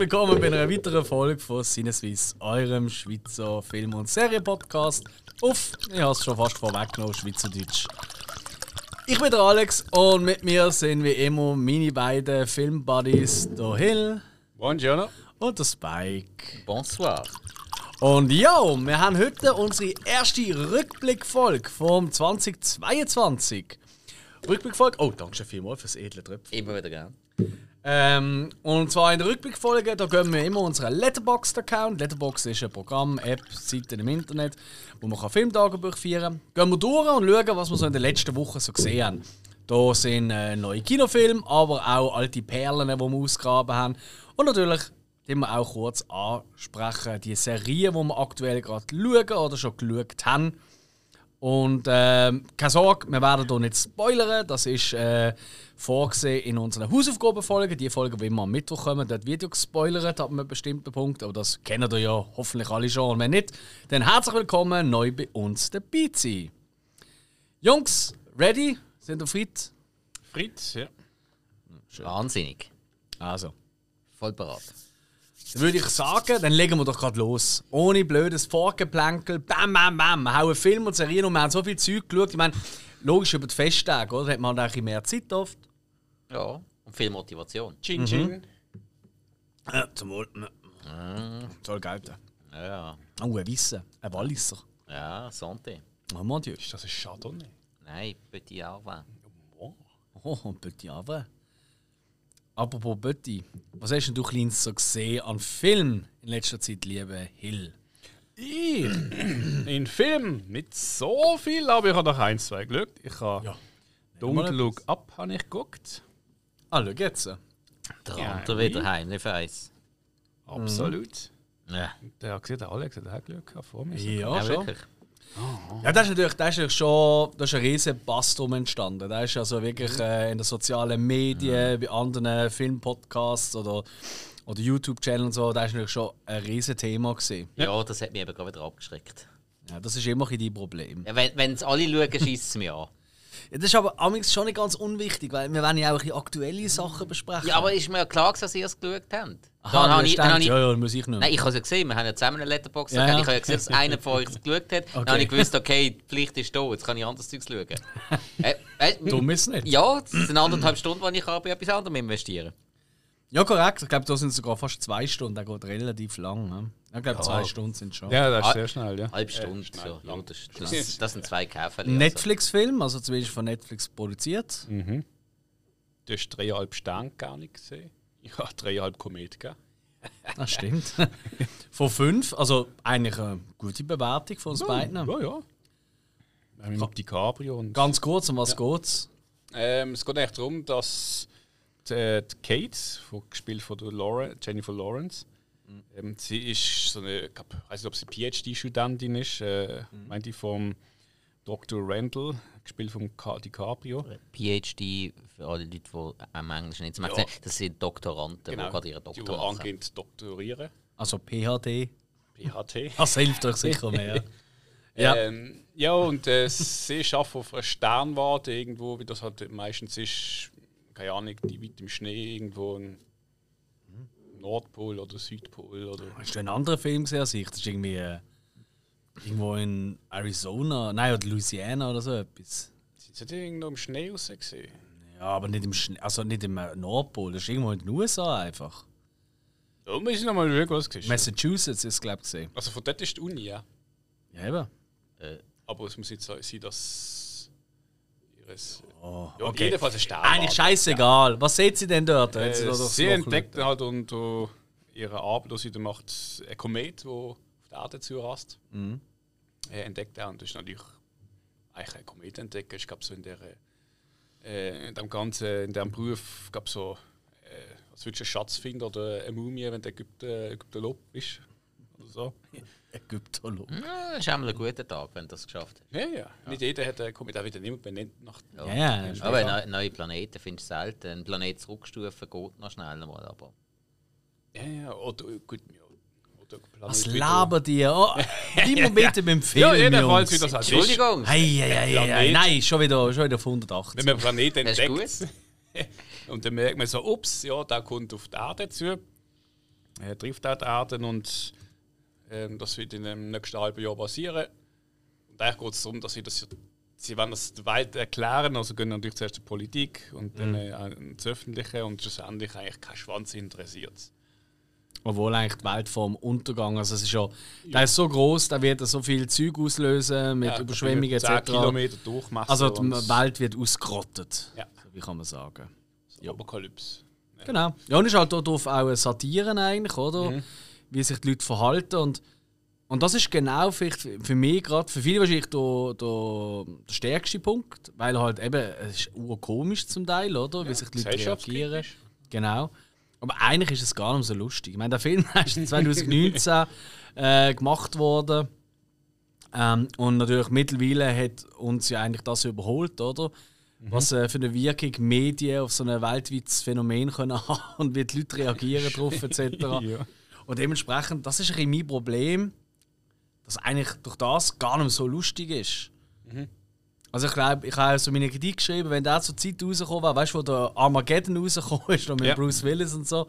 willkommen bei einer weiteren Folge von Sinneswiss, eurem Schweizer Film- und Serienpodcast auf, ich habe es schon fast vorweggenommen, Schweizerdeutsch. Ich bin der Alex und mit mir sind wie immer meine beiden Filmbuddies, der Hill Buongiorno. und der Spike. Bonsoir. Und ja, wir haben heute unsere erste Rückblickfolge vom 2022. Rückblickfolge, oh, danke schön vielmals fürs edle Tröpfchen. Immer wieder gern. Ähm, und zwar in der Rückblickfolge, da gehen wir immer unseren Letterboxd-Account. Letterboxd ist ein Programm, App, Seite im Internet, wo man Filmtagebuch führen kann. Gehen wir durch und schauen, was wir so in den letzten Wochen so gesehen haben. Da sind äh, neue Kinofilme, aber auch alte Perlen, die wir ausgraben haben. Und natürlich die wir auch kurz ansprechen, die Serien, die wir aktuell gerade schauen oder schon geschaut haben. Und ähm, keine Sorge, wir werden hier nicht spoilern. Das ist äh, vorgesehen in unseren Hausaufgabenfolgen. Die Folgen, die immer am Mittwoch kommen, dort ja gespoilert ab einem bestimmten Punkt. Aber das kennen ihr ja hoffentlich alle schon. Und wenn nicht, dann herzlich willkommen neu bei uns dabei zu sein. Jungs, ready? Sind ihr fit? Fritz, ja. Wahnsinnig. Also. Voll parat. Würde ich sagen, dann legen wir doch gerade los. Ohne blödes Vorgeplänkel. Bam, bam, bam. Wir hauen Film und Serien und wir haben so viel Zeug geschaut. Ich meine, logisch über die Festtage, oder? Da hat man halt ein mehr Zeit oft. Ja. Und viel Motivation. Chin Chin. Ja, zum Wohl. Soll gelten. Ja. Oh, ein Wissen. Ein Walliser. Ja, Santé. Oh mon Dieu. Ist das ein Chardonnay? Nein, Petit Arvin. Oh, ein Petit Havre. Apropos Petit, was hast denn du Kleines so gesehen an Film in letzter Zeit, liebe Hill? Ich? In Film nicht so viel, aber ich habe doch ein, zwei geschaut. Ich habe Ja. Don't Look Up habe ich geguckt. Ah, schau jetzt. Der Ja, andere oui. wieder heimlich Eis. Absolut. Ja, Der hat gesehen, der Alex hat auch gehabt vor mir. Ja, ja schon. wirklich. Ja, das ist natürlich, das ist natürlich schon da ist ein riesen Bass drum entstanden. Da ist also wirklich äh, in den sozialen Medien, bei anderen Filmpodcasts oder, oder YouTube-Channels und so, da ist natürlich schon ein riesen Thema gewesen. Ja. das hat mich eben gerade wieder abgeschreckt. Ja, das ist immer ein Problem. Ja, wenn es alle schauen, schießt es mich an. Ja, das ist aber amigs schon nicht ganz unwichtig, weil wir wollen ja auch ein bisschen aktuelle Sachen besprechen. Ja, aber ist mir ja klar, dass ihr es geschaut habt. Aha, Dann habe ich, dann habe ich, ja, ja, muss ich noch. Nein, ich habe es ja gesehen, wir haben ja zusammen eine Letterbox. Ja, Ja. Ich habe ja gesehen, dass einer von euch es geschaut hat. Dann habe ich gewusst, okay, die Pflicht ist da, jetzt kann ich anderes Zeugs schauen. äh, äh, Dumm ist es nicht. Ja, das sind anderthalb Stunden, die ich bei etwas anderem investieren Ja, korrekt. Ich glaube, da sind sogar fast zwei Stunden. Der geht relativ lang. Ne? Ich glaube, zwei Stunden sind schon. Ja, das ist Ah, sehr schnell, ja. Halbe Stunde. schnell, so. ja, lang. das, das, das sind zwei Käfer. Netflix-Film, also zumindest von Netflix produziert. Du hast dreieinhalb Sterne gar nicht gesehen. Ich habe dreieinhalb Komet gegeben. Das stimmt. von fünf, also eigentlich eine gute Bewertung von uns beiden. Ja, ja. Haben mit DiCaprio und. Ganz kurz, um was geht's? Ähm, es geht eigentlich darum, dass die, die Kate, von, gespielt von der Laura, Jennifer Lawrence, ähm, sie ist so eine, ich weiß nicht, ob sie PhD-Studentin ist, äh, meinte ich vom Dr. Randall, gespielt von Ca- DiCaprio. PhD, für alle Leute, die am Englischen nicht so ja. das sind Doktoranden, die gerade Genau. die, Doktor die machen. angehen zu doktorieren. Also PHD. PhD. Das hilft euch sicher mehr. Ja. Ähm, ja, und äh, sie arbeitet auf einer Sternwarte irgendwo, wie das halt meistens ist, keine Ahnung, die weit im Schnee irgendwo im Nordpol oder Südpol oder. Hast du einen anderen Film gesehen als ich? Das ist irgendwie äh, irgendwo in Arizona, nein, oder Louisiana oder so etwas. Sind sie irgendwo im Schnee raus gesehen? Ja, aber nicht im, Schnee, also nicht im äh, Nordpol, das ist irgendwo in den USA einfach. Da muss ich nochmal schauen, was es ist. Massachusetts ist, glaube ich, gesehen. Also von dort ist die Uni, ja. Ja, eben. Aber es muss jetzt sein, dass ihres. Oh, Ja, okay. jedenfalls ein Sternwarte. Eigentlich scheißegal. Was seht sie denn dort? wenn sie da Äh, sie Loch entdeckt schauen? halt unter ihrer Arbeit, die sie da macht, ein Komet, der auf die Erde zurast. Mhm. Äh, entdeckt er und das ist natürlich eigentlich ein Komet entdecken. Ich glaube so in der äh, in dem ganzen, in dem Beruf gab so, äh, als würdest du einen Schatz finden oder eine Mumie, wenn du Ägypten, Ägyptolog bist. Oder so. Ägyptolog. Ja, das ist einmal ein guter Tag, wenn du das geschafft hast. Ja, ja. Nicht jeder hat einen Komet, auch wieder niemand benennt nach. Ja, ja. Aber ne, neue Planeten findest du selten. Ein Planet zurückstufen geht noch schneller mal, aber... Ja, ja. Oder gut, ja. Oder Was labert ihr? Oh, immer bitte mit dem Film. Ja, jedenfalls, wie das halt. Entschuldigung! Ei, ei, ei. Planet. Nein, schon wieder, schon wieder auf 180. Wenn man einen Planeten Das ist entdeckt und dann merkt man so, ups, ja, der kommt auf die Erde zu. äh, trifft auch die Erde und ähm, das wird in dem nächsten halben Jahr passieren. Und eigentlich geht es darum, dass sie das sie wollen das der Welt erklären, also gehen natürlich zuerst die Politik und dann äh, ins Öffentliche und schlussendlich eigentlich kein Schwanz interessiert. Obwohl eigentlich die Welt vom Untergang, also es ist ja, der ist so groß, da wird so viel Zeug auslösen mit Überschwemmungen etc. 10 Kilometer Durchmesser. Also die Welt wird ausgerottet, Ja. wie kann man sagen. Apokalypse. Genau. Ja, und es ist halt darauf auch eine Satire eigentlich, oder? Wie sich die Leute verhalten und und das ist genau vielleicht für mich gerade, für viele wahrscheinlich der, der, der stärkste Punkt, weil halt eben, es ist urkomisch zum Teil, oder? Wie sich die Leute reagieren. Genau. Aber eigentlich ist es gar nicht so lustig. Ich meine, der Film ist 2019 äh, gemacht worden. Ähm, und natürlich mittlerweile hat uns ja eigentlich das überholt, oder? Was äh, für eine Wirkung Medien auf so ein weltweites Phänomen können haben und wie die Leute reagieren darauf etc. Ja. Und dementsprechend, das ist ein mein Problem, dass eigentlich durch das gar nicht mehr so lustig ist. Also ich glaube, ich habe so meine Kritik geschrieben, wenn der zur Zeit rausgekommen war, weißt du, wo der Armageddon rausgekommen ist, mit Ja. Bruce Willis und so,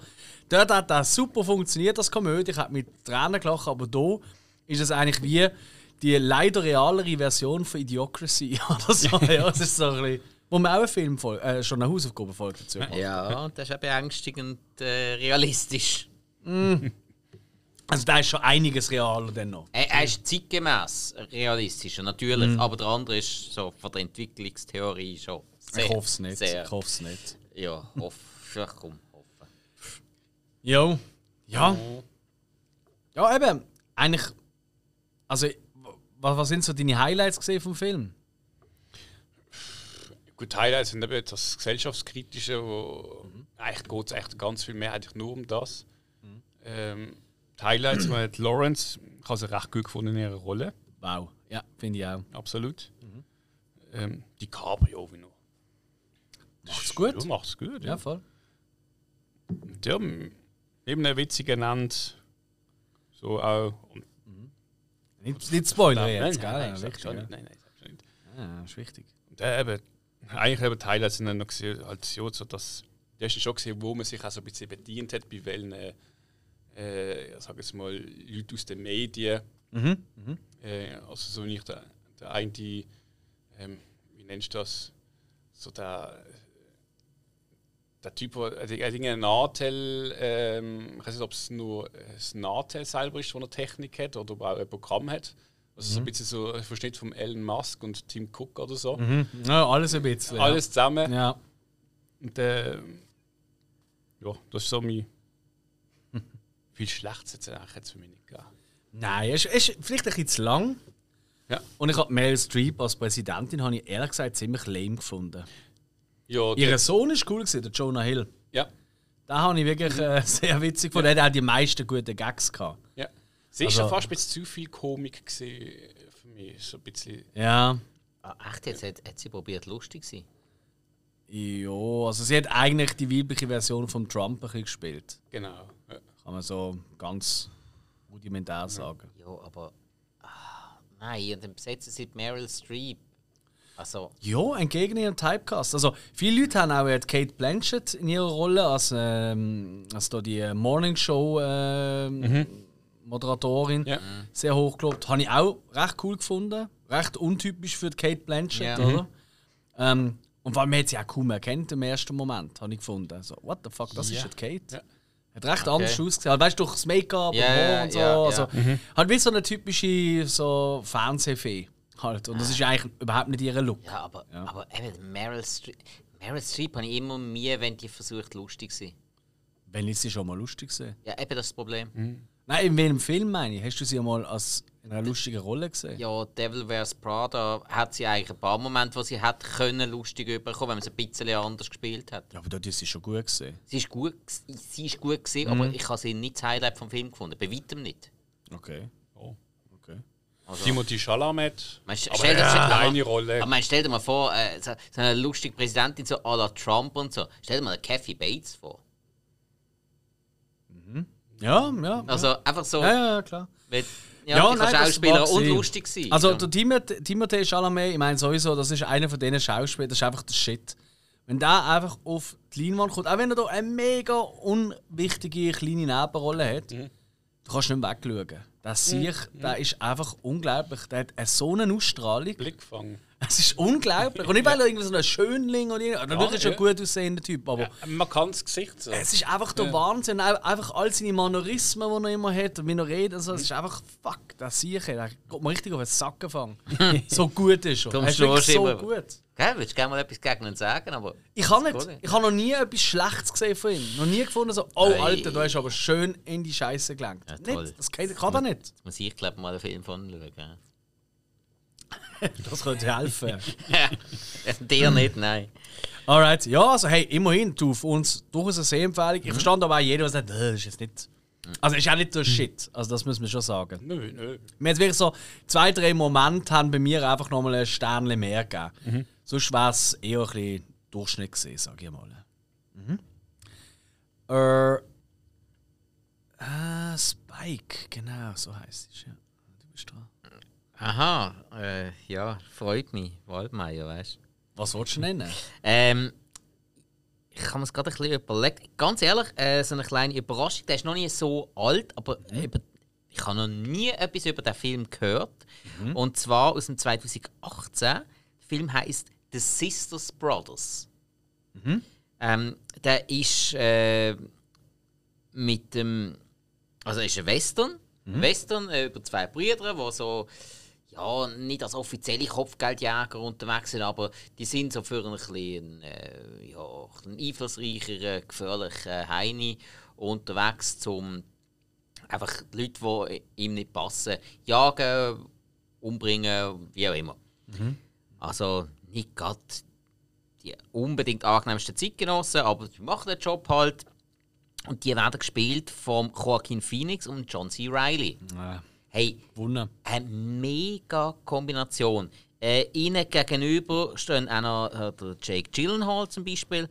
dort hat das super funktioniert, das Komödie, ich habe mit Tränen gelacht, aber da ist es eigentlich wie die leider realere Version von Idiocracy oder so. ja, es ist so ein bisschen, wo man auch einen Film, äh, schon eine Hausaufgabenfolge dazu gemacht Ja, das ist auch beängstigend äh, realistisch. Also da ist schon einiges realer dann noch. Er, er ist zeitgemäß realistischer, natürlich, aber der andere ist so von der Entwicklungstheorie schon sehr. Ich hoffe es nicht. Sehr, Ich hoffe es nicht. Ja, hoff, ja, komm, hoffen. Jo. Ja. Ja, eben. Eigentlich. Also, was, was sind so deine Highlights gesehen vom Film? Gut, Highlights sind eben das Gesellschaftskritische, wo eigentlich geht es echt ganz viel mehr eigentlich nur um das. Ähm, die Highlights, hat Lawrence, ich habe sie recht gut gefunden in ihrer Rolle, Wow. Ja, finde ich auch. absolut. Ähm, die Cabrio wie noch. Macht's gut. Ja, macht's gut. Ja, Ja. voll. Und ja, eben eine witzige genannt. So auch. Und, Nicht, nicht Spoiler nein, jetzt, nein, gell? nein, Ja, nein, nein, nein, nein, nicht. Ja, ist wichtig. Und äh, eben, eigentlich eben die Highlights sind dann noch gesehen, halt so, dass der ist schon gesehen, wo man sich auch so ein bisschen bedient hat, bei welchen, äh, ich sag jetzt mal, Leute aus den Medien. Mhm. Äh, also so nicht der, der eine, ähm, wie nennst du das? So der, der Typ, der er hat irgendeinen Nachteil, ähm, ich weiß nicht, ob es nur das Nachteil selber ist, von der Technik hat oder ob er auch ein Programm hat. Also so ein bisschen so ein Verschnitt von Elon Musk und Tim Cook oder so. Mhm. Ja, alles ein bisschen. ja. Alles zusammen. Ja. Und äh, ja, das ist so mein. Viel Schlechtes jetzt eigentlich jetzt für mich nicht gegeben. Nein, es ist, es ist vielleicht ein bisschen zu lang. Ja. Und ich habe Meryl Streep als Präsidentin habe ich ehrlich gesagt ziemlich lame gefunden. Ja, Ihr Sohn ist cool gewesen, der Jonah Hill. ja, Da habe ich wirklich äh, sehr witzig gefunden. Er hat auch die meisten guten Gags gehabt. ja. Sie ist Also- ja fast ein bisschen zu viel Komik gewesen für mich. So ein bisschen. Ja. Ah, echt, jetzt hat, hat sie probiert, lustig zu sein. Ja, also sie hat eigentlich die weibliche Version von Trump ein bisschen gespielt. Genau. Ja. Kann man so ganz rudimentär sagen. Ja, aber. Ah, nein, und dann besetzen sie Meryl Streep. Also, Ja, entgegen ihrem Typecast. Also, viele Leute haben auch äh, Kate Blanchett in ihrer Rolle als, ähm, als da die äh, Morning Show ähm, Moderatorin Ja. sehr hoch gelobt. Habe ich auch recht cool gefunden. Recht untypisch für Kate Blanchett, Ja. oder? Ähm, und weil man hat sie auch kaum erkennt im ersten Moment, habe ich gefunden. So, what the fuck, das Ja. ist die Kate. Ja. Hat recht anders ausgesehen. Weißt du, durch das Make-up Ja, und ja, so. ja, ja. Also, Halt wie so eine typische so Fernsehfee. Halt. Und das ist eigentlich überhaupt nicht ihr Look. ja, aber, aber eben, Meryl Streep. Meryl Streep habe ich immer Mühe, wenn die versucht, lustig zu sein. Wenn ich sie schon mal lustig gesehen. Ja, eben das ist das Problem. Nein, in welchem Film meine ich? Hast du sie mal als in einer lustigen Rolle gesehen? Ja, Devil Wears Prada hat sie eigentlich ein paar Momente, wo sie hat können lustig überkommen, wenn man sie ein bisschen anders gespielt hat. Ja, aber dort ist sie schon gut gesehen. Sie ist gut, sie ist gut gesehen, aber ich habe sie nicht das Highlight vom Film gefunden. Bei weitem nicht. Okay. Oh. okay. Also, Timothy Chalamet. Meinst du, aber stell dir- eine stell- kleine aber- Rolle. Aber man, stell dir mal vor, äh, so, so eine lustige Präsidentin, so à la Trump und so. Stell dir mal eine Kathy Bates vor. Ja, ja. Also einfach so, ja, ja, ja, klar. Mit, ja, Ja, nein, das Schauspieler und lustig sein. Also ja. der Timothée, Timothée Chalamet, ich meine sowieso, das ist einer von diesen Schauspielern, das ist einfach der Shit. Wenn der einfach auf die Leinwand kommt, auch wenn er da eine mega unwichtige kleine Nebenrolle hat, Mhm. du kannst nicht wegschauen. Der Sieg, der ist einfach unglaublich. Der hat eine so eine Ausstrahlung. Blickfang. Es ist unglaublich. Und nicht, weil er irgendwie so ein Schönling oder. Natürlich ist er ja. gut aussehender Typ, aber Ein markantes Gesicht. So. es ist einfach der Wahnsinn. Auch- Einfach all seine Manierismen, die er immer hat und wie er redet. Also, es ist einfach, fuck, der Sieg, der geht mir richtig auf den Sack gefangen. so gut ist er. Er ist so immer- gut. Gell, willst du gerne mal etwas gegen ihn sagen? Aber Ich habe Das nicht, ich habe noch nie etwas Schlechtes gesehen von ihm. Noch nie gefunden, so, oh Hey. Alter, du hast aber schön in die Scheiße gelenkt. Ja, nicht, das kann, kann er nicht. jetzt muss ich glaube mal einen Film von ihm schauen. Das könnte helfen. Dir nicht, nein. Alright, ja, also hey, immerhin, du, für uns durchaus eine Sehempfehlung. Ich verstand aber auch jeder, der sagt, äh, das ist jetzt nicht. Also ist auch nicht so Shit. Also das müssen wir schon sagen. Nö, nö. Wir haben jetzt wirklich so zwei, drei Momente haben bei mir einfach nochmal ein Sternchen mehr gegeben. Sonst wäre es eher ein bisschen Durchschnitt gewesen, sag ich mal. Mhm. Äh, ah, Spike, genau, so heißt es. Ja. Aha, äh, ja, freut mich. Waldmeier, weißt du. Was wolltest du nennen? Ähm, ich habe mir es gerade ein bisschen überlegt. Ganz ehrlich, äh, so eine kleine Überraschung. Der ist noch nicht so alt, aber über, ich habe noch nie etwas über den Film gehört. Und zwar aus dem 2018. Der Film heißt The Sisters Brothers. Ähm, der ist äh, mit dem. Also ist ein Western. Western äh, über zwei Brüder, die so ja, nicht als offizielle Kopfgeldjäger unterwegs sind, aber die sind so für einen kleinen, äh, ja, einen einflussreicheren, gefährlichen Heini unterwegs, um einfach die Leute, die ihm nicht passen, jagen, umbringen, wie auch immer. Also nicht gerade die unbedingt angenehmsten Zeitgenossen, aber die machen den Job halt. Und die werden gespielt von Joaquin Phoenix und John C. Reilly. Äh, Hey, Wunder. eine mega Kombination. Äh, ihnen gegenüber stehen auch noch äh, der Jake Gyllenhaal zum Beispiel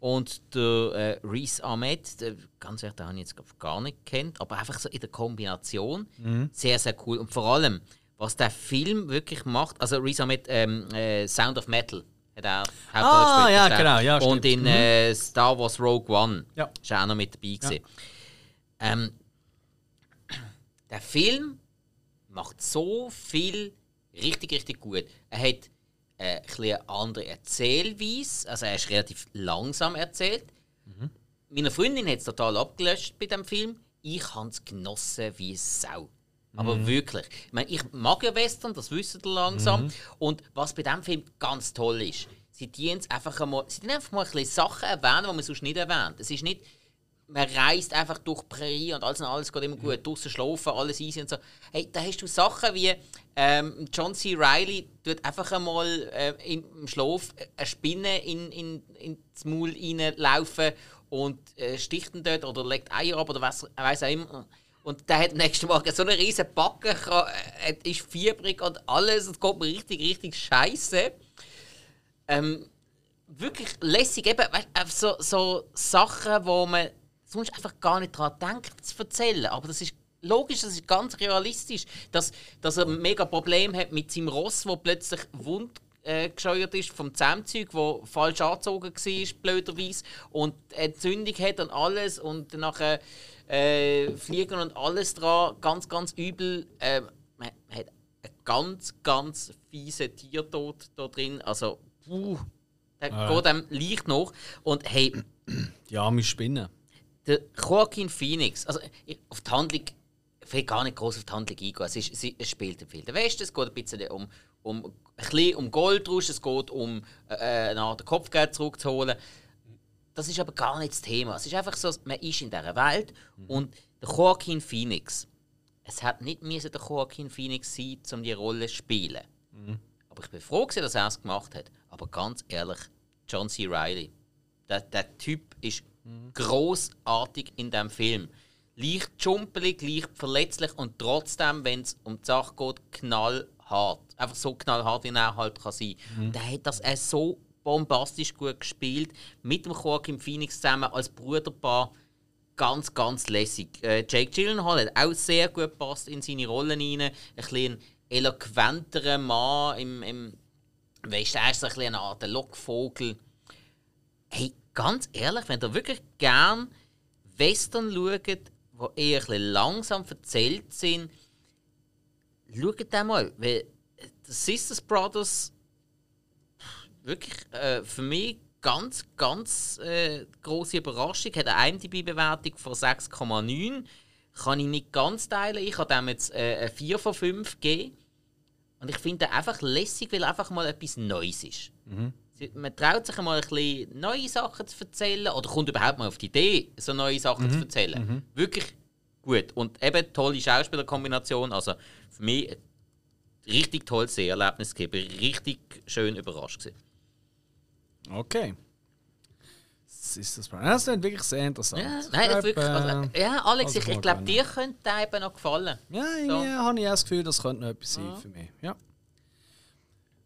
und der äh, Reese Ahmed. Der, ganz ehrlich, den habe ich jetzt gar nicht kennt, aber einfach so in der Kombination sehr, sehr cool. Und vor allem, was der Film wirklich macht, also Reese Ahmed, ähm, äh, Sound of Metal. Hat er Ah, ja, er. genau, ja, Und stimmt. in äh, Star Wars Rogue One Ja. ist er auch noch mit dabei. gewesen. Ähm, der Film macht so viel richtig, richtig gut. Er hat äh, ein eine andere Erzählweise, also er ist relativ langsam erzählt. Meine Freundin hat es total abgelöscht bei dem Film. Ich habe es genossen wie Sau. Aber wirklich. Ich, meine, ich mag ja Western, das wissen ihr langsam. Und was bei diesem Film ganz toll ist, sie dienen einfach einmal, sie einfach mal ein bisschen Sachen erwähnen, die man sonst nicht erwähnt. Es ist nicht, man reist einfach durch die Prärie und alles und alles geht immer gut, draußen schlafen, alles easy und so. Hey, da hast du Sachen wie ähm, John C. Reilly tut einfach einmal äh, im Schlaf eine Spinne in, in, ins Maul reinlaufen und äh, sticht ihn dort oder legt Eier ab oder was weiß auch immer. Und der hat am nächsten Morgen so eine riesen Backe, äh, ist fiebrig und alles. Es geht mir richtig, richtig scheiße. Ähm, wirklich lässig, eben weißt, so, so Sachen, wo man sonst einfach gar nicht daran denkt, zu erzählen. Aber das ist logisch, das ist ganz realistisch, dass, dass er ein mega Problem hat mit seinem Ross, wo plötzlich wund äh, gescheuert ist vom Zähmzeug, wo falsch angezogen war, blöderweise, und Entzündung hat und alles und nachher äh, Fliegen und alles dran, ganz, ganz übel. Äh, man hat einen ganz, ganz fiesen Tiertod da drin, also puh, der geht einem leicht nach. Und hey, Die arme Spinne. Der Joaquin Phoenix, also ich, auf die Handlung, ich will gar nicht groß auf die Handlung eingehen. Es, ist, es, spielt im Wilden Westen, es geht ein bisschen um, um, ein bisschen um Goldrush, es geht um äh, eine Art Kopfgeld zurückzuholen. Das ist aber gar nicht das Thema. Es ist einfach so, man ist in dieser Welt und der Joaquin Phoenix, es hat nicht müssen der Joaquin Phoenix sein, um die Rolle zu spielen. Aber ich bin froh, dass er es gemacht hat. Aber ganz ehrlich, John C. Reilly, der, der Typ ist großartig in dem Film. Leicht jumpelig, leicht verletzlich und trotzdem, wenn es um die Sache geht, knallhart. Einfach so knallhart, wie er halt kann sein kann. Der hat das äh, so bombastisch gut gespielt. Mit dem Joaquin Phoenix zusammen als Bruderpaar. Ganz, ganz lässig. Äh, Jake Gyllenhaal hat auch sehr gut gepasst in seine Rollen rein. Ein bisschen eloquenterer Mann im, im Weißt du, er ist ein bisschen eine Art Lockvogel. Hey, ganz ehrlich, wenn ihr wirklich gern Western schaut, die eher ein bisschen langsam erzählt sind, schaut den mal. Weil die Sisters Brothers wirklich äh, für mich ganz, ganz äh, große Überraschung. Hat eine IMDb-Bewertung von 6,9. Kann ich nicht ganz teilen. Ich habe dem jetzt äh, eine 4 von 5 gegeben. Und ich finde den einfach lässig, weil einfach mal etwas Neues ist. Sie- Man traut sich mal ein bisschen neue Sachen zu erzählen oder kommt überhaupt mal auf die Idee, so neue Sachen zu erzählen. Wirklich gut. Und eben tolle Schauspielerkombination. Also für mich richtig tolles Seherlebnis gegeben. Richtig schön überrascht gewesen. Okay. Das ist das Problem. Das ist wirklich sehr interessant. Ja, nein, glaub, wirklich. Also, äh, ja, Alex, also ich, ich glaube, dir könnte der eben noch gefallen. Ja, So. irgendwie habe ich auch das Gefühl, das könnte noch etwas sein für mich. Ja.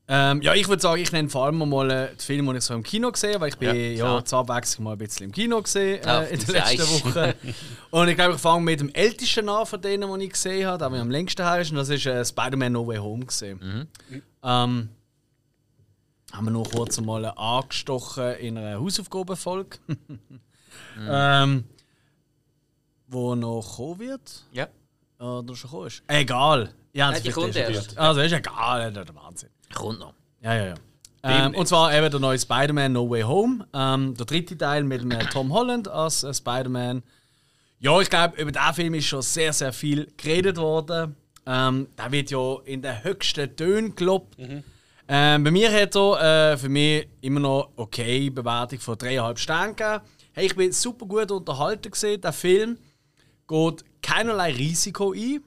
Ähm, ja, ich würde sagen, ich nenne vor allem mal äh, die Filme, die ich so im Kino gesehen habe, weil ich bin Ja, ja, zur Abwechslung mal ein bisschen im Kino gesehen äh, in der letzten sagst. Woche. Und ich glaube, ich fange mit dem ältesten an von denen, die ich gesehen habe, der am längsten her ist, und das ist äh, Spider-Man No Way Home gesehen. Mhm. Ähm, haben wir noch kurz mal angestochen in einer Hausaufgabenfolge. ähm, wo noch kommen wird. Ja. Oder schon gekommen ist? Egal. Ja, Nein, die kommt erst. Also ist egal, der Wahnsinn. Kommt noch. Ja, ja, ja. Ähm, und zwar eben der neue Spider-Man No Way Home. Ähm, der dritte Teil mit dem Tom Holland als äh, Spider-Man. Ja, ich glaube, über diesen Film ist schon sehr, sehr viel geredet worden. Ähm, der wird ja in den höchsten Tönen gelobt. Ähm, bei mir hat er äh, für mich immer noch okay Bewertung von 3,5 Sternen gegeben. Hey, ich bin super gut unterhalten gesehen. Der Film geht keinerlei Risiko ein.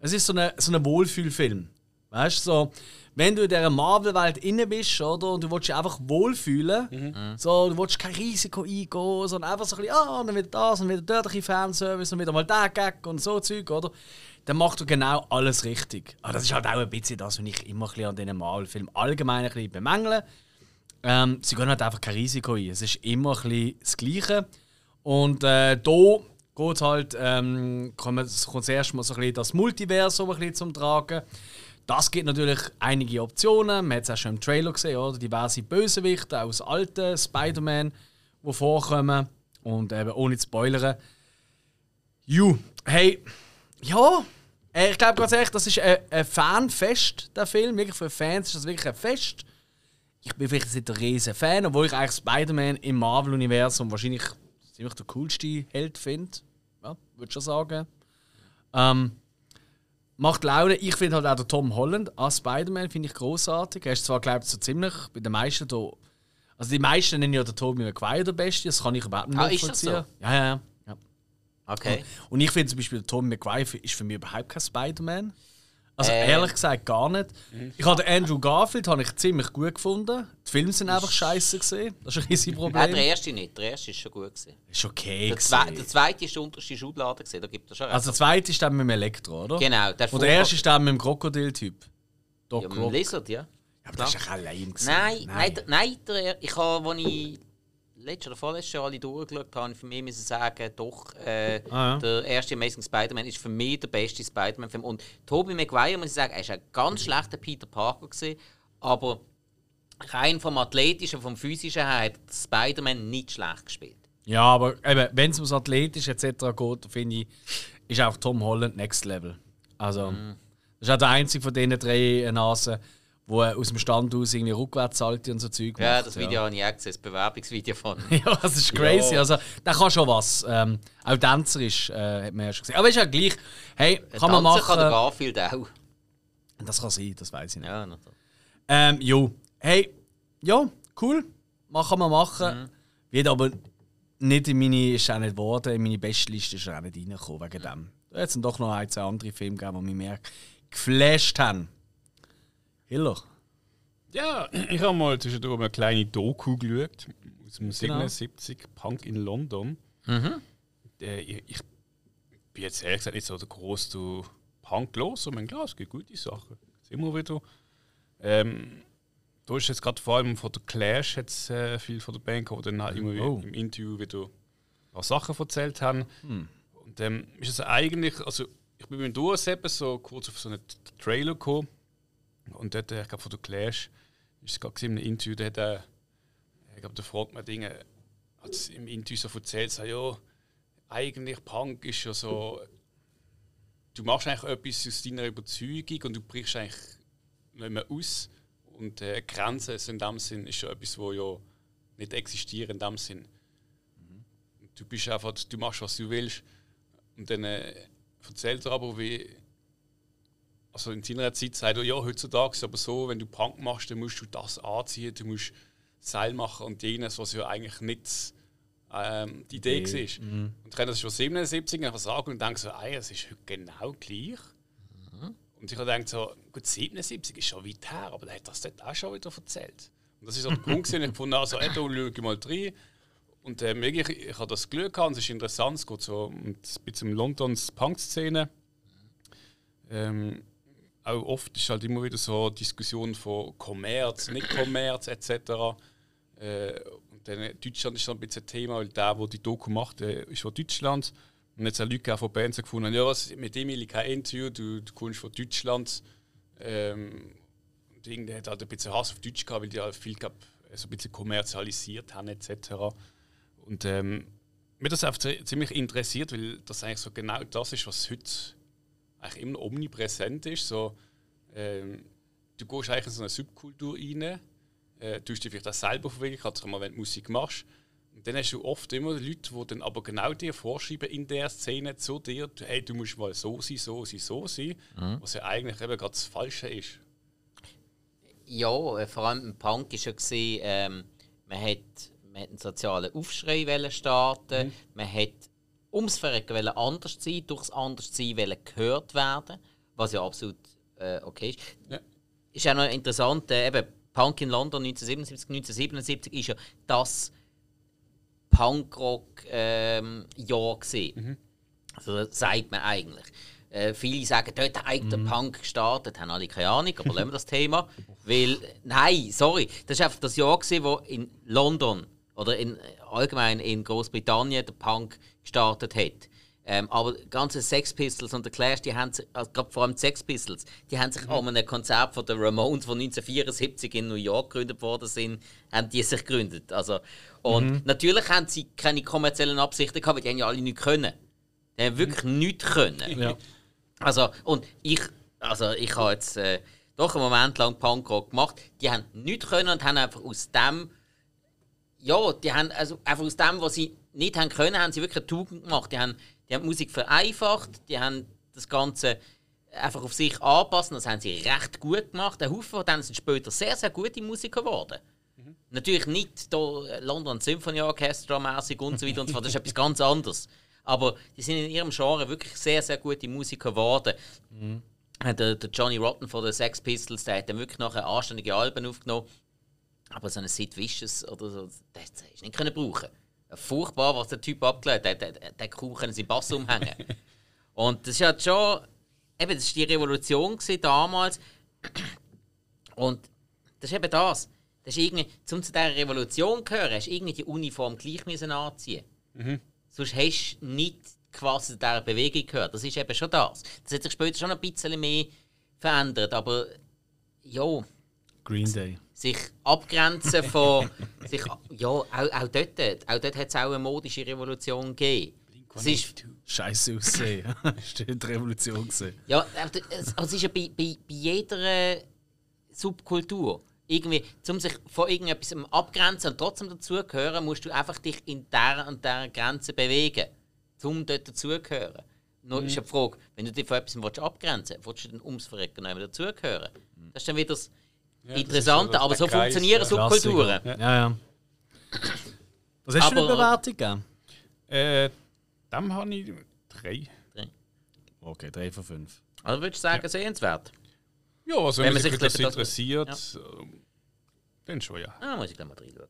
Es ist so ein so eine Wohlfühlfilm. Weißt du, so, wenn du in dieser Marvel-Welt inne bist, oder, und du willst dich einfach wohlfühlen, so, du willst kein Risiko eingehen, sondern einfach so ein bisschen, ah, und dann wieder das, und wieder dort ein bisschen Fanservice, und wieder mal der Gag und so Zeug, oder? Dann machst du genau alles richtig. Aber das ist halt auch ein bisschen das, was ich immer ein bisschen an diesen Marvel-Filmen allgemein ein bisschen bemängle. Ähm, sie gehen halt einfach kein Risiko ein. Es ist immer ein bisschen das Gleiche. Und äh, da geht halt, ähm, kommt kommt das erste Mal so ein bisschen das Multiversum ein bisschen zum Tragen. Das gibt natürlich einige Optionen. Man hat es auch schon im Trailer gesehen, oder? Diverse Bösewichte aus alten Spider-Man, die vorkommen. Und eben ohne zu spoilern. Ju, hey, ja, äh, ich glaube ganz ehrlich, das ist ein, ein Fanfest, der Film. Wirklich für Fans ist das wirklich ein Fest. Ich bin vielleicht nicht ein riesen Fan, obwohl ich eigentlich Spider-Man im Marvel-Universum wahrscheinlich ziemlich der coolste Held finde. Ja, würde schon sagen. Ähm, macht Laune. Ich finde halt auch der Tom Holland als Spider-Man finde ich großartig. Er ist zwar, glaube ich, so ziemlich bei den meisten da. Also die meisten nennen ja den Tobey Maguire der Beste, das kann ich überhaupt nicht Ah, nachvollziehen. Ja, ja, ja. ja. Okay. Und ich finde zum Beispiel, der Tobey Maguire ist für mich überhaupt kein Spider-Man. Also Äh. ehrlich gesagt gar nicht. Ich habe Andrew Garfield habe ich ziemlich gut gefunden. Die Filme sind einfach scheiße gesehen. Das ist ein riesiges Nein, Problem. der erste nicht. Der erste ist schon gut. Gewesen. ist okay. Der, zwe der zweite ist der unterste Schublade. Gewesen. Da gibt es schon. Also der zweite ist dann mit dem Elektro, oder? Genau. Der Und der erste ist dann mit dem Krokodil-Typ. Doc ja, mit dem Lizard, ja. Ja, aber das ist ja auch lame. gewesen. Nein, nein, der- nein der, ich habe, als ich letztes oder vorletztes Jahr alle durchgeschaut habe, für mich müssen sagen, doch, äh, Ah, ja. der erste Amazing Spider-Man ist für mich der beste Spider-Man-Film. Und Tobey Maguire, muss ich sagen, er ist ein ganz schlechter Peter Parker gewesen, aber rein vom Athletischen, vom Physischen her hat Spider-Man nicht schlecht gespielt. Ja, aber wenn es ums Athletisch etc. geht, finde ich, ist auch Tom Holland Next Level. Also, Mhm. das ist auch der einzige von diesen drei Nasen, wo er aus dem Stand aus irgendwie rückwärts salti und so Zeug Ja, macht. das Video habe ich auch gesehen, das Bewerbungsvideo von. Ja, das ist crazy. Also, der kann schon was. Ähm, auch Tänzer ist, äh, hat man ja schon gesehen. Aber ist ja gleich. Hey, kann man Tanzen kann der machen. Garfield auch. Das kann sein, das weiß ich nicht. Ja, natürlich. Ähm, jo. Hey, ja, cool. Machen wir machen. Mhm. Wird aber nicht in meine, ist auch nicht geworden, in meine Bestliste ist er auch nicht reingekommen wegen dem. Da hat es doch noch ein, zwei andere Filme gegeben, die mich mehr geflasht haben. Hiller. Ja, ich habe mal zwischendurch eine kleine Doku geschaut aus dem Genau. 77, Punk in London. Äh, ich, bin jetzt ehrlich gesagt nicht so der große Punk los, aber klar, es gibt gute Sachen. Jetzt immer wieder. Ähm, da ist jetzt gerade vor allem von der Clash jetzt, äh, viel von der Band, die dann halt immer Oh. im Interview wieder ein paar Sachen erzählt haben. Und ähm, ist es eigentlich, also ich bin mit dem Durchseppen so kurz auf so einen Trailer gekommen und dort, äh, ich glaube von der Clash, ist es gerade in einem Interview, da hat er ich glaube, der Frontmann Dinge hat im Interview so erzählt, so, ja, eigentlich Punk ist ja so, du machst eigentlich etwas aus deiner Überzeugung und du brichst eigentlich nicht mehr aus. Und äh, Grenzen in dem Sinn ist ja etwas, wo ja nicht existiert in dem Sinn. Du bist einfach, du machst was du willst. Und dann äh, erzählt er aber, wie also in seiner Zeit sagt er, ja, heutzutage ist es aber so, wenn du Punk machst, dann musst du das anziehen, du musst Seil machen und jenes, was ja eigentlich nicht ähm, die Idee okay. war. Mhm. Und ich kann das schon 77 einfach sagen und denke so, ey, es ist heute genau gleich. Mhm. Und ich habe gedacht so, gut, 77 ist schon weit her, aber der hat das dort auch schon wieder erzählt. Und das ist auch der Punkt, den ich gefunden habe, also, ey, da schau ich mal rein. Und äh, wirklich, ich, ich habe das Glück gehabt, es ist interessant, es geht so ein bisschen um Londons Punk-Szene. Ähm, auch oft ist halt immer wieder so Diskussion von Kommerz, nicht Kommerz etc. Äh, und dann Deutschland ist so ein bisschen ein Thema, weil der, der die Doku macht, der ist von Deutschland. Und jetzt haben Leute auch von Bands gefunden, ja, was, mit dem will ich kein Interview, du, du kommst von Deutschland. Ähm, und irgendwie hat halt ein bisschen Hass auf Deutsch gehabt, weil die halt viel glaub, so ein bisschen kommerzialisiert haben etc. Und ähm, mir das einfach ziemlich interessiert, weil das eigentlich so genau das ist, was heute eigentlich immer omnipräsent ist. So, ähm, du gehst eigentlich in so eine Subkultur rein, äh, tust dich vielleicht auch selber verwirklichen, gerade mal, wenn du Musik machst. Und dann hast du oft immer Leute, die dann aber genau dir vorschreiben in der Szene zu dir, hey, du musst mal so sein, so sein, so sein, mhm. was ja eigentlich eben gerade das Falsche ist. Ja, äh, vor allem im Punk war ja, gewesen, ähm, man, hat, man hat einen sozialen Aufschrei starten, mhm. man hat ums Verrecken anders sein, durchs Anderssein gehört werden, was ja absolut äh, okay ist. Ja. Ist auch noch interessant, äh, eben Punk in London 1977, 1977 ist ja das Punkrock-Jahr ähm, mhm. Also das sagt man eigentlich. Äh, viele sagen, dort hat mhm. der Punk gestartet, haben alle keine Ahnung, aber lassen wir das Thema. Weil, nein, sorry, das war einfach das Jahr, gewesen, wo in London oder in, allgemein in Großbritannien der Punk gestartet hat. Ähm, aber die ganzen Sex Pistols und der Clash, die haben sich, also vor allem die Sex Pistols, die haben sich mhm. an einem Konzert von der Ramones, von 1974 in New York gegründet worden sind, haben die sich gegründet. Also, und mhm. natürlich haben sie keine kommerziellen Absichten gehabt, weil die haben ja alle nichts können. Die haben wirklich mhm. nichts können. Ja. Also, und ich, also ich habe jetzt äh, doch einen Moment lang Punkrock gemacht. Die haben nichts können und haben einfach aus dem ja, die haben also einfach aus dem, was sie nicht haben können, haben sie wirklich eine Tugend gemacht. Die haben, die haben die Musik vereinfacht, die haben das Ganze einfach auf sich anpassen. Das haben sie recht gut gemacht. Ein Haufen von denen sind später sehr, sehr gute Musiker geworden. Mhm. Natürlich nicht da London Symphony Orchestra mäßig und so weiter und so fort. Das ist etwas ganz anderes. Aber die sind in ihrem Genre wirklich sehr, sehr gute Musiker geworden. Mhm. Der, der, Johnny Rotten von den Sex Pistols, der hat dann wirklich nachher anständige Alben aufgenommen. Aber so einen Sid Vicious oder so, das du nicht können brauchen. Furchtbar, was der Typ abgelehnt hat. Der, der, der können seinen Bass umhängen. Und das ist halt schon. Eben, das war die Revolution damals. Und das ist eben das. das ist irgendwie, um zu dieser Revolution zu gehören, hast du irgendwie die Uniform gleich müssen anziehen mhm. Sonst hast du nicht quasi zu dieser Bewegung gehört. Das ist eben schon das. Das hat sich später schon ein bisschen mehr verändert, aber ja. Green Day sich abgrenzen von. sich, ja, auch, auch dort, auch dort hat es auch eine modische Revolution gegeben. Es ist Scheiße aussehen. Steht Revolution gesehen. Ja, also es ist ja bei, bei, bei jeder Subkultur irgendwie, um sich von irgendetwas abgrenzen und trotzdem dazugehören, musst du einfach dich in der und der Grenze bewegen, um dort dazugehören. Nur mhm. ist die Frage, wenn du dich von etwas abgrenzen willst, willst du dann ums Verrecken dazugehören? Das ist dann wieder das, ja, Interessanter, aber so funktionieren Subkulturen. Ja, ja. Was hast du für eine Bewertung gegeben? Äh, dem habe ich drei. drei. Okay, drei von fünf. Also würdest du sagen, ja. sehenswert? Ja, also wenn, wenn man sich das interessiert, ja. Ähm, dann schon, ja. Ah, muss ich gleich mal reinschauen.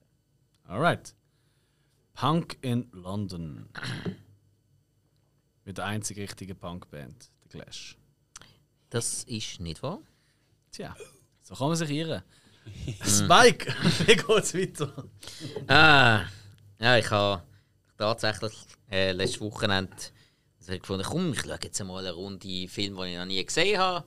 Alright. Punk in London. Mit der einzig richtigen Punkband, The Clash. Das ist nicht wahr. Tja. So kann man sich irren. Spike, wie geht's weiter? Ah, ja, ich habe tatsächlich äh, letztes Wochenende also gefunden, komm, ich schaue jetzt mal eine Runde Film, die ich noch nie gesehen habe.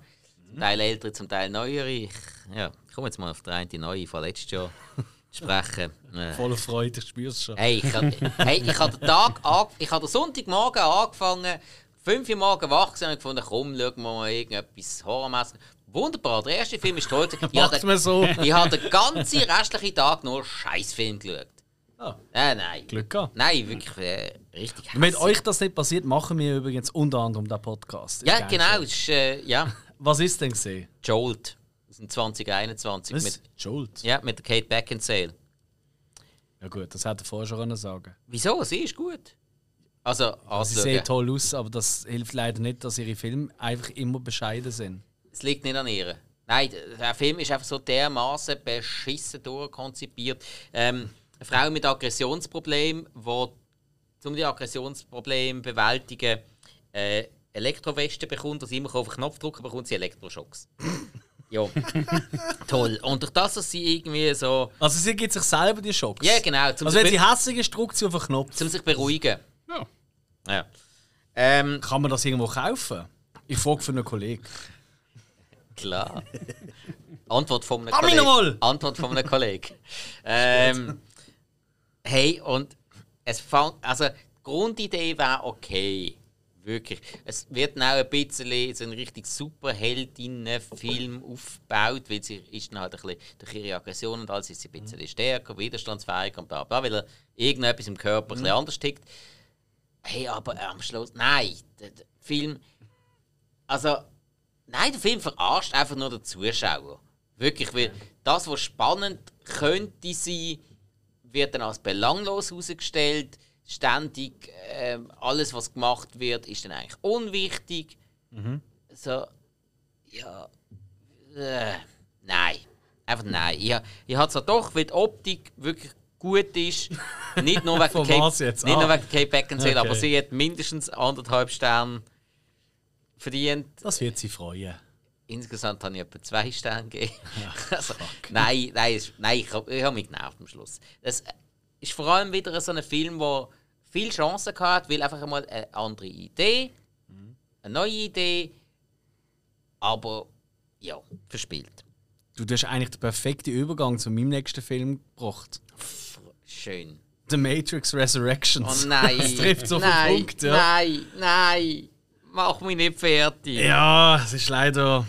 Zum Teil ältere, zum Teil neuere. Ich, ja, ich komme jetzt mal auf die neue von letztes Jahr. sprechen. Äh. Voller Freude, ich spür's schon. Hey, ich habe hey, ich hab den Tag an, ich hab den Sonntagmorgen angefangen, 5 Uhr morgen wach gewesen und gefunden, komm, schauen wir mal irgendetwas Horrormäßiges. Wunderbar, der erste Film ist toll. Ich Macht habe man so. den, ich hab den ganzen restlichen Tag nur Scheißfilm geschaut. Ah. Äh, nein. Glück gehabt. Nein, wirklich äh, richtig hässlich. euch das nicht passiert, machen wir übrigens unter anderem den Podcast. Ja, genau. ist, äh, ja, Was ist denn gesehen? Jolt. Das ist 2021. Was? Mit, Jolt? ja, mit der Kate Beckinsale. Ja gut, das hätte er vorher schon sagen Wieso? Sie ist gut. Also, Sie also sehen toll aus, aber das hilft leider nicht, dass ihre Filme einfach immer bescheiden sind. Es liegt nicht an ihr. Nein, der Film ist einfach so dermaßen beschissen durchkonzipiert. Ähm, eine Frau mit Aggressionsproblemen, die um die Aggressionsprobleme zu bewältigen, äh, Elektroweste bekommt, dass sie immer auf den Knopf drücken, bekommt sie Elektroschocks. ja, toll. Und durch das, dass sie irgendwie so. Also sie gibt sich selber die Schocks. Ja, genau. Also wenn sie hässlich ist, drückt sie auf den Knopf. zum sich beruhigen. Ja. Ja. Ähm, Kann man das irgendwo kaufen? Ich frage für einen Kollegen. Klar. Antwort von einem Kollegen. Antwort von einem Kollegen. Ähm, hey, und es fängt. Also, die Grundidee wäre okay. Wirklich. Es wird auch ein bisschen so ein richtig Superheldinnen-Film aufgebaut, weil sie ist dann halt ein bisschen durch ihre Aggression und alles ist sie ein bisschen stärker, widerstandsfähiger und bla bla, weil er irgendetwas im Körper ein bisschen anders tickt. Hey, aber am Schluss. Nein, der Film. Also, Nein, der Film verarscht einfach nur den Zuschauer. Wirklich, weil das, was spannend könnte sein, wird dann als belanglos herausgestellt. Ständig ähm, alles, was gemacht wird, ist dann eigentlich unwichtig. So, ja. Äh, nein. Einfach nein. Ich, ich habe zwar doch, weil die Optik wirklich gut ist. Nicht nur wegen Kate? Nicht Ah. nur wegen Kate Beckinsale, Okay. aber sie hat mindestens anderthalb Sterne verdient. Das wird sie freuen. Insgesamt habe ich etwa zwei Sterne gegeben. also, nein, nein, nein, ich habe ich hab mich genervt am Schluss. Es ist vor allem wieder so ein Film, der viel Chancen hat, weil einfach einmal eine andere Idee, eine neue Idee, aber ja, verspielt. Du hast eigentlich den perfekten Übergang zu meinem nächsten Film gebracht. Schön. The Matrix Oh Resurrections. nein, Das trifft so auf den nein, Punkt, ja. nein, nein, mach mich nicht fertig. Ja, es ist leider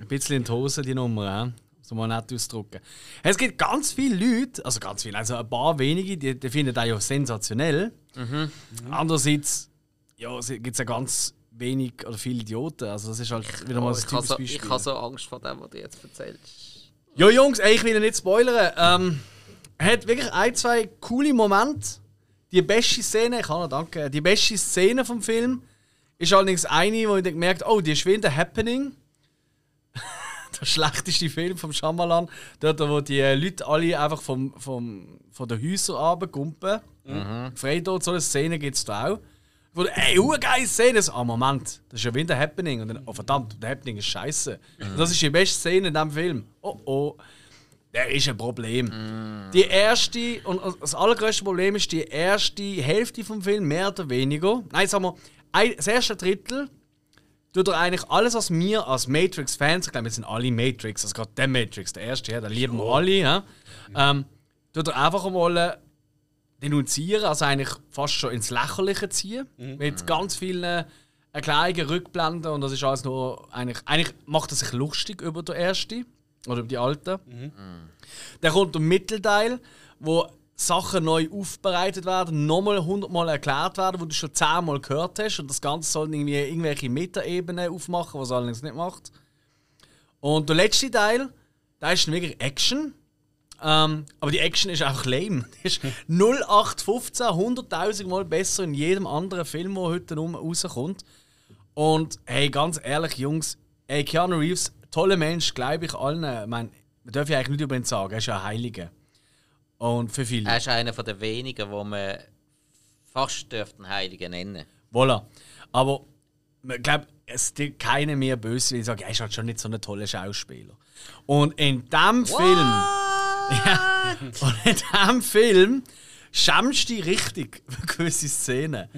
ein bisschen in die Hose, die Nummer. Äh? So mal nett ausdrücken. Es gibt ganz viele Leute, also ganz viele, also ein paar wenige, die, die finden das ja sensationell. Andererseits ja, gibt es ja ganz wenig oder viele Idioten. Also das ist halt wieder mal Oh, ein ich habe typisches so, Beispiel. ich habe so Angst vor dem, was du jetzt erzählst. Ja, Jungs, ey, ich will ja nicht spoilern. Ähm, hat wirklich ein, zwei coole Momente. Die beste Szene, ich kann noch danke, die beste Szene vom Film ist allerdings eine, wo ich dann gemerkt oh, die ist wie in The Happening. der schlechteste Film vom Shyamalan. Dort, wo die äh, Leute alle einfach vom, vom, von den Häusern runtergumpen. Mhm. Freitod, so eine Szene gibt es da auch. Wo, ey, eine geile Szene. Ah, Moment, das ist ja wie in The Happening. Und dann, oh verdammt, The Happening ist scheiße. Und das ist die beste Szene in diesem Film. Oh oh. Der ist ein Problem. Die erste, und das allergrößte Problem ist die erste Hälfte vom Film, mehr oder weniger. Nein, sagen wir, ein, das erste Drittel tut er eigentlich alles, was wir als Matrix-Fans, ich glaube, wir sind alle Matrix, also gerade der Matrix, der erste, ja, den lieben wir alle, ja, ähm, tut er einfach mal denunzieren, also eigentlich fast schon ins Lächerliche ziehen, mit ganz vielen Erklärungen, Rückblenden und das ist alles nur, eigentlich, eigentlich macht er sich lustig über den ersten oder über die alten. Dann kommt der Mittelteil, wo Sachen neu aufbereitet werden, nochmal hundertmal erklärt werden, wo du schon zehnmal gehört hast und das Ganze soll irgendwie irgendwelche Metaebenen aufmachen, was allerdings nicht macht. Und der letzte Teil, da ist wirklich Action. Ähm, aber die Action ist einfach lame. Die ist 0815, 100.000 Mal besser in jedem anderen Film, der heute rum rauskommt. Und hey, ganz ehrlich, Jungs, ey, Keanu Reeves, toller Mensch, glaube ich allen. Ich meine, man darf ja eigentlich nicht über ihn sagen, er ist ja ein Heiliger. Und für viele. Er ist einer von den wenigen, wo man fast dürften Heiligen nennen. Voilà. Aber ich glaube, es gibt keiner mehr böse, weil ich sage, er ist halt schon nicht so ein toller Schauspieler. Und in diesem Film. Ja, und in diesem Film schämst du dich richtig für gewisse Szenen.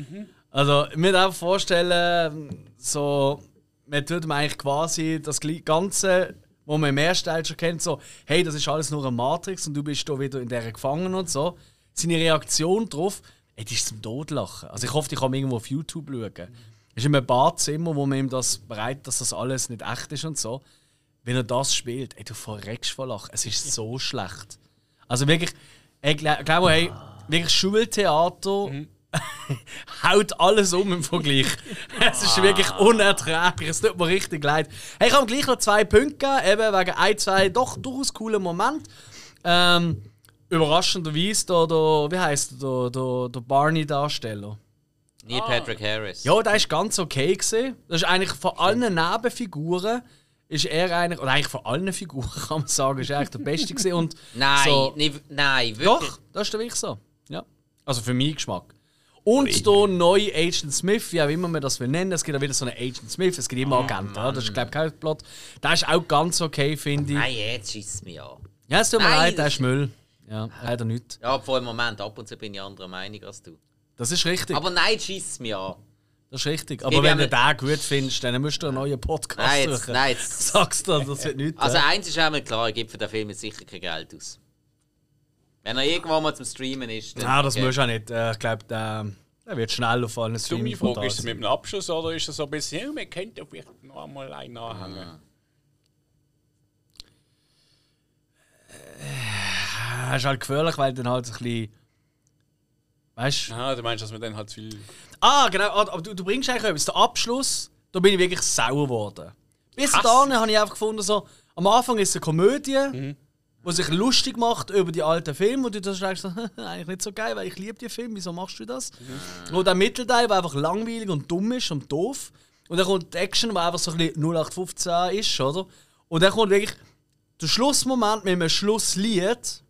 Also, ich mir einfach vorstellen, so, man tut ihm eigentlich quasi das ganze wo man im ersten Teil schon kennt, so, hey, das ist alles nur eine Matrix und du bist da wieder in der gefangen und so. Seine Reaktion darauf, ey, die ist zum Todlachen. Also ich hoffe, ich kann irgendwo auf YouTube schauen. Es ist in einem Badzimmer, wo man ihm das bereit, dass das alles nicht echt ist und so. Wenn er das spielt, ey, du verreckst vor Lachen. Es ist so schlecht. Also wirklich, ich glaube, hey, wirklich Schultheater haut alles um im Vergleich. Es ist wirklich unerträglich. Es tut mir richtig leid. Hey, ich habe gleich noch zwei Punkte gegeben, eben wegen ein, zwei doch durchaus coolen Moment. Ähm, überraschenderweise der, der, wie heißt der, der, der Barney-Darsteller. Neil Patrick Harris. Ja, der ist ganz okay gesehen. Das ist eigentlich von allen Nebenfiguren ist er eigentlich, oder eigentlich von allen Figuren kann man sagen, ist er eigentlich der Beste gewesen. Und Nein, so, nicht, nein, wirklich. doch, das ist der wirklich so. Ja. Also für meinen Geschmack. Und der neue Agent Smith, wie auch immer man das will nennen, es gibt auch wieder so einen Agent Smith, es gibt immer Agenten, ja, das ist glaube ich kein Plot. Der ist auch ganz okay, finde ich. Nein, jetzt schießt es mich an. Ja, es tut mir Nein, leid, der ist Müll. Ja, leider nicht. Ja, vor einem Moment, ab und zu bin ich anderer Meinung als du. Das ist richtig. Aber nein, schießt es mich an. das ist richtig. Aber wenn du den gut findest, dann musst du einen neuen Podcast Nein, jetzt, suchen. nein, jetzt. Sagst du, das wird nicht. Also eins ist einmal klar, ich gebe für den Film jetzt sicher kein Geld aus. Wenn er irgendwann mal zum Streamen ist. Nein, das okay. musst du auch nicht. Äh, Ich glaube, der, der wird schnell auf allen Dumme Streaming Frage, ist es mit einem Abschluss oder ist es so ein bisschen, ja, man könnte ja vielleicht noch einmal einen anhängen? Das ist halt gefährlich, weil dann halt ein bisschen. Weißt du? Ah, du meinst, dass man dann halt zu viel. Ah, genau. ah, Aber du, du bringst eigentlich etwas. Der Abschluss, da bin ich wirklich sauer geworden. Bis dahin habe ich einfach gefunden, so, am Anfang ist es eine Komödie, die sich lustig macht über die alten Filme und du dann so, eigentlich nicht so geil, weil ich liebe die Filme, wieso machst du das? Und der Mittelteil, der einfach langweilig und dumm ist und doof. Und dann kommt die Action, die einfach so ein bisschen 0815 ist, oder? Und dann kommt wirklich der Schlussmoment mit einem Schlusslied.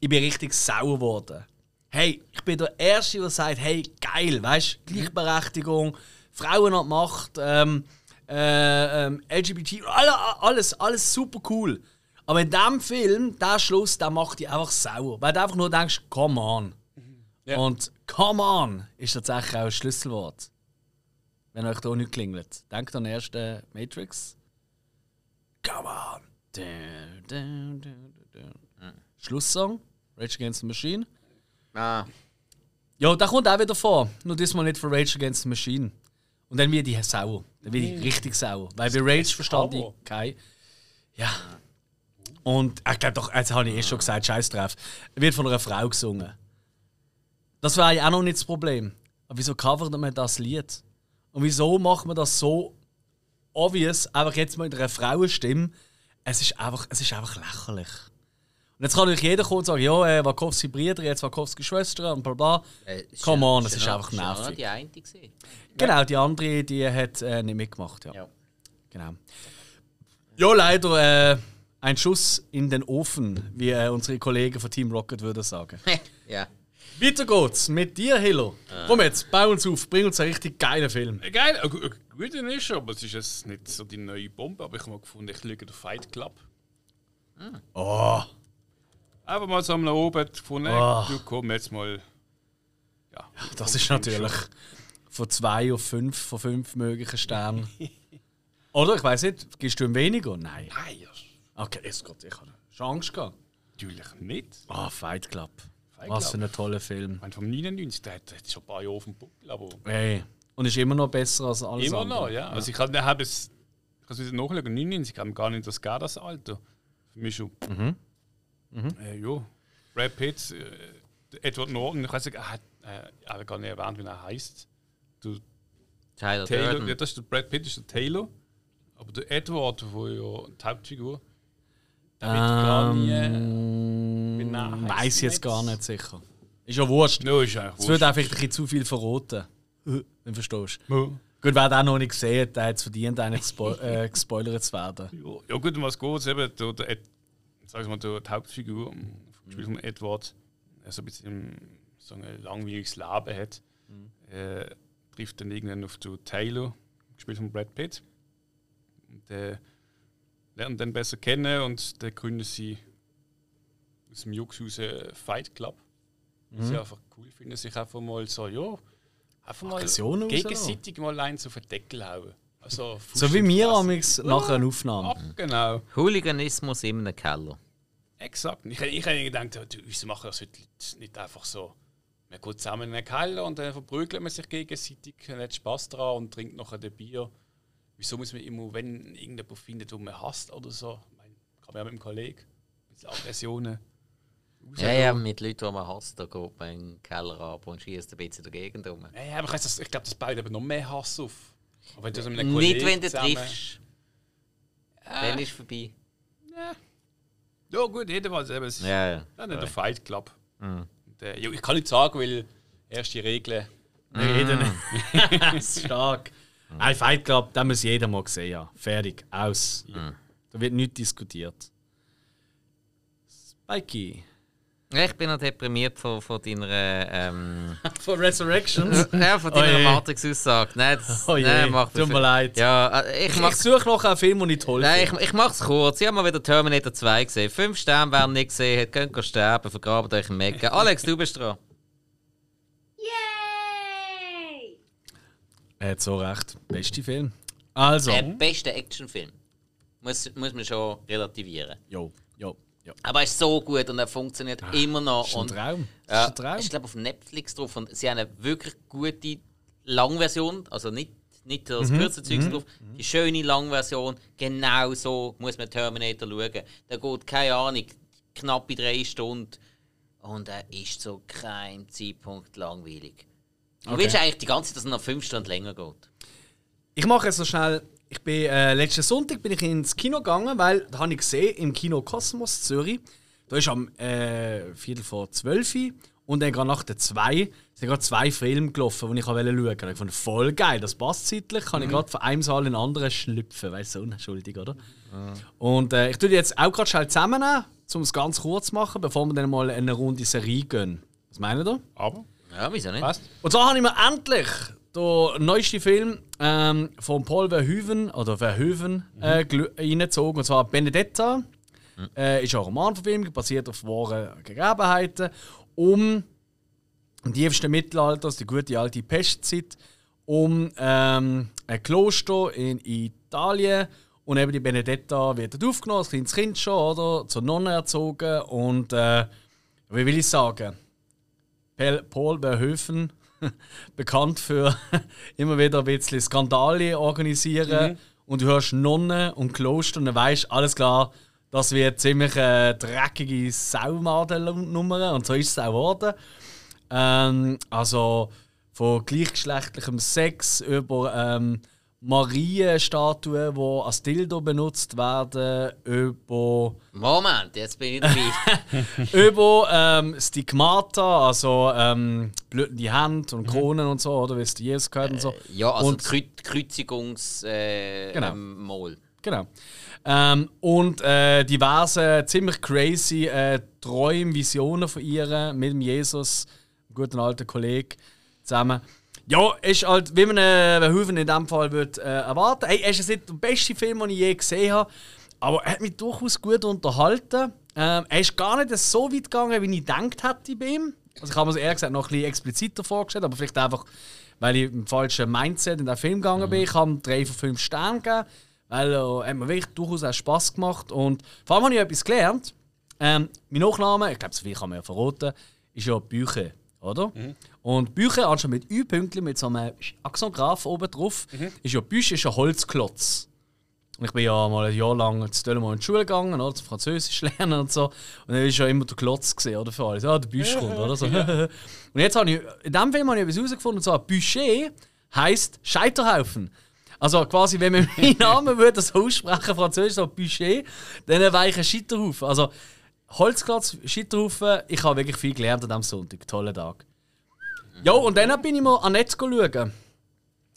Ich bin richtig sauer geworden. Hey, ich bin der Erste, der sagt, hey, geil, weißt du, Gleichberechtigung, Frauen an die Macht, ähm, äh, ähm, LGBT, alle- alles, alles super cool. Aber in diesem Film, der Schluss, der macht dich einfach sauer. Weil du einfach nur denkst, come on. Ja. Und come on ist tatsächlich auch ein Schlüsselwort. Wenn euch da nicht klingelt. Denkt an den ersten Matrix. Come on. Dun, dun, dun. Schlusssong. Rage Against the Machine. Ah, Ja, der kommt auch wieder vor. Nur diesmal nicht von Rage Against the Machine. Und dann wird ich sauer. Dann wird ich richtig sauer. Weil bei Rage verstand ich kein. Ja. Und ich glaube doch, jetzt habe ich eh schon gesagt, scheiß drauf. Wird von einer Frau gesungen. Das wäre ja auch noch nicht das Problem. Aber wieso covert man das Lied? Und wieso macht man das so obvious, einfach jetzt mal in einer Frauenstimme? Es ist einfach, es ist einfach lächerlich. Und jetzt kann natürlich jeder kommen und sagen, ja, äh, Wachowski Brüder, jetzt Wachowski Schwester und bla bla. äh, Come on, das ja ist einfach ja noch nervig. die eine gewesen. Genau, die andere, die hat äh, nicht mitgemacht, ja. Ja. Genau. Ja, leider äh, ein Schuss in den Ofen, wie äh, unsere Kollegen von Team Rocket würden sagen. ja. Weiter geht's mit dir, Hilo. Komm jetzt, bau uns auf, bring uns einen richtig geilen Film. Äh, Geil, gu- ein guter ist, aber es ist jetzt nicht so die neue Bombe. Aber ich habe mal gefunden, ich schaue den Fight Club. Oh, Einfach mal so am oben gefunden, Oh. du komm jetzt mal. Ja, das ist natürlich von zwei auf fünf von fünf möglichen Sternen. Oder, ich weiß nicht, gibst du ihm weniger? Nein. Nein, ja, Okay, ist gut, ich habe schon Angst gehabt. natürlich nicht. Ah, Fight Club. Fight Was Club. für ein toller Film. Ich meine, vom 99, der hat, hat schon ein paar Jahre auf dem Buckel, aber Hey. Und ist immer noch besser als alles immer andere. noch, ja. Also ich habe hab es, ich habe es wieder nachschauen, 99, ich habe gar nicht das gar das Alter. Für mich schon. Mhm. Äh, ja. Brad Pitt, äh, Edward Norton, ich weiß nicht, er hat äh, aber gar nicht erwähnt, wie er heißt. Du, Tyler Taylor, Durden. ja, das ist der Brad Pitt ist der Taylor, aber der Edward, wo ja die Hauptfigur, der wird gar nie. Ähm, benannt. Weiß Heisst jetzt gar nicht sicher. Ist ja wurscht. No, ist eigentlich Es wird einfach ein bisschen zu viel verraten. Wenn du verstehst. wurscht. Gut, wer den noch nicht gesehen hat, der hat es verdient, eigentlich gespo äh, gespoilert zu werden. Ja, ja gut, um was geht es eben? Der, der, Ed, sag ich mal, der, die Hauptfigur, gespielt von Edward, der so ein bisschen so ein langweiliges Leben hat, äh, trifft dann irgendwann auf den Taylor, gespielt von Brad Pitt. Und der lernt dann besser kennen und dann gründen sie aus dem Jux raus einen Fight Club. Was ich einfach cool finde, sich einfach mal so, ja, einfach mal rauslassen. gegenseitig mal einen auf den Deckel hauen. Also, So wie wir amix nach einer Aufnahme. Ab, genau. Hooliganismus in einem Keller. Exakt. Ich, ich hätte gedacht, du, wir machen das heute nicht einfach so. Man geht zusammen in einen Keller und dann verprügelt man sich gegenseitig, hat Spaß daran und trinkt nachher ein Bier. Wieso muss man immer, wenn irgendjemand findet, den man hasst oder so, ich meine, kann man ja mit einem Kollegen, ein bisschen Aggressionen. Ja, ja, mit Leuten, die man hasst, da geht man in den Keller ab und schießt ein bisschen Gegend rum. Ja, ja, aber das- ich glaube, das baut eben noch mehr Hass auf. Aber wenn du so mit einem Nicht, wenn du zusammen- triffst. Dann ist es vorbei. Ja, gut, jedenfalls. Eben, es Ja, ja. dann der Fight Club. Mhm. Und, äh, ja, ich kann nicht sagen, weil erste Regeln. Reden. Stark. Ein Fight Club, den muss jeder mal gesehen haben. Fertig. Aus. Da wird nichts diskutiert. Spikey. Ich bin noch deprimiert von, von deiner, ähm, Von Resurrections. ja, von Oh deiner je. Matrix-Aussage. Nein, das, Oh nein, macht tut mir leid. Ja, äh, ich Ich mach's, suche noch einen Film, den ich toll nein, ich, ich mach's kurz. Ich habe mal wieder Terminator 2 gesehen. Fünf Sterne, wer ihn nicht gesehen hat, könnt ihr sterben, vergrabt euch im Mecken. Alex, du bist dran. Er hat so recht. Beste Film. Also. Der beste Actionfilm. Muss, muss man schon relativieren. Jo, jo, jo. Aber er ist so gut und er funktioniert immer noch. Ist ein und, Traum. Ja, ist ein Traum. ich glaube auf Netflix drauf und sie haben eine wirklich gute Langversion, also nicht, nicht das Mhm, kurze Zeug drauf, die schöne Langversion, genau so muss man Terminator schauen. Der geht, keine Ahnung, knappe drei Stunden und er ist zu keinem Zeitpunkt langweilig. Du Okay. willst eigentlich die ganze Zeit, dass er noch fünf Stunden länger geht. Ich mache es so schnell. Ich bin äh, letzten Sonntag bin ich ins Kino gegangen, weil da habe ich gesehen im Kino Kosmos Zürich. Da ist am äh, Viertel vor zwölf und dann gerade nach der zwei sind gerade zwei Filme gelaufen, die ich schauen wollte. Ich fand voll geil, das passt zeitlich. Kann ich gerade von einem Saal in den anderen schlüpfen, weil so unschuldig, oder? Und äh, ich tue die jetzt auch gerade schnell zusammennehmen, um es ganz kurz zu machen, bevor wir dann mal in eine Runde Serie gehen. Was meint ihr? Aber, Ja, wieso nicht? passt. Und so habe ich mir endlich den neuesten Film ähm, von Paul Verhoeven oder Verhoeven äh, gelö- reingezogen. Und zwar Benedetta. Äh, ist eine Romanverfilmung, basiert auf wahren Gegebenheiten. Um im tiefsten Mittelalter, also die gute alte Pestzeit, um ähm, ein Kloster in Italien. Und eben die Benedetta wird dort aufgenommen, als kleines Kind schon, oder? Zur Nonne erzogen. Und äh, wie will ich sagen? Paul Verhoeven, bekannt für immer wieder ein bisschen Skandale organisieren. Und du hörst Nonnen und Kloster und dann weißt alles klar, das wird ziemlich äh, dreckige Saumadel-Nummer. Und so ist es auch geworden. Ähm, also von gleichgeschlechtlichem Sex über ähm, Marienstatuen, die als Dildo benutzt werden, über Moment, jetzt bin ich dabei. über ähm, Stigmata, also ähm, blutende Hände und Kronen und so, oder wie es Jesus gehört und so. ja, also und, Kreu Kreuzigungs äh, Genau. ähm. Genau. Ähm, und äh, diverse ziemlich crazy äh, Träume, Visionen von ihr mit dem Jesus, einem guten alten Kollegen, zusammen. Ja, ist halt, wie man äh, Verhoeven in diesem Fall würde, äh, erwarten. Hey, er ist nicht der beste Film, den ich je gesehen habe, aber er hat mich durchaus gut unterhalten. Ähm, er ist gar nicht so weit gegangen, wie ich gedacht hätte bei ihm. Also ich habe mir es ehrlich gesagt noch ein bisschen expliziter vorgestellt, aber vielleicht einfach, weil ich im falschen Mindset in den Film gegangen bin. Ich habe ihm drei von fünf Sternen gegeben, weil er hat mir wirklich durchaus auch Spass gemacht. Und vor allem habe ich etwas gelernt. Ähm, mein Nachname, ich glaube, so viel kann man ja verraten, ist ja Bücher, oder? Und Bücher, anstatt mit Ü-Pünktchen, mit so einem Axongraph oben drauf, ist ja Bücher ist ein Holzklotz. Und ich bin ja mal ein Jahr lang zu Dölemann in die Schule gegangen, oder, zum Französisch lernen und so. Und dann ist ja immer der Klotz gesehen, oder? Für alles. Ja, der Büsch kommt, oder? So. und jetzt habe ich, in diesem Film habe ich etwas herausgefunden, und zwar Bücher heisst Scheiterhaufen. Also quasi, wenn man meinen Namen würde so aussprechen, Französisch, so Bücher, dann wäre ich ein Scheiterhaufen. Also Holzklotz, Scheiterhaufen, ich habe wirklich viel gelernt an diesem Sonntag. Toller Tag. Ja, und dann bin ich mal Annette schauen.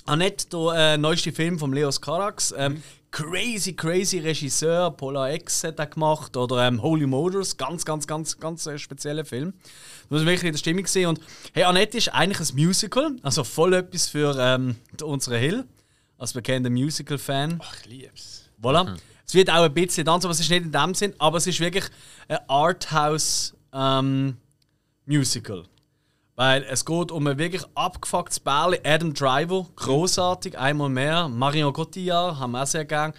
Annette, der äh, neueste Film von Leos Carax. Ähm, crazy, crazy Regisseur. Polar X hat er gemacht. Oder ähm, Holy Motors. Ganz, ganz, ganz, ganz äh, spezieller Film. Da muss man wirklich in der Stimmung sehen. Und hey, Annette ist eigentlich ein Musical. Also voll etwas für ähm, unsere Hill. Als bekannter Musical-Fan. Ach, ich lieb's. Voilà. Es wird auch ein bisschen Tanz, aber es ist nicht in dem Sinn, aber es ist wirklich ein Arthouse ähm, Musical. Weil es geht um ein wirklich abgefucktes Bärli. Adam Driver, großartig, einmal mehr. Marion Cotillard, haben wir auch sehr gern.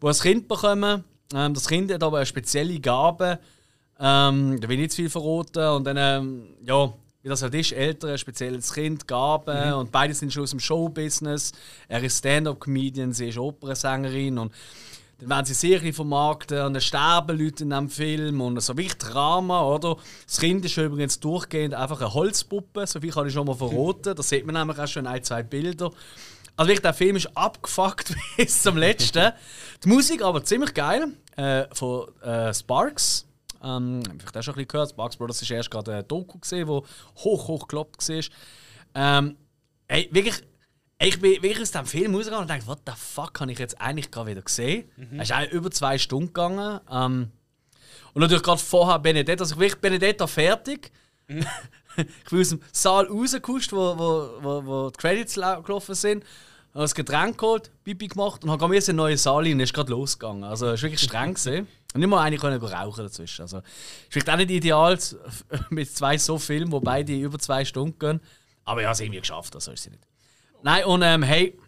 Wo ein Kind bekommen. Ähm, das Kind hat aber eine spezielle Gabe. Ähm, da will ich nicht zu viel verraten. Und dann, ähm, ja, wie das halt ist, Eltern, ein spezielles Kind, Gaben. Und beide sind schon aus dem Showbusiness. Er ist Stand-up-Comedian, sie ist Opernsängerin. Und dann werden sie sehr ein vermarkten und dann sterben Leute in diesem Film und so wirklich Drama, oder? Das Kind ist übrigens durchgehend einfach eine Holzpuppe, so viel kann ich schon mal verraten. Das sieht man nämlich auch schon in ein, zwei Bilder. Also wirklich, der Film ist abgefuckt bis zum letzten. Die Musik aber ziemlich geil, äh, von äh, Sparks. Ähm, vielleicht auch schon ein bisschen gehört. Sparks Brothers ist erst gerade ein Doku gesehen, wo hoch, hoch gekloppt war. Ähm, ey, wirklich ich bin wirklich aus diesem Film rausgegangen und dachte, what the fuck habe ich jetzt eigentlich gerade wieder gesehen? Mhm. Es ist eigentlich über zwei Stunden gegangen. Ähm, und natürlich gerade vorher Benedetta, also ich wirklich Benedetta fertig. Mhm. ich bin aus dem Saal rausgekuscht, wo, wo, wo, wo die Credits gelaufen sind. Habe das Getränk geholt, Pipi gemacht und habe mir in einen neuen Saal und ist gerade losgegangen. Also es war wirklich streng. Gewesen. Und nicht mal eigentlich rauchen dazwischen. Also, ist vielleicht auch nicht ideal mit zwei so Filmen, wo beide über zwei Stunden gehen. Aber ich habe es irgendwie geschafft, also ist sie nicht. Nein, und ähm, hey,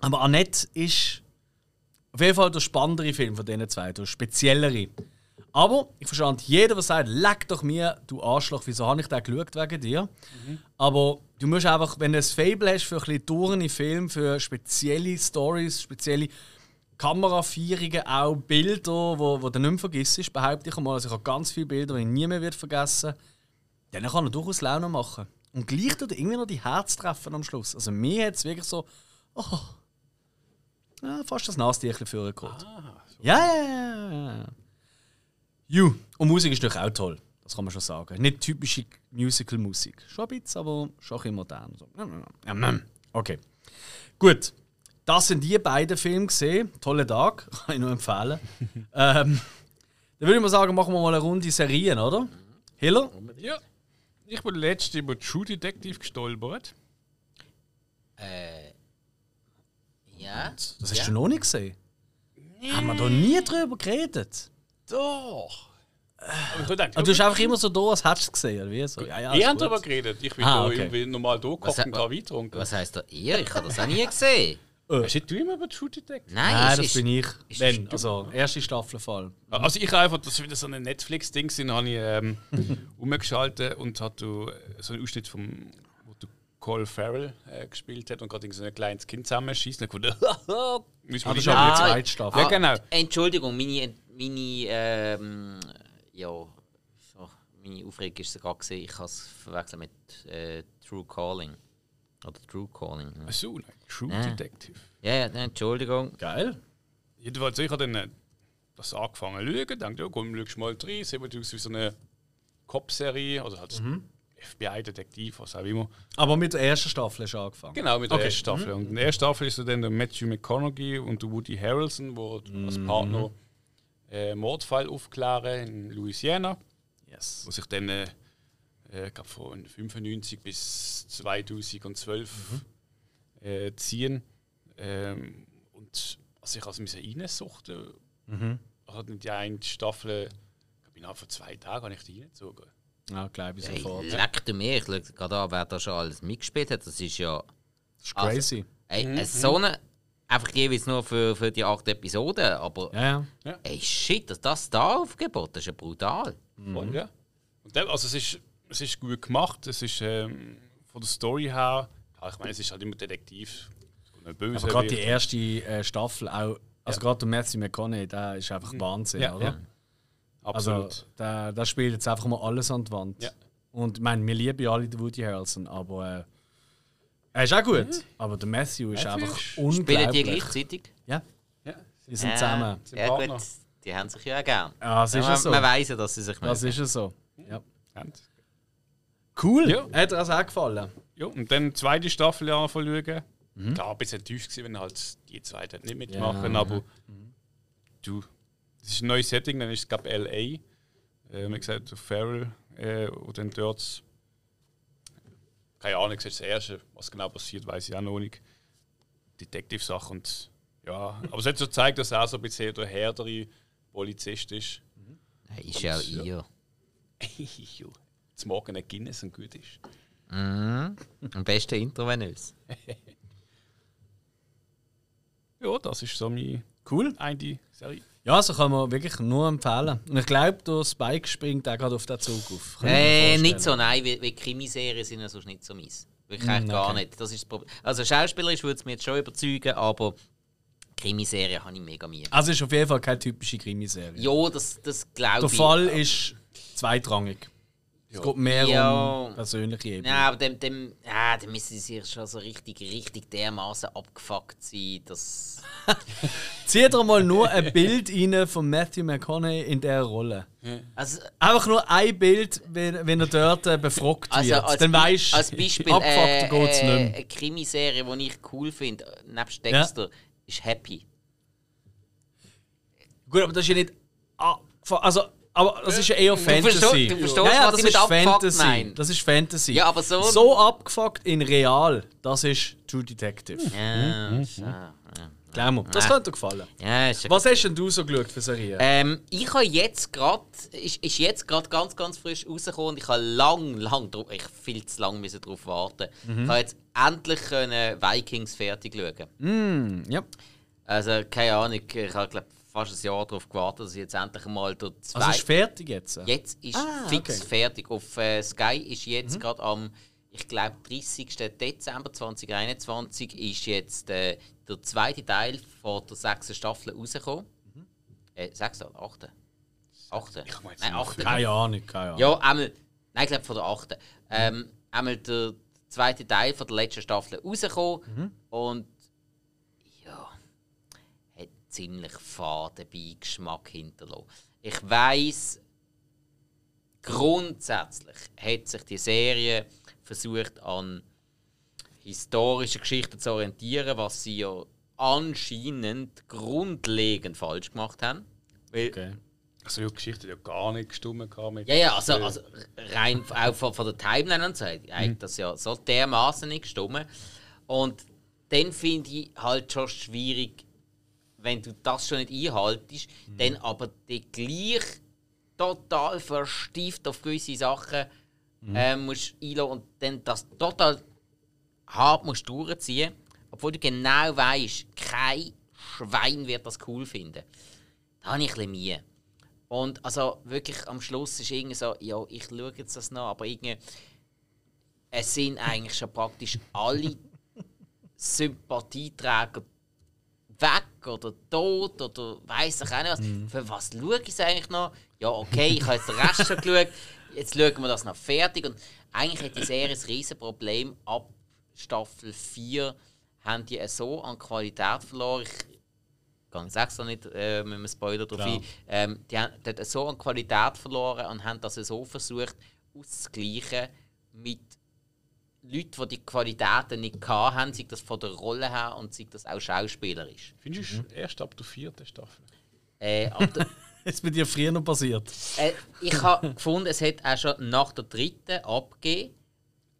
aber Annette ist auf jeden Fall der spannendere Film von diesen zwei, der speziellere. Aber ich verstand jeder, der sagt, leck doch mir, du Arschloch, wieso habe ich den geschaut wegen dir? Mhm. Aber du musst einfach, wenn du ein Fable hast für ein bisschen Touren Film, für spezielle Stories, spezielle Kameraführungen, auch Bilder, wo, wo du nicht mehr vergisst, behaupte ich einmal. Also ich habe ganz viele Bilder, die ich nie mehr vergessen dann kann er durchaus Laune machen. Und gleich tut er irgendwie noch die Herz treffen am Schluss. Also mir hat es wirklich so, oh, ja, fast das Nastierchen für Ah, so. Ja, ja, ja, ja. Und Musik ist natürlich auch toll. Das kann man schon sagen. Nicht typische Musical-Musik. Schon ein bisschen, aber schon ein modern. So. Okay. Gut. Das sind die beiden Filme gesehen. Toller Tag, kann ich nur empfehlen. ähm, dann würde ich mal sagen, machen wir mal eine Runde Serien, oder? Hiller? Ja. Ich bin letzte über True Detective gestolpert. Äh. Ja. Das hast ja. du noch nicht gesehen? Nee. Haben wir da nie drüber geredet? Doch. Aber ich dachte, du hast einfach immer so da, als hättest du es gesehen, oder wie? So, ja, ja, ihr habt darüber geredet. Ich bin ah, da okay. normal da gekocht und da weiter. Was heisst da ihr? Ich habe das auch nie gesehen. Äh. Hast du immer über True Detective? Nein, Nein das bin ich. Wenn, also erste Staffel Fall. Also ich einfach, das wieder so ein Netflix-Ding sind, habe ich ähm, umgeschaltet und hat du so einen Ausschnitt vom wo du Cole Farrell äh, gespielt hat und gerade so ein kleines Kind zusammenschießt. Dann kommt ah, das ist schon die zweite Staffel. Ja, genau. Entschuldigung, meine, meine ähm, ja, so, meine Aufregung ist sogar gesehen, ich habe es verwechselt mit äh, True Calling. Oder True Calling. Ja. Ach so, nein. True ja. Detective. Ja, ja, Entschuldigung. Geil. Jedenfalls, ich habe dann äh, das angefangen zu schauen. Dachte, ja, komm, schau mal rein. Sieht aus wie so eine Cop-Serie. Also halt mhm. FBI-Detektiv, was auch immer. Aber mit der ersten Staffel hast du angefangen? Genau, mit der okay. ersten Staffel. Mhm. Und in der ersten Staffel ist dann der Matthew McConaughey und der Woody Harrelson, wo mhm. als Partner äh, Mordfall aufklären in Louisiana. Yes. Wo sich dann äh, äh, glaub, von 95 bis 2012 mhm. äh, ziehen. Ähm, und also ich also reinsuchten. Mhm. Ich hatte die eine Staffel, ich glaube, innerhalb von zwei Tagen habe ich die reingezogen. Ja, glaube ich sofort. Hey, leck du mir, ich schaue gerade an, wer da schon alles mitgespielt hat. Das ist ja. Das ist crazy. Also, ey, mhm. so eine, einfach jeweils nur für, für die acht Episoden, aber. Ja, ja. Ey, shit, dass das da aufgeboten ist ja brutal. Mhm. Ja. Und dann, also es ist es ist gut gemacht. Es ist ähm, von der Story her, ja, ich meine, es ist halt immer Detektiv. Böse Aber gerade die erste äh, Staffel auch, also ja. gerade der Matthew McConaughey, der ist einfach mhm. Wahnsinn, ja, oder? Ja. Absolut. Also, der, der spielt jetzt einfach mal alles an die Wand. Ja. Und ich meine, wir lieben alle den Woody Harrelson, aber äh, er ist auch gut. Mhm. Aber der Matthew ist Matthew einfach ist unglaublich. Spielen die gleichzeitig? Ja. ja. Sie sind zusammen. Ja, gut. Die haben sich ja auch gern. Ja, das ist ja, man, so. man weiß ja, dass sie sich mögen. Das ist ja so. Ja. Cool. Ja. Hat dir das auch gefallen? Ja, und dann die zweite Staffel ja anschauen. Mhm. Klar, ein bisschen enttäuscht gewesen, wenn halt die zweite nicht mitmachen, ja. aber mhm. du, das ist ein neues Setting, dann ist es, glaube L.A. Äh, wie gesagt, Farrell äh, und dann dort keine Ahnung, das ist das Erste, was genau passiert, weiß ich auch noch nicht. Detective-Sache und ja, aber es hat so gezeigt, dass er auch so ein bisschen der härtere Polizist ist. Mhm. Ist ja ihr. Zum Morgen ein Guinness und gut ist. Am besten intravenös. Ja, das ist so meine Cool. eine Serie. Ja, also kann man wirklich nur empfehlen. Und ich glaube, der Spike springt auch gerade auf den Zug auf. Mir Äh, nicht so, nein, weil, weil Krimiserien sind ja sonst nicht so meins. Wirklich gar okay. nicht. Das ist das Problem. Also schauspielerisch würde es mich jetzt schon überzeugen, aber Krimiserien habe ich mega Mühe. Also es ist auf jeden Fall keine typische Krimiserie. Ja, das, das glaube Der ich. Fall ist zweitrangig. Es geht mehr Ja. um persönliche Ebene. Ja, aber dem, dem, ja, dem müssen sie schon so richtig, richtig dermaßen abgefuckt sein, dass. Zieh dir mal nur ein Bild rein von Matthew McConaughey in dieser Rolle. Also, Einfach nur ein Bild, wenn, wenn er dort äh, befragt also wird. als, Dann Bi- weißt du, als Beispiel abgefuckter äh, geht es äh, nicht mehr. eine Krimiserie, die ich cool finde, äh, nebst Dexter, ist Happy. Gut, aber das ist ja nicht. abgefuckt. Also, aber das ist ja eher Fantasy. verstehst- du verstehst, ja, ja, das ist Fantasy. Das ist Fantasy. Ja, aber so- So abgefuckt in real, das ist True Detective. Ja, so, ja. Glaub mir, das könnte dir gefallen. ja Was hast denn du so geschaut für Serien? Ähm, ich habe jetzt gerade, ist, ist jetzt gerade ganz, ganz frisch rausgekommen und ich habe lang, lang, ich viel zu lange müssen darauf warten. Mhm. Ich habe jetzt endlich können Vikings fertig schauen. Hm, ja. Also keine Ahnung, ich habe glaub, fast ein Jahr darauf gewartet, dass ich jetzt endlich mal der zwei. Also ist fertig jetzt? jetzt ist Ah, fix okay. Mhm. fertig. Auf äh, Sky ist jetzt gerade am, ich glaube 30. Dezember 2021 ist jetzt äh, der zweite Teil von der sechsten Staffel rausgekommen. Mhm. Äh, sechste oder achte? Achte? Ich Nein, achte. Keine Ahnung, keine Ahnung. Ja, einmal, nein, ich glaube von der achten. Ähm, einmal der zweite Teil von der letzten Staffel rausgekommen Mhm. und ziemlich faden Beigeschmack hinterlassen. Ich weiß, grundsätzlich hat sich die Serie versucht an historischen Geschichten zu orientieren, was sie ja anscheinend grundlegend falsch gemacht haben. Okay. Also die Geschichte hat ja gar nicht gestummt gehabt mit Ja, ja, also, also rein auch von, von der Timeline und so, eigentlich das ja so dermaßen nicht gestimmt. Und dann finde ich halt schon schwierig, wenn du das schon nicht einhaltest, dann aber die gleich total verstieft auf gewisse Sachen äh, musst einlassen und dann das total hart musst durchziehen, obwohl du genau weißt, kein Schwein wird das cool finden. Da habe ich ein bisschen Mühe. Und also wirklich am Schluss ist irgendwie so, ja, ich schaue jetzt das noch, aber irgendwie, es sind eigentlich schon praktisch alle Sympathieträger weg oder tot oder weiß ich auch nicht was. Für was schaue ich es eigentlich noch? Ja, okay, ich habe jetzt den Rest schon geschaut, jetzt schauen wir das noch fertig. Und eigentlich hat die Serie ein riesen Problem. Ab Staffel 4 haben die so an Qualität verloren. Ich, gehe jetzt extra nicht äh, mit einem Spoiler drauf ein. Ähm, die haben die haben so an Qualität verloren und haben das so versucht auszugleichen mit Leuten, die die Qualitäten nicht hatten, sei das von der Rolle her und sei das auch schauspielerisch. Findest du es erst ab der vierten Staffel? Äh, ab der, Ist bei dir früher noch passiert? äh, ich habe gefunden, es hat auch schon nach der dritten abgegeben.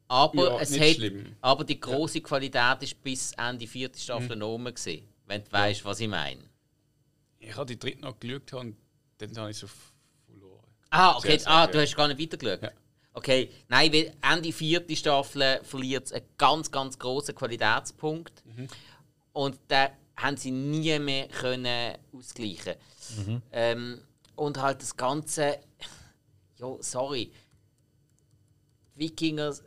Aber, Ja, es hat, schlimm. aber die große Qualität ist bis Ende vierte Staffel Mhm. noch oben gewesen, wenn du weißt, was ich meine. Ich habe die dritte noch geschaut und dann habe ich so verloren. Ah, okay. Ah, ja. du hast gar nicht weitergeschaut. Ja. Okay, nein, weil Ende vierte Staffel verliert es einen ganz, ganz großen Qualitätspunkt. Mhm. Und da haben sie nie mehr können ausgleichen. Ähm, und halt das Ganze, ja, sorry, die Wikinger so-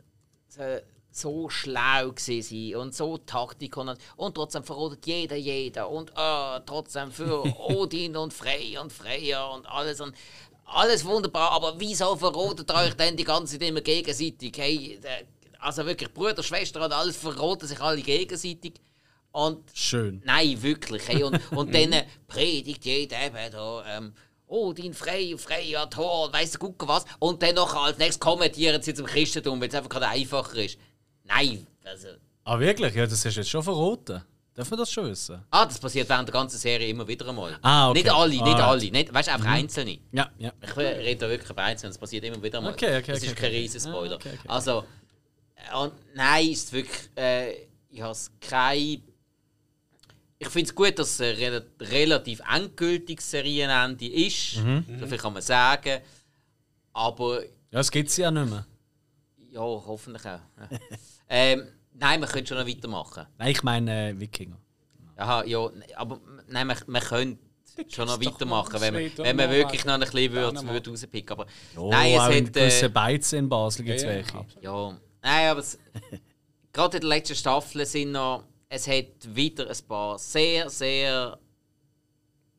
so schlau sein und so Taktik und, und trotzdem verrotet jeder jeder und ah, trotzdem für Odin und Frey und Freya und alles und alles wunderbar, aber wieso verrotet euch denn die ganze Zeit immer gegenseitig? Hey, also wirklich Bruder, Schwester und alles verroten sich alle gegenseitig und Schön. Nein, wirklich. Hey. Und, und dann äh, predigt jeder eben da, ähm, oh, dein Frey, Freya, Tor, weißt du, guck was. Und dann noch als nächstes kommentieren sie zum Christentum, weil es einfach gerade einfacher ist. Nein, also. Ah, wirklich? Ja, das du jetzt schon verraten. Darf man das schon wissen? Ah, das passiert während der ganzen Serie immer wieder einmal. Ah, okay. Nicht alle, nicht Alright. alle. Nicht, weißt du, einfach einzelne. Ja, ja. Ich rede da wirklich über einzelne, das passiert immer wieder einmal. Okay, okay, Das okay, ist kein okay. riesen Spoiler. Ah, okay, okay. Also, äh, und nein, ist es wirklich. Äh, ich habe es kein. Ich finde es gut, dass es ein rel relativ endgültiges Serienende ist. Mhm. So viel kann man sagen. Aber Ja, es gibt sie ja nicht mehr. ja, hoffentlich auch. Ja. ähm, nein, wir können schon noch weitermachen. Nein, ich meine äh, Wikinger. Aha, ja, aber nein, wir, wir können schon noch weitermachen, wenn Schweden wenn und wirklich noch ein bisschen würde, würde rauspicken. Aber Oh, nein, es hat. Äh, Beizen in Basel gibt es Ja, welche. ja, nein, aber es, gerade in der letzten Staffel sind noch. Es hat wieder ein paar sehr, sehr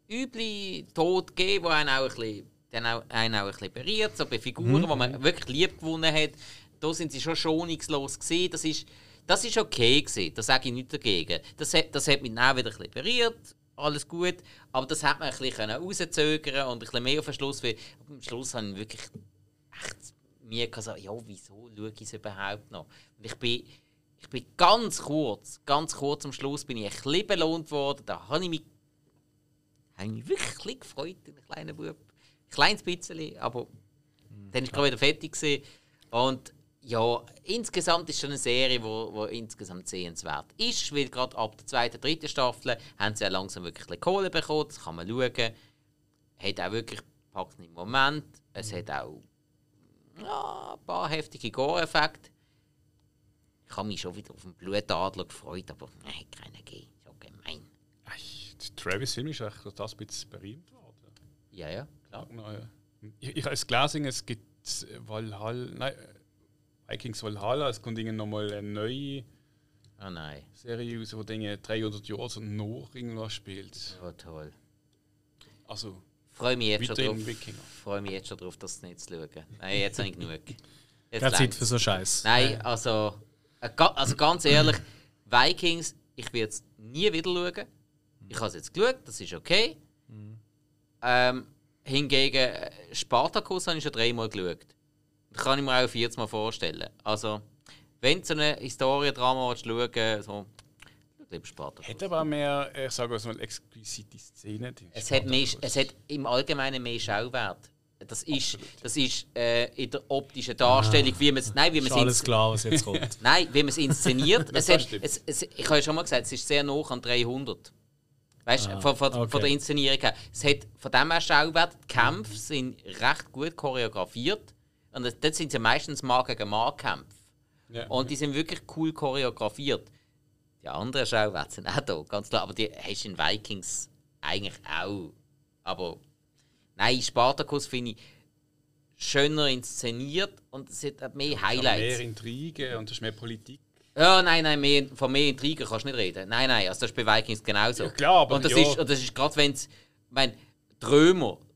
üble Tode gegeben, die einen auch ein bisschen, dann auch, einen auch ein bisschen berührt, so bei Figuren, die man wirklich lieb gewonnen hat. Da sind sie schon schonungslos gesehen. Das ist, das ist okay gewesen. Da sage ich nichts dagegen. Das hat, das hat mich auch wieder ein bisschen berührt. Alles gut. Aber das hat man ein bisschen rauszögern und ein bisschen mehr auf den Schluss. Weil am Schluss habe ich wirklich echt mir gesagt, ja, wieso schaue ich es überhaupt noch? Und ich bin, ich bin ganz kurz, ganz kurz am Schluss bin ich ein bisschen belohnt worden. Da habe ich mich, habe ich mich wirklich gefreut, ein kleiner Bub. Ein kleines bisschen, aber dann ist gerade wieder fertig gewesen. Und ja, insgesamt ist es schon eine Serie, die wo, wo insgesamt sehenswert ist, weil gerade ab der zweiten, dritten Staffel haben sie ja langsam wirklich Kohle bekommen, das kann man schauen. Hat auch wirklich packende Moment. Es hat auch ja, ein paar heftige Gore-Effekte. Ich habe mich schon wieder auf den Blutadler gefreut, aber nein, hat keinen gegeben. Ist auch gemein. Ei, der Travis Film ist durch das ein bisschen berühmt worden. Ja, ja, klar. Ich, ich habe es gelesen, es gibt Valhalla, nein, Vikings Valhalla, es kommt irgendwie nochmal eine neue Oh nein, Serie raus, die Dinge 300 Jahre so noch irgendwas spielt. so toll. Also, Freue mich jetzt schon drauf. Wikinger. Freue mich jetzt schon drauf, das nicht zu schauen. Nein, jetzt habe ich genug. Jetzt Keine Zeit für so Scheiß. Nein, also, äh, also ganz ehrlich, Vikings, ich werde es nie wieder schauen. Ich habe es jetzt geschaut, das ist okay. Ähm, hingegen, äh, Spartacus habe ich schon dreimal geschaut. Das kann ich mir auch 40 Mal vorstellen. Also, wenn du so eine Historiendrama schauen so. Hat aber auch mehr, ich sage mal, exquisite Szenen. Es hat, mehr, es hat im Allgemeinen mehr Schauwert. Das ist, das ist äh, in der optischen Darstellung, wie man es. Nein, wie man Ist es alles klar, was jetzt kommt. Nein, wie man es inszeniert. es Das hat, stimmt. es, es, ich habe ja schon mal gesagt, es ist sehr nah an 300. Weißt du, Ah, von, von, okay. von der Inszenierung her. Es hat von dem her Schauwert, die Kämpfe sind recht gut choreografiert. Und das- dort sind ja meistens Mann gegen Mann Kämpfe. Ja. Und die sind wirklich cool choreografiert. Die anderen Schauwerte sind auch da, ganz klar. Aber die hast du in Vikings eigentlich auch. Aber nein, Spartacus finde ich schöner inszeniert und es hat mehr mehr Highlights. Intrigen und es ist mehr Politik. Ja, nein, nein, mehr, von mehr Intrigen kannst du nicht reden. Nein, nein, also das ist bei Vikings genauso. Ja, klar, aber und das ja. ist, und das ist gerade wenn es, ich meine, die Römer, äh,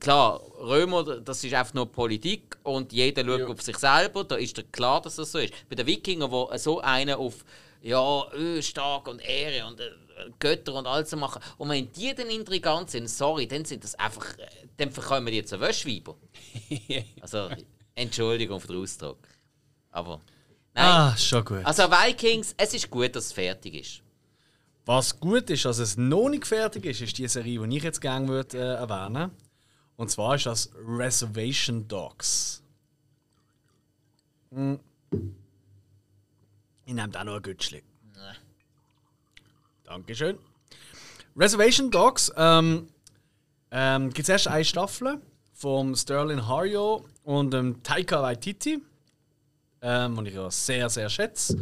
klar, Römer, das ist einfach nur Politik und jeder schaut Ja. auf sich selber, da ist klar, dass das so ist. Bei den Wikingern, wo so einer auf, ja, öh, stark und Ehre und äh, Götter und alles so machen, und wenn die dann intrigant sind, sorry, dann sind das einfach, äh, dann verkommen die zu Wäschweiber. also, Entschuldigung für den Ausdruck. Aber, nein. Ah, schon gut. Also Vikings, es ist gut, dass es fertig ist. Was gut ist, dass es noch nicht fertig ist, ist die Serie, die ich jetzt gerne würde, äh, erwähnen Und zwar ist das Reservation Dogs. Hm. Ich nehme da noch ein Gütschli. Dankeschön. Reservation Dogs ähm, ähm, gibt es erst eine Staffel vom Sterling Hario und dem Taika Waititi, ähm, den ich ja sehr, sehr schätze.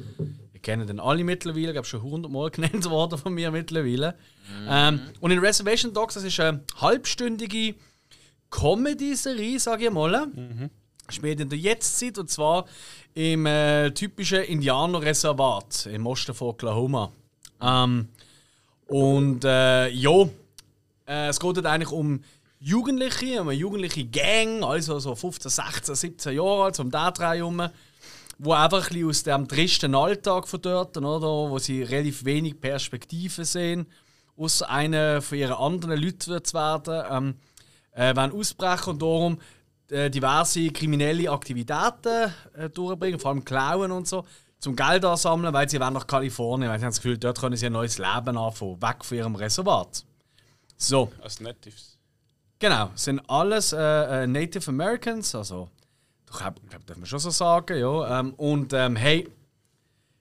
Wir kennen den alle mittlerweile, ich glaube schon 100 Mal genannt worden von mir mittlerweile. Ähm, und in Reservation Dogs, das ist eine halbstündige Comedy-Serie, sage ich mal. Spielt in der Jetztzeit und zwar im äh, typischen Indianerreservat im Osten von Oklahoma. Ähm, und äh, ja, äh, es geht eigentlich um Jugendliche, um eine jugendliche Gang, also so 15, 16, 17 Jahre alt, so um den Dreh herum, wo einfach ein bisschen aus dem tristen Alltag von dort, oder, wo sie relativ wenig Perspektive sehen, aus einer von ihren anderen Leuten zu werden, ähm, äh, wollen ausbrechen und darum äh, diverse kriminelle Aktivitäten äh, durchbringen, vor allem Klauen und so, zum Geld ansammeln, weil sie wollen nach Kalifornien, weil sie haben das Gefühl, dort können sie ein neues Leben anfangen, weg von ihrem Reservat. So, Als Natives. genau, sind alles äh, äh, Native Americans, also ich glaube, glaub, darf man schon so sagen, ja. Ähm, und ähm, hey,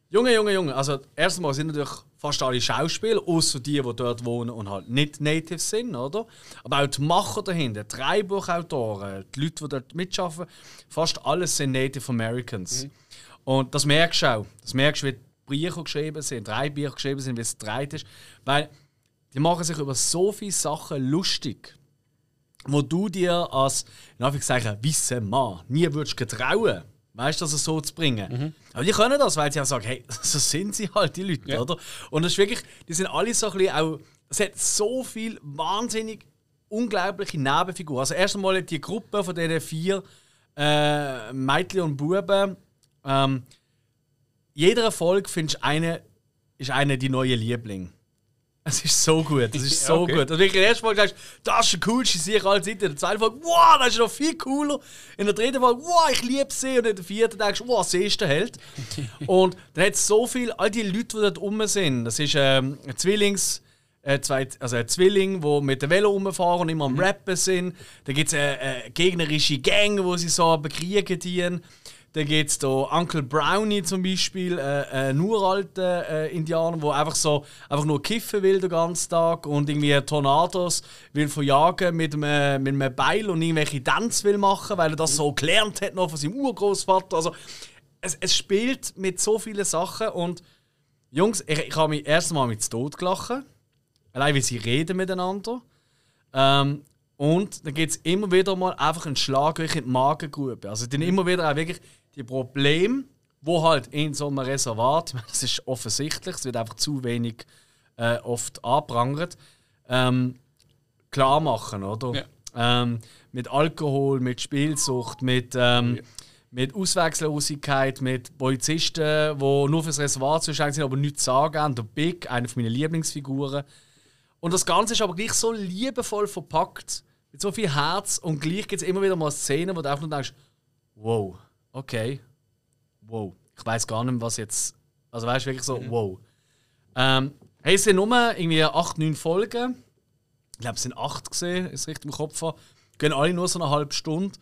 Junge, Junge, Junge, also erstmal sind natürlich fast alle Schauspieler, außer die, die dort wohnen und halt nicht Native sind, oder? Aber auch die Macher dahinter, die Drehbuchautoren, die Leute, die dort mitschaffen, fast alles sind Native Americans. Und das merkst du auch. Das merkst du, wie die Bücher geschrieben sind, drei Bücher geschrieben sind, wie es gedreht ist. Weil die machen sich über so viele Sachen lustig, wo du dir als, in Anführungszeichen, weißer Mann nie würdest getrauen, weißt du, das so zu bringen. Aber die können das, weil sie auch sagen, hey, so sind sie halt, die Leute, Ja. oder? Und das ist wirklich, die sind alle so ein bisschen auch, es hat so viel wahnsinnig unglaubliche Nebenfiguren. Also erst einmal die Gruppe von diesen vier äh, Mädchen und Buben, ähm, jeder Erfolg findest eine, ist eine die neue Liebling. Es ist so gut, es ist so Okay. gut. Und wenn ich in der ersten Folge sagst, das ist die coolste Serie aller Zeiten, in der zweiten Folge, wow, das ist noch viel cooler. In der dritten Folge, wow, ich liebe sie. Und in der vierten denkst du, wow, sie ist der Held. und dann hat es so viel, all die Leute, die dort rum sind. Das ist ähm, ein Zwillings, äh, zwei, also ein Zwilling, die mit dem Velo rumfahren und immer am Rappen sind. Dann gibt es eine, eine gegnerische Gang, wo sie so bekriegen dienen. Dann gibt es da Uncle Brownie zum Beispiel, äh, ein uralter äh, Indianer, der einfach so einfach nur kiffen will den ganzen Tag und irgendwie Tornados will verjagen mit einem, mit einem Beil und irgendwelche Tanz will machen, weil er das so gelernt hat noch von seinem Urgroßvater. Also es, es spielt mit so vielen Sachen und Jungs, ich, ich habe mich erst mal mit Tod gelachen. Allein wie sie reden miteinander. Ähm, und dann gibt es immer wieder mal einfach einen Schlag in die Magengrube. Also dann immer wieder auch wirklich die Probleme, wo halt in so einem Reservat, das ist offensichtlich, es wird einfach zu wenig äh, oft angeprangert, ähm, klar machen, oder? Ja. Ähm, mit Alkohol, mit Spielsucht, mit, ähm, mit Auswechsellosigkeit, mit Polizisten, die nur fürs Reservat zuständig sind, aber nichts sagen. Der Big, einer meiner Lieblingsfiguren. Und das Ganze ist aber gleich so liebevoll verpackt, mit so viel Herz und gleich gibt es immer wieder mal Szenen, wo du einfach nur denkst, wow, okay, wow. Ich weiß gar nicht was jetzt. Also weißt du wirklich so, wow. Ähm, hey, es sind nur irgendwie 8, 9 Folgen. Ich glaube, es sind 8 gesehen, ist richtig im Kopf habe. Gehen alle nur so eine halbe Stunde.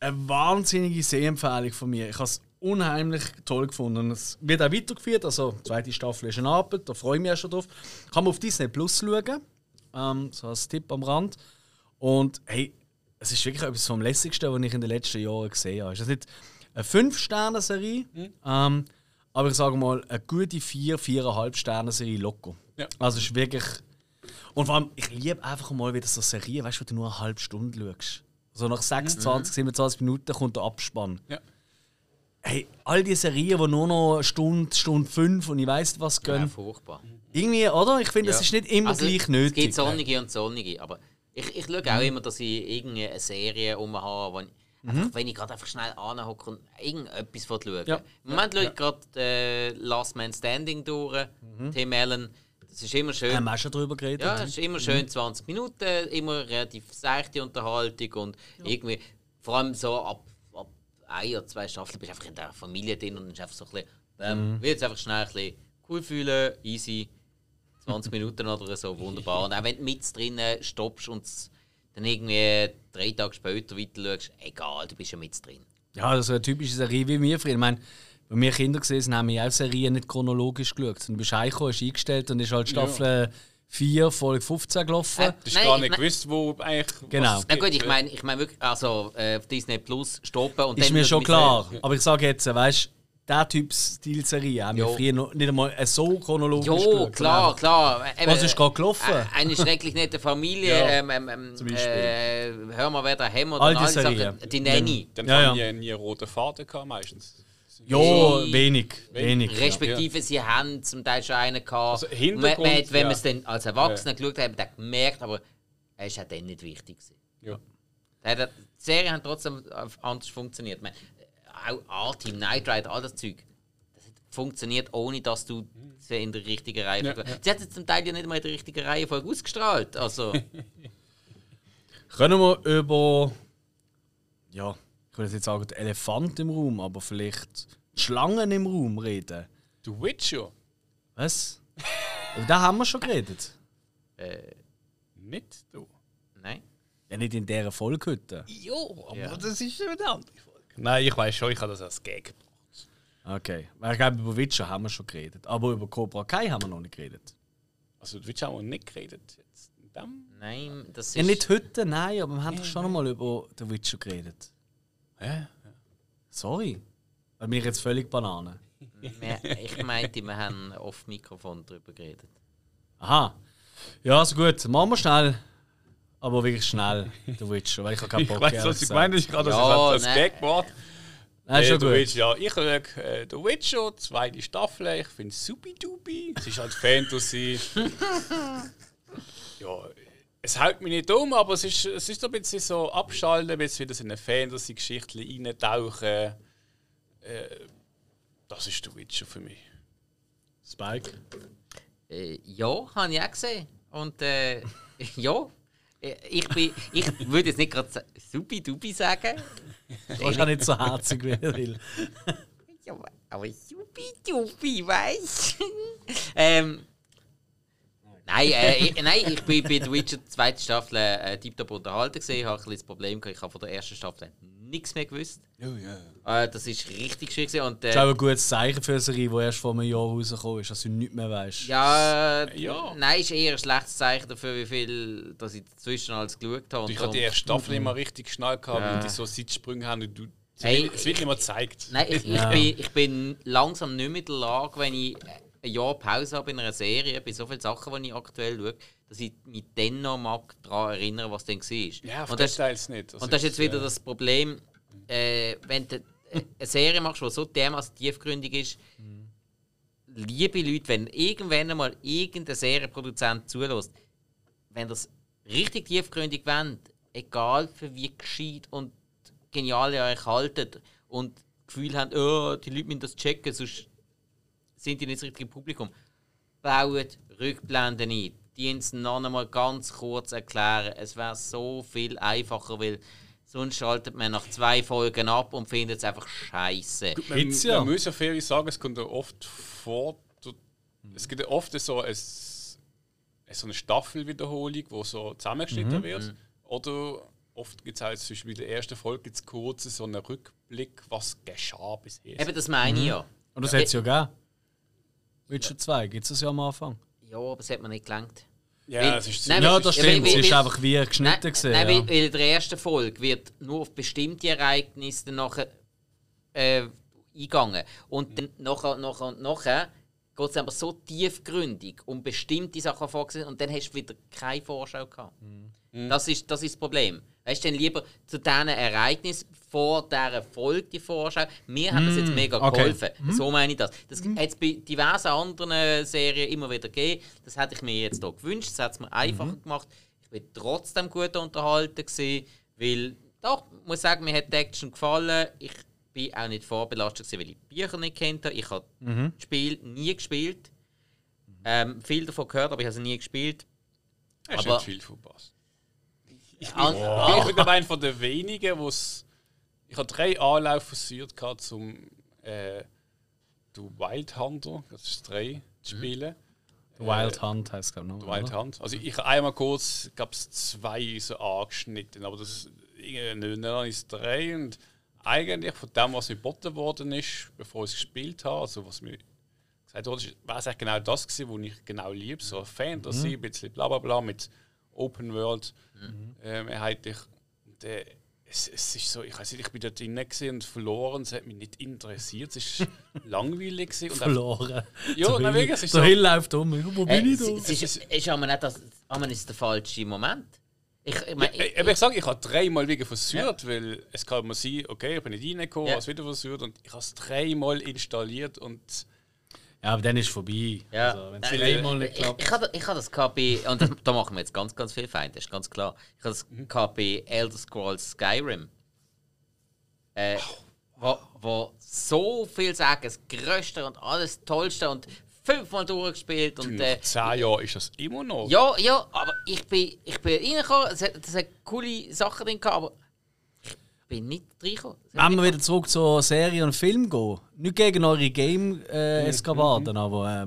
Eine wahnsinnige Sehempfehlung von mir. Ich habe es unheimlich toll gefunden. Und Es wird auch weitergeführt, also die zweite Staffel ist in Arbeit, da freue ich mich auch schon drauf. Kann man auf Disney Plus schauen, ähm, so als Tipp am Rand. Und hey, es ist wirklich etwas vom lässigsten, was ich in den letzten Jahren gesehen habe. Es ist nicht eine 5-Sterne-Serie, ähm, aber ich sage mal eine gute 4, 4,5 Sterne-Serie locker. Ja. Also es ist wirklich. Und vor allem, ich liebe einfach mal wieder so Serien, weißt du, wo du nur eine halbe Stunde schaust. So nach 26, 27 Minuten kommt der Abspann. Ja. Hey, all die Serien, die nur noch eine Stunde, Stunde 5 und ich weiß was Ja, gehen. furchtbar. Irgendwie, oder? Ich finde, es Ja. ist nicht immer Also, gleich Es nötig. gibt sonnige und sonnige, aber ich, ich schaue auch immer, dass ich irgendeine Serie um habe, wo einfach, wenn ich gerade einfach schnell anhocke und irgendetwas von schauen. Ja. Im Moment schaue ich gerade äh, Last Man Standing durch, Tim Allen. Das ist immer schön. Haben wir auch schon darüber geredet? Ja, es ist immer schön 20 Minuten, immer relativ seichte Unterhaltung und irgendwie, vor allem so ab, ab ein oder zwei Staffeln bist du einfach in der Familie drin und dann ist einfach so ein bisschen, ähm, will jetzt einfach schnell ein bisschen cool fühlen, easy, 20 Minuten oder so, wunderbar. Und auch wenn du mit drinnen stoppst und dann irgendwie drei Tage später weiter schaust, egal, du bist ja mit drin. Ja, das ist eine typische Serie wie wir früher. Ich meine, wenn wir Kinder gesehen sind, haben wir auch Serien nicht chronologisch geschaut. Du bist heimgekommen, hast eingestellt und ist halt Staffel 4, Folge 15 gelaufen. Äh, Du hast gar ich nicht mein- gewusst, wo eigentlich. Genau. was es Na gut, ich ja. meine ich mein wirklich, also äh, auf Disney Plus stoppen und ist dann mir muss schon klar. sagen, Aber ich sage jetzt, weißt du, der Typ Stilserie haben wir früher noch nicht einmal so chronologisch Jo, klar, klar. Eben, Was ist gerade gelaufen? äh, Eine schrecklich nette Familie. Ja, ähm, ähm, ähm, zum Beispiel. äh, hör mal, wer da haben All die all die Serien. Sachen. Die Nanny. Dann Ja, haben ja. die nie einen roten Faden gehabt, meistens. Ja, Wenig. wenig. Wenig. ja. Respektive, sie haben zum Teil schon einen gehabt. Also Und man, Hintergrund, man, hat, wenn ja. man es dann als Erwachsener geschaut hat, hat man dann gemerkt, aber er ist auch dann nicht wichtig. Gewesen. Ja. Hat- Die Serien haben trotzdem anders funktioniert. Meine, auch A-Team, Knight Rider, all das Zeug. Das hat funktioniert, ohne dass du sie in der richtigen Reihe. Ja, Sie hat sie zum Teil ja nicht mal in der richtigen Reihenfolge ausgestrahlt. Also, Können wir über. Ja, ich würde jetzt sagen, den Elefant im Raum, aber vielleicht die Schlangen im Raum reden. The Witcher? Was? Über den haben wir schon geredet. äh, Nicht du. nein. Ja, nicht in dieser Folge heute. Jo, aber Ja. das ist eine andere Folge. Nein, ich weiß schon, ich habe das als Gag. Okay. Weil ich glaube, über Witcher haben wir schon geredet. Aber über Cobra Kai haben wir noch nicht geredet. Also, du willst auch nicht geredet. Jetzt. Nein, das ist. Ja, nicht heute, nein, aber wir haben doch schon einmal über den Witcher geredet. Hä? Sorry. Bei mir jetzt völlig Banane. Wir- Ich meinte, wir haben oft Mikrofon darüber geredet. Aha. Ja, also gut. Machen wir schnell. Aber wirklich schnell, der Witcher, weil ich habe keinen Ich Bock weiß, ehrlich was ich gesagt. gemeint habe. Ich gerade Ja, das nein. Gag gemacht. Nein, Äh, schon du gut. willst, ja, ich schaue äh, The Witcher, zweite Staffel. Ich finde es supi-dupi. Es ist halt Fantasy. ja, es hält mich nicht um, aber es ist, es ist so ein bisschen so abschalten, ein bisschen wieder so in eine Fantasy-Geschichte reintauchen. Äh, das ist The Witcher für mich. Spike. Äh, ja, habe ich auch gesehen. Und äh, ja, ich, bin, ich würde jetzt nicht gerade supi-dupi sagen. Du warst auch nicht so herzig, wie er will. Ja, aber supi-dupi, weißt ähm, Nein, äh, ich, nein, ich bin bei The Witcher zweite Staffel äh, tiptop unterhalten gesehen. Ich habe ein bisschen das Problem gehabt, ich habe von der ersten Staffel nichts mehr gewusst. Oh, ja. Äh, das ist richtig schwierig und Das ist auch äh, ein gutes Zeichen für eine Serie, die erst vor einem Jahr rausgekommen ist, dass du nichts mehr weißt. ja, äh, Ja. nein, ist eher ein schlechtes Zeichen dafür, wie viel dass ich dazwischen alles geschaut habe. und Ich hatte die erste Staffel immer richtig schnell gehabt, Ja. weil die so Zeitsprünge haben und du. Es Hey, wird- es wird nicht mehr gezeigt. Nein, ich, ich, bin, ich bin langsam nicht mehr in der Lage, wenn ich ein Jahr Pause habe in einer Serie, bei so vielen Sachen, die ich aktuell schaue, dass ich mich dann noch mag daran erinnere, was dann war. Ja, auf und, das, Details nicht. Also und das ist jetzt wieder äh, das Problem, äh, wenn du eine Serie machst, die so dermaßen tiefgründig ist, liebe Leute, wenn irgendwann einmal irgendein Serienproduzent zulässt, wenn das richtig tiefgründig wollt, egal für wie gescheit und genial ihr euch haltet und das Gefühl habt, oh, die Leute müssen das checken, sonst sind die nicht das richtige Publikum, baut Rückblenden ein. Die uns noch einmal ganz kurz erklären. Es wäre so viel einfacher, weil sonst schaltet man nach zwei Folgen ab und findet es einfach scheiße. Man, ja. man muss ja fair sagen, es kommt ja oft vor, es gibt ja oft so, ein, so eine Staffelwiederholung, wo so zusammengeschnitten wird. Oder oft gibt es halt zum Beispiel in der ersten Folge gibt's kurz so einen Rückblick, was geschah bisher. Eben, das meine ich ja. Und das hätte es ja gegeben. Witcher 2, gibt es das ja am Anfang. Ja, aber es hat mir nicht gelangt. ja, Weil- es ist Nein, Ja, weil- das stimmt. weil- Es ist weil- einfach wie geschnitten Nein, gesehen. nein ja. weil, weil in der ersten Folge wird nur auf bestimmte Ereignisse dann nachher äh, eingegangen. Und dann nachher, nachher und nachher geht es aber so tiefgründig um bestimmte Sachen vorgesehen und dann hast du wieder keine Vorschau gehabt. Das, ist, das ist das Problem. Weißt du, dann lieber zu diesen Ereignissen vor dieser Folge die Vorschau. Mir hat das jetzt mega okay. geholfen. So meine ich das. Das hat es bei diversen anderen Serien immer wieder gegeben. Das hätte ich mir jetzt hier gewünscht. Das hat es mir einfacher gemacht. Ich bin trotzdem gut unterhalten gewesen, weil doch, ich muss sagen, mir hat die Action gefallen. Ich bin auch nicht vorbelastet gewesen, weil ich die Bücher nicht kennt habe. Ich habe das Spiel nie gespielt. Ähm, viel davon gehört, aber ich habe es nie gespielt. Hast aber- nicht viel verpasst. Ich bin, An- ich bin aber einer von den wenigen, wo es. Ich habe drei Anläufe versucht, gehabt, zum äh, The Wild Hunter, das ist drei, zu spielen. Wild Hunt heißt es, glaube ich. noch, Wild oder? Hunt. Also ich habe einmal kurz, gab es zwei so angeschnitten, aber das ist irgendwie dann ist drei und eigentlich von dem, was mir geboten worden ist, bevor ich es gespielt habe, also was mir gesagt wurde, war es eigentlich genau das gewesen, was ich genau liebe, so Fantasy, ein bisschen bla bla bla mit Open World äh, mehrheitlich. Und, äh, es, es ist so, ich weiß nicht, ich bin dort drin gewesen und verloren, es hat mich nicht interessiert, es ist langweilig und Verloren. Ja, Der nein, Hill- wirklich, es ist Der so- Hill läuft um. Ja, Wo Äh, bin ich es, da? es ist, ist aber nicht das, aber ist der falsche Moment. Ich, ich, mein, Ja, ich, aber ich sage, ich habe dreimal wieder versucht, weil es kann man sein, okay, ich bin nicht reingekommen, Ja. habe es wieder versucht und ich habe es dreimal installiert und Ja, aber dann ist es vorbei. Ja. Also, wenn es Nein, dreimal nicht ich, klappt. ich, hatte, ich hatte das bei, und das, da machen wir jetzt ganz, ganz viel Feinde, ist ganz klar. Ich hatte das bei Elder Scrolls Skyrim. Äh, wo, wo so viel sagen, das Größte und alles Tollste und fünfmal durchgespielt und äh, zehn Jahren ist das immer noch. ja, ja, aber ich bin, ich bin reingekommen, es hat, es hat coole Sachen drin gehabt, aber ich bin nicht reingekommen. Wenn wir wieder zurück zur Serie und Film gehen. Nicht gegen eure Game-Eskapaden, aber. Äh,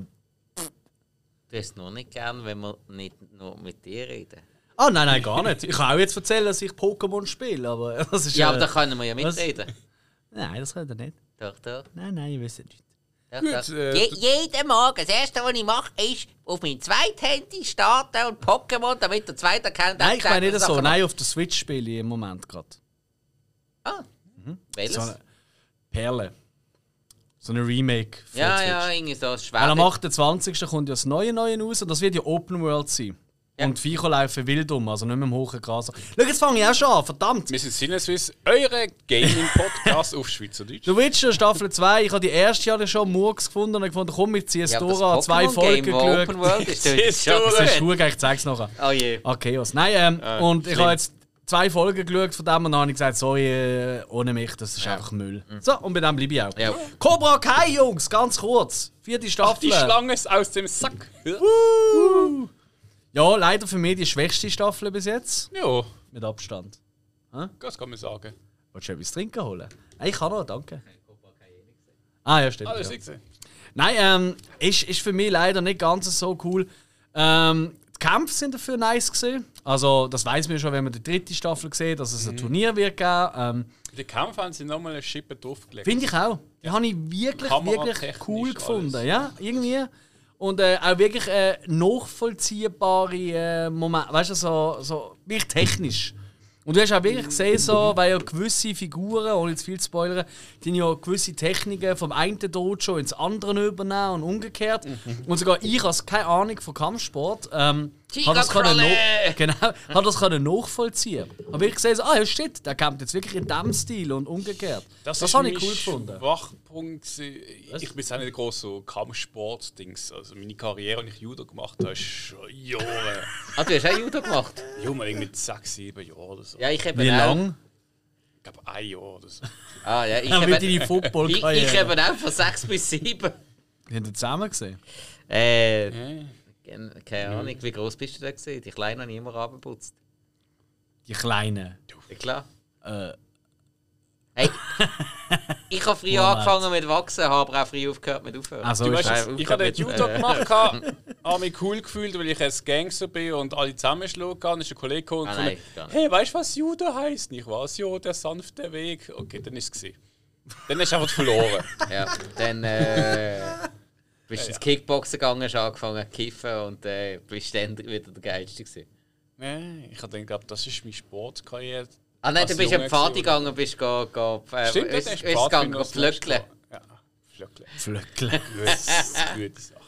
Du hast noch nicht gern, wenn wir nicht nur mit dir reden. ah, nein, nein, gar nicht. Ich kann auch jetzt erzählen, dass ich Pokémon spiele, aber das ist. Ja, äh, aber da können wir ja was? mitreden. Nein, das könnt ihr nicht. Doch, doch. Nein, nein, ich weiß es nicht. doch, Gut, doch. äh, Je, jeden Morgen, das erste, was ich mache, ist auf mein zweites Handy starten und Pokémon, damit der zweite Account Nein, ich meine nicht so. Nein, auf der Switch spiele ich im Moment gerade. Ah. Welches? So eine Perle. So eine Remake für ja, Switch. ja, irgendwie so ein Weil am Schwert. 28. kommt ja das neue neue raus und das wird ja Open World sein. Ja. Und die Viecher laufen wild um, also nicht mehr im hohen Gras. Schau, jetzt fange ich auch schon an, verdammt! Wir sind Sinneswiss, eure Gaming-Podcast auf Schweizerdeutsch. Du Witcher Staffel 2, ich habe die erste Jahre schon Murks gefunden und ich gefunden, komm, ich ziehe es ja, durch, das habe zwei Folgen Pokémon-Game, wo Open geschaut. World ist, das ist schon Das ist gut. ich zeig's nachher. Oh je. Ah, Chaos. Nein, ähm, und ich schlimm. habe jetzt zwei Folgen geschaut von dem und dann habe ich gesagt, sorry, äh, ohne mich, das ist einfach Müll. So, und bei dem bleibe ich auch. Ja. Cobra Kai, Jungs, ganz kurz. Vierte Staffel. Die Schlange ist aus dem Sack. Uh. Ja, leider für mich die schwächste Staffel bis jetzt. Ja, Mit Abstand. das kann man sagen. Willst du etwas trinken holen? Nein, ich kann noch, danke. Ah, ja, stimmt. Das ja. Nein, ähm, ist, ist für mich leider nicht ganz so cool. Ähm, Kämpfe sind dafür nice gesehen. Also, das weiß man schon, wenn man die dritte Staffel sieht, dass es ein Turnier wird geben. Ähm, Die Kämpfe haben sie nochmal eine Schippe draufgelegt. Finde ich auch. Die habe ich wirklich, wirklich cool gefunden. alles. Ja, irgendwie. Und äh, auch wirklich äh, nachvollziehbare äh, Momente. Weißt du, so, so wirklich technisch. Und du hast auch wirklich gesehen, so, weil ja gewisse Figuren, ohne jetzt viel zu spoilern, die ja gewisse Techniken vom einen Dojo ins andere übernehmen und umgekehrt. Und sogar ich, als keine Ahnung von Kampfsport, ähm, habe das, können genau, hab das können nachvollziehen. Habe wirklich gesehen, so, ah ja, shit, der kämpft jetzt wirklich in diesem Stil und umgekehrt. Das, ist habe ich cool gefunden. Schwachpunkt. gewesen. Ich bin jetzt auch nicht groß so Kampfsport-Dings. Also meine Karriere, als ich Judo gemacht habe, ist schon Jahre. Ah, du hast auch Judo gemacht? ja, mal mit 6, 7 Jahren oder so. Ja, ich habe Wie auch. lang? Ich glaube, ein Jahr oder so. Ah, ja, ich Ja, habe wie deine ich, ich Football-Karriere. habe auch von 6 bis 7. Wir haben zusammen gesehen. Äh, Ja. Keine Ahnung, wie groß bist du da gesehen? Die Kleinen habe ich immer abgeputzt. Die Kleinen. Ja, klar. Äh, Hey, ich habe früh Moment. angefangen mit Wachsen, habe aber auch früh aufgehört mit Aufhören. also Du weißt, ich habe mit- Judo gemacht, habe mich cool gefühlt, weil ich ein Gangster bin und alle zusammenschlagen kann. Dann ist ein Kollege gekommen und Ah, nein, hey, weißt du, was Judo heisst? Ich weiß ja, der sanfte Weg. Okay, dann ist es. Dann hast du einfach verloren. Ja, dann äh, bist du ins Kickboxen gegangen, hast angefangen zu kiffen und äh, bist dann wieder der Geilste gewesen. Nein, ich habe gedacht, das ist meine Sportkarriere. Ah nein, du bist am Pfad gegangen und bist go, go, äh, Stimmt, ist, ist ist gegangen, go pflöckeln. Ja, pflöckeln. Flöckle. Gut, gute Sache.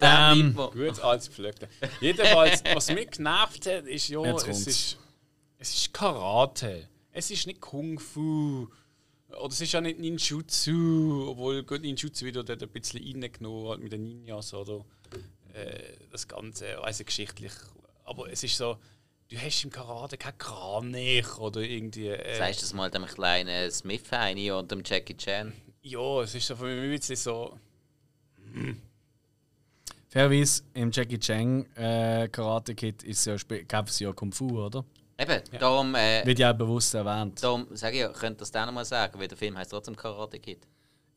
Ähm, Gut als pflöckeln. Jedenfalls, was mich genervt hat, ist ja, es ist, es ist Karate. Es ist nicht Kung Fu. Oder es ist ja nicht Ninjutsu, obwohl gut, Ninjutsu wieder dort ein bisschen reingenommen hat mit den Ninjas oder äh, das Ganze, weiß ich geschichtlich. Aber es ist so, du hast im Karate kein Kranich oder irgendwie. Äh, Sagst du das mal dem kleinen Smith Heini und dem Jackie Chan? ja, es ist so für mich ein bisschen so. Fairerweise, im Jackie Chan äh, Karate Kid ist ja, gab es ja Kung Fu, oder? Eben, darum, äh, Wird ja auch bewusst erwähnt. darum sage ich ja, könnt ihr das dann noch mal sagen, weil der Film heißt trotzdem Karate Kid.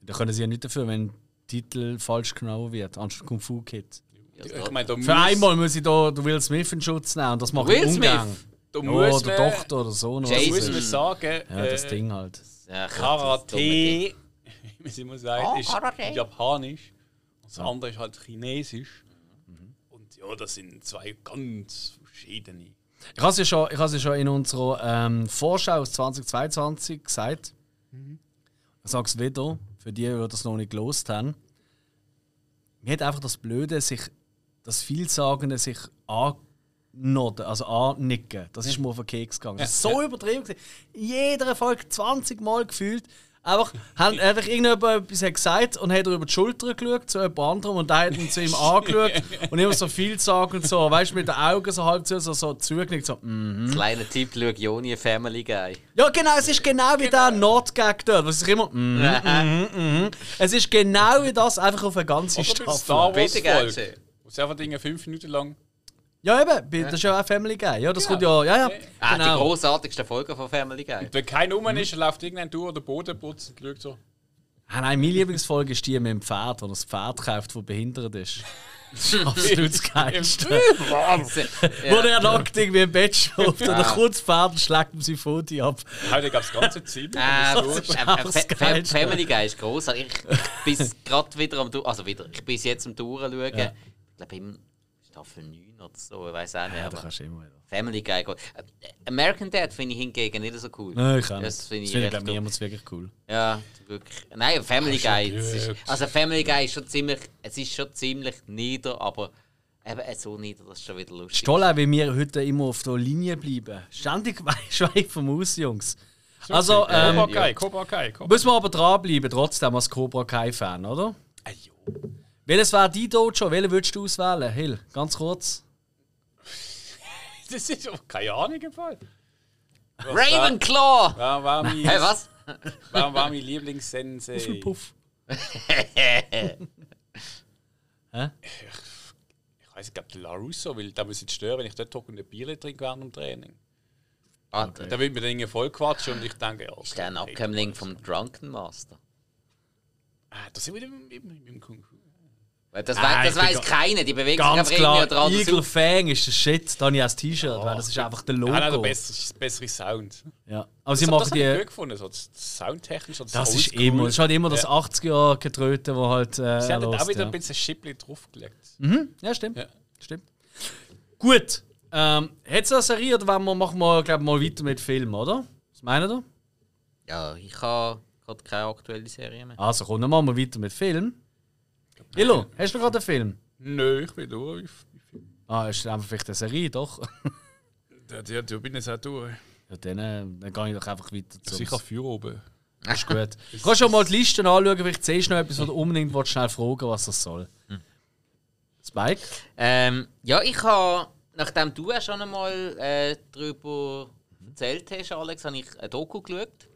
Da können sie ja nicht dafür, wenn der Titel falsch genommen wird, anstatt Kung Fu Kid. Ja, Ich meine, da Für muss- einmal muss ich da Will Smith in Schutz nehmen und das mache ich Will ungern. Smith? Da Ja, muss oder Tochter oder Sohn oder Da Jason. muss so. man sagen, Ja, das äh, Ding halt. Ja, Karate, wie sie immer sagen, Oh, ist Karate. japanisch. Das andere ist halt chinesisch. Und ja, das sind zwei ganz verschiedene. Ich habe es ja schon, ich has ja schon in unserer ähm, Vorschau aus 2022 gesagt. Ich sage es wieder, für die, die das noch nicht gelost haben. Mir hat einfach das Blöde, sich, das Vielsagende sich annodden, also annicken. Das ist mir auf den Keks gegangen. Das ist so übertrieben. gewesen. Jeder Folge 20 Mal gefühlt. Einfach, haben einfach irgendjemand etwas hat gesagt und hat er über die Schulter geschaut zu jemand anderem und der hat ihn zu ihm angeschaut und immer so viel sagen und so, weißt du, mit den Augen so halb zu, so, so zugenickt, so, mm. Kleiner Tipp, schau Joni Family Guy. Ja, genau, es ist genau wie der Nordgag dort, was sich immer, mm, mm, mm. Es ist genau wie das, einfach auf eine ganze Oder Staffel. Star Wars Folge. Wo sie einfach Dinge fünf Minuten lang. Ja, eben, das ist ja auch Family Guy. Ja, das kommt ja, ja, ja. Ah, die Genau. großartigste Folge von Family Guy. Wenn keiner rum ist, läuft irgendein durch oder Boden putzt und schaut so. Ah, nein, meine Lieblingsfolge ist die mit dem Pferd, wo er das Pferd kauft, das behindert ist. Das ist absolut das Geilste. Wo er nackt irgendwie im Bett schläft und dann kommt das Pferd und schlägt ihm sein Foto ab. Heute gab es ganze Zeit. Das ist äh, einfach äh. Family Guy ist großartig. Ich bin gerade wieder am Du- also wieder, ich bin jetzt am Touren schauen. Ja. Ich glaube im Staffel 9 oder so, ich weiß auch nicht. Ja, da kannst du immer wieder. Family Guy. American Dad finde ich hingegen nicht so cool. Nein, ich kann nicht. Das finde ich finde ich, niemand wirklich cool. Ja, wirklich. Nein, Family Guy. ist, also Family Guy ist schon ziemlich, es ist schon ziemlich nieder, aber eben äh, so nieder, das ist schon wieder lustig. Stoll auch, wie wir heute immer auf der Linie bleiben. Ständig schweig vom Aus, Jungs. Also, Cobra ähm, Kai, Cobra Kai. Cobra muss man aber dranbleiben, trotzdem als Cobra Kai-Fan, oder? Kai. jo. Welches wäre dein Dojo? Welchen würdest du auswählen? Hill, ganz kurz. Das ist doch keine Ahnung im Fall. Ravenclaw! Wer war mein, Hey, was? wer war mein Lieblingssensei? Puff, puff. Ich weiß, ich glaube, der LaRusso, weil der muss jetzt stören, wenn ich dort hocke und ein Bier trinke während dem Training. Ah, Da will mir dann irgendwie voll quatschen und ich denke, ja. ist der ein Abkömmling vom Drunken Master? Ah, da sind wir mit, mit dem Kung Fu. Das, Nein, ich das weiß keiner, die bewegen sich Ganz einfach klar, irgendwie dran. Eagle Fang ist der Shit. Da habe ich das T-Shirt, weil das ist einfach der Logo. Ja, nein, der bessere, bessere Sound. Ja. Aber sie das, machen das habe ich die. gut gefunden, so das soundtechnisch. so Das ist immer, das ist halt immer das Ja. 80er-Getröte, wo halt. Äh, Sie haben auch wieder ja. ein bisschen ein Schippli draufgelegt. Ja, stimmt. Ja. stimmt. Gut. Ähm, Hat es eine Serie oder wollen wir, machen wir glaub, mal weiter mit Film, oder? Was meinen ihr? Ja, ich habe gerade keine aktuelle Serie mehr. Also komm, dann machen wir weiter mit Film. Illo, hast du gerade einen Film? Nö, ich bin durch. Ich- Ah, ist einfach vielleicht eine Serie, doch. Ja, ja, du bin jetzt auch durch. ja, dann, äh, dann gehe ich doch einfach weiter zum. Sicher Feuer oben. Ist gut. Du kannst schon mal die Liste anschauen, vielleicht siehst du noch etwas, wo du unbedingt willst, schnell fragen was das soll. Spike? Ähm, ja, ich habe, nachdem du ja schon einmal äh, darüber erzählt hast, Alex, habe ich ein Doku geschaut.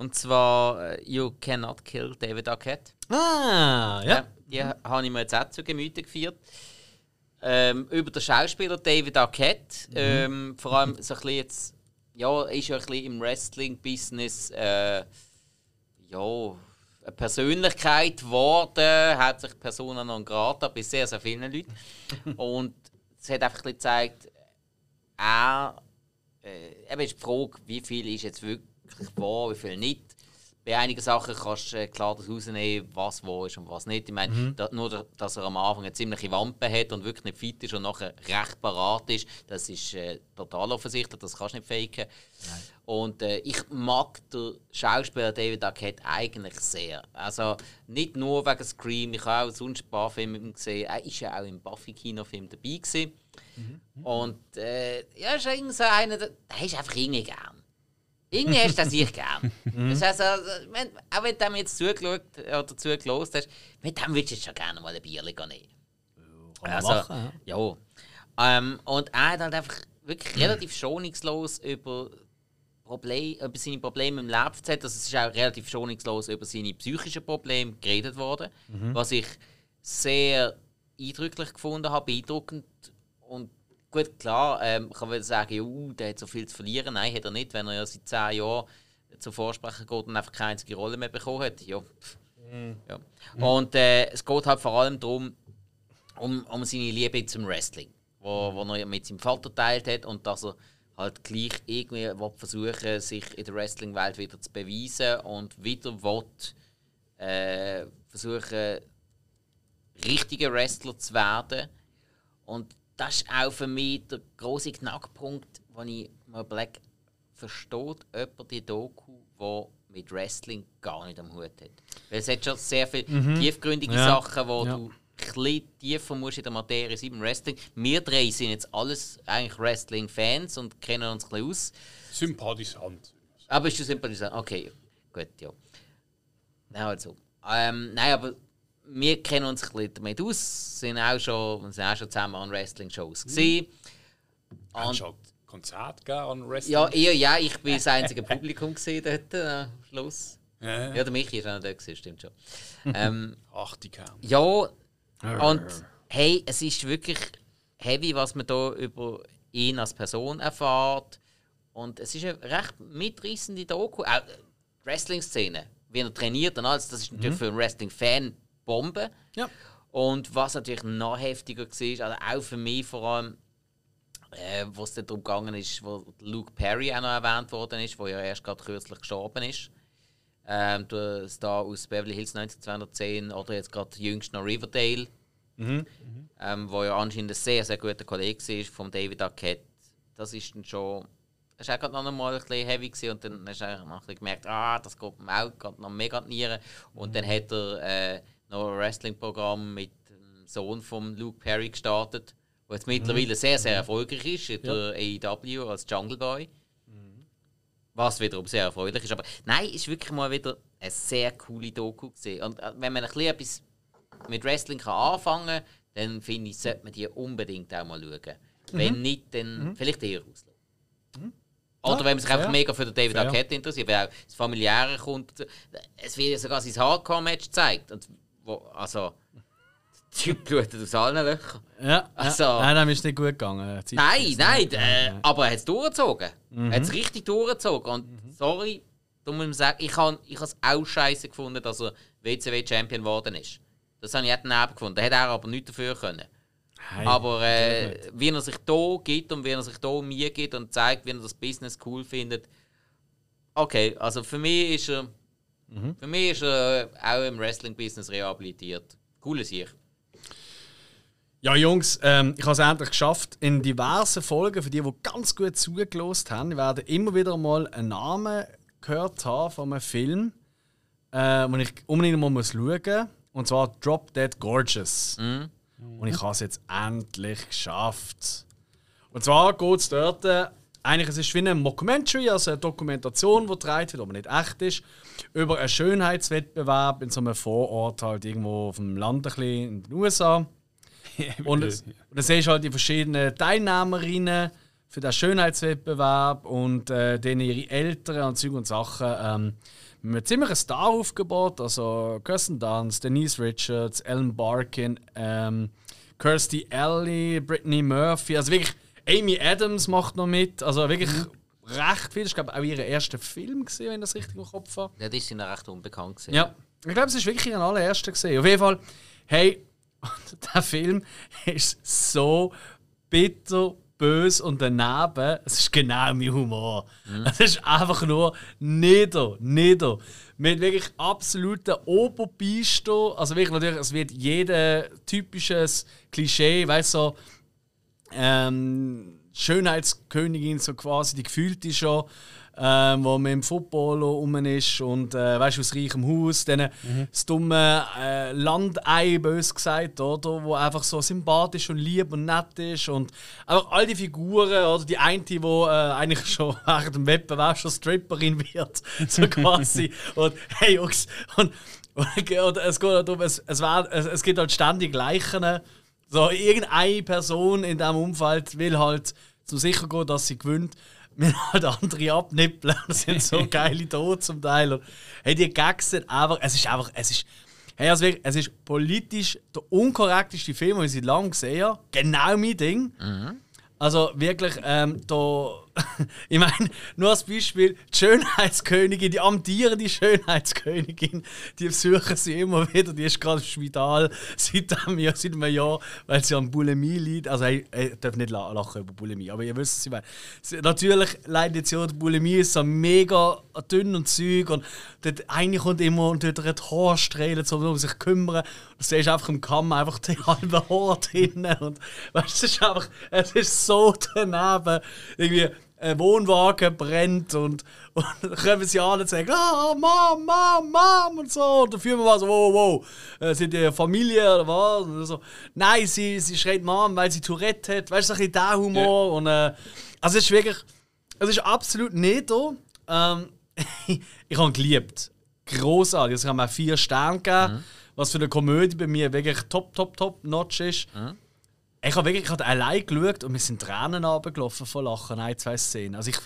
Und zwar äh, You Cannot Kill David Arquette. Ah, ja. Die habe ich mir jetzt auch zu Gemüte geführt. Ähm, über den Schauspieler David Arquette. Ähm, vor allem so ein bisschen jetzt, ja, ist ja ein bisschen im Wrestling-Business äh, ja, eine Persönlichkeit geworden, hauptsächlich Persona non grata bei sehr, sehr vielen Leuten. Und es hat einfach gezeigt, er, äh, eben ist die Frage, wie viel ist jetzt wirklich wahr, wie viel nicht. Bei einigen Sachen kannst du äh, klar das rausnehmen, was wahr ist und was nicht. Ich meine, da, nur, da- dass er am Anfang eine ziemliche Wampe hat und wirklich nicht fit ist und nachher recht parat ist, das ist äh, total offensichtlich, das kannst du nicht faken. Und äh, ich mag den Schauspieler David Arquette eigentlich sehr. Also nicht nur wegen Scream, ich habe auch sonst ein paar Filme mit ihm gesehen. Er ist ja auch im Buffy-Kinofilm dabei gewesen. Und äh, ja, ist irgendwie so einer, der, der ist einfach irgendwie gern. Irgendwie hast du das ich gern. Das heißt, also, wenn, auch wenn du dem jetzt zugeschaut oder zugelost hast, mit dem würdest du jetzt schon gerne mal ein Bier nehmen. Kann man Also, machen, ja. ja. Ähm, und er hat halt einfach wirklich relativ schonungslos über, Problem, über seine Probleme im Leben erzählt. Also es ist auch relativ schonungslos über seine psychischen Probleme geredet worden, was ich sehr eindrücklich gefunden habe, beeindruckend. Und gut, klar, ähm, kann man sagen, uh, der hat so viel zu verlieren. Nein, hat er nicht, wenn er ja seit zehn Jahren zum Vorsprechen geht und einfach keine einzige Rolle mehr bekommen hat. Ja. pff. Ja. Und äh, es geht halt vor allem darum, um, um seine Liebe zum Wrestling, wo, wo er mit seinem Vater teilt hat und dass er halt gleich irgendwie versuchen sich in der Wrestling-Welt wieder zu beweisen und wieder will, äh, versuchen, richtiger Wrestler zu werden. Und das ist auch für mich der große Knackpunkt, wo ich mir überlege, versteht jemand die Doku, die mit Wrestling gar nicht am Hut hat? Weil es hat schon sehr viele tiefgründige Ja. Sachen, wo Ja. du ein bisschen tiefer musst in der Materie sein beim Wrestling. Wir drei sind jetzt alles eigentlich Wrestling-Fans und kennen uns ein bisschen aus. Sympathisant. Aber ist du sympathisant? Okay, gut, ja. Nein, also. Ähm, nein, aber wir kennen uns ein bisschen damit aus, sind auch schon, wir sind auch schon zusammen an Wrestling-Shows gesehen. Hast Und, schon Konzert an Wrestling? ja, eher ja, ich bin das einzige Publikum gesehen dort äh, am Schluss. Ja. Ja, der Michi ist auch noch da gewesen, stimmt schon. ähm, Ach, die Kerl. ja, und hey, es ist wirklich heavy, was man da über ihn als Person erfährt. Und es ist eine recht mitreißende Doku. Auch Wrestling-Szene wie er trainiert und alles, das ist natürlich für einen Wrestling-Fan Bombe. Ja. Und was natürlich noch heftiger war, also auch für mich vor allem, äh, wo es darum gegangen ist, wo Luke Perry auch noch erwähnt worden ist, wo ja erst gerade kürzlich gestorben ist. Ähm, der Star aus Beverly Hills 19210 oder jetzt gerade jüngst noch Riverdale. Ähm, wo ja anscheinend ein sehr, sehr guter Kollege war von David Arquette. Das ist dann schon. Das war auch gerade noch mal ein bisschen heavy gewesen, und dann hast du auch noch ein bisschen gemerkt, ah, das geht mir auch gerade noch mega Nieren. Und dann hat er äh, noch ein Wrestling-Programm mit dem Sohn von Luke Perry gestartet, der jetzt mittlerweile sehr, sehr erfolgreich ist in der AEW als Jungle Boy. Was wiederum sehr erfreulich ist. Aber nein, ist wirklich mal wieder eine sehr coole Doku gesehen. Und äh, wenn man ein bisschen etwas mit Wrestling kann anfangen kann, dann finde ich, sollte man die unbedingt auch mal schauen. Wenn nicht, dann vielleicht eher auslassen. Oder Ja, wenn man sich einfach mega für den David. Arquette interessiert, weil auch das Familiäre kommt. Es wird ja sogar sein Hardcore-Match gezeigt. Und wo, also, der Typ blutet aus allen Löchern. Ja, Also- ja. Nein, dem ist nicht gut gegangen. Zeit- Nein, nein, Ja, äh, aber er hat es durchgezogen. Er hat es richtig durchgezogen. Und sorry, da muss man sagen, ich habe ich es auch scheiße gefunden, dass er WCW-Champion geworden ist. Das habe ich auch daneben gefunden. Da hätte er aber nichts dafür können. Hey, aber äh, wie er sich da gibt und wie er sich da mir gibt und zeigt, wie er das Business cool findet. Okay, also für mich ist er, für mich ist er äh, auch im Wrestling-Business rehabilitiert. Cooles Sieg. Ja, Jungs, ähm, ich habe es endlich geschafft. In diversen Folgen, für die, die ganz gut zugelost haben, werden immer wieder mal einen Namen gehört haben von einem Film, äh, den ich unbedingt mal muss schauen muss. Und zwar Drop Dead Gorgeous. Und ich habe es jetzt endlich geschafft. Und zwar geht es dort, äh, eigentlich es ist wie eine Mockumentary, also eine Dokumentation, die getragen wird, aber nicht echt ist, über einen Schönheitswettbewerb in so einem Vorort, halt irgendwo auf dem Land ein bisschen in den USA. Und, es, und dann siehst du halt die verschiedenen Teilnehmerinnen für den Schönheitswettbewerb und äh, denen ihre Eltern und Zeug und Sachen. Ähm, mit einem ziemlichen Star-Aufgebot, also Kirsten Dunst, Denise Richards, Ellen Barkin, ähm, Kirstie Alley, Brittany Murphy, also wirklich Amy Adams macht noch mit, also wirklich recht viel. War glaube ich auch ihr erster Film, gewesen, wenn ich das richtig im Kopf habe. Ja, das ist ihnen recht unbekannt. Gewesen. Ja, ich glaube, es ist wirklich ein allererster gesehen. Auf jeden Fall, hey, der Film ist so bitter, böse und daneben. Es ist genau mein Humor. Es ist einfach nur nieder, nieder. Mit wirklich absoluten Oberbeister. Also wirklich natürlich, es wird jeder typisches Klischee, weißt du, so, ähm, Schönheitskönigin, so quasi die gefühlte schon, ähm, wo mit dem Football rum ist und äh, weißt aus reichem Haus, dann das dumme äh, Landei, bös gesagt, oder, wo einfach so sympathisch und lieb und nett ist und einfach all die Figuren, oder die eine, die wo, äh, eigentlich schon während dem Wettbewerb schon Stripperin wird, so quasi. und hey Jungs, und, und, und es geht halt darum, es, es, wär, es, es gibt halt ständig Leichen. So, irgendeine Person in diesem Umfeld will halt zum sicher gehen, dass sie gewinnt. Wir halt andere abnippeln. Das sind so geile Tode zum Teil. Und, hey, die Gags sind einfach. Es ist einfach. Es ist, hey, also wirklich, es ist politisch der unkorrekteste Film, den ich seit langem gesehen habe. Genau mein Ding. Also wirklich, ähm, da. ich meine, nur als Beispiel: die Schönheitskönigin, die amtierende Schönheitskönigin, die besuchen sie immer wieder. Die ist gerade im Spital seit einem Jahr, seit einem Jahr weil sie an Bulimie liegt. Also, hey, ich darf nicht la- lachen über Bulimie, aber ihr wisst, was ich meine. Sie- Natürlich leidet sie unter Bulimie, ist so mega dünn und Zeug. Und dort eine kommt immer und tut ihr die Haarstrählen, so um sich kümmern. Du siehst einfach im Kamm einfach die halbe Haar drinnen. Und weißt, du, es ist einfach, es ist so daneben. Irgendwie ein Wohnwagen brennt und, und dann kommen sie an und sagen, ah, Mom, Mom, Mom und so. Und dann fühlen wir mal so, wow, wow, äh, sind die Familie oder was? Und so, Nein, sie, sie schreit Mom, weil sie Tourette hat. Weißt du, so ein bisschen der Humor. Und, äh, also es ist wirklich, es ist absolut nicht da. Ähm, ich habe geliebt. Großartig. Also ich habe mir vier Sterne gegeben, was für eine Komödie bei mir wirklich top, top, top notch ist. Ich habe wirklich gerade allein geschaut und mir sind Tränen runtergelaufen von Lachen, ein, zwei Szenen. Also ich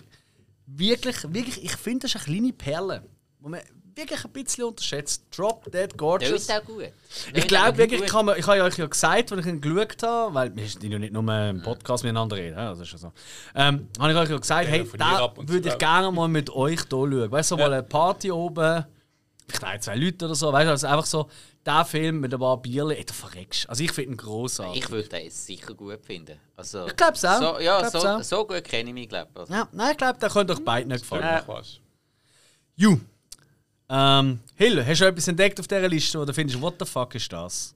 wirklich, wirklich, ich finde, das ist eine kleine Perle, die man wirklich ein bisschen unterschätzt. Drop Dead Der Gorgeous. ist auch gut. Ich glaube wirklich, ich, kann, mir- ich habe ja euch ja gesagt, als ich ihn geschaut habe, weil wir sind ja nicht nur im Podcast miteinander reden, ja, das ist ja so. Ähm, habe ich euch ja gesagt, hey, da würde ich gerne mal mit euch hier schauen. Weißt du, so mal eine Party oben vielleicht ein, zwei Leute oder so. Weißt du, also einfach so, der Film mit ein paar Bierchen, ey, du verreckst. Also ich finde ihn grossartig. Ich würde den sicher gut finden. Also, Ich glaub's auch. So, ja, so, auch. so gut kenne ich mich, glaube ich. Also, Ja, nein, ich glaube, der könnte euch beiden nicht gefallen. Mach was. Ju. Ähm, Hill, hast du etwas entdeckt auf dieser Liste, wo du findest, what the fuck ist das?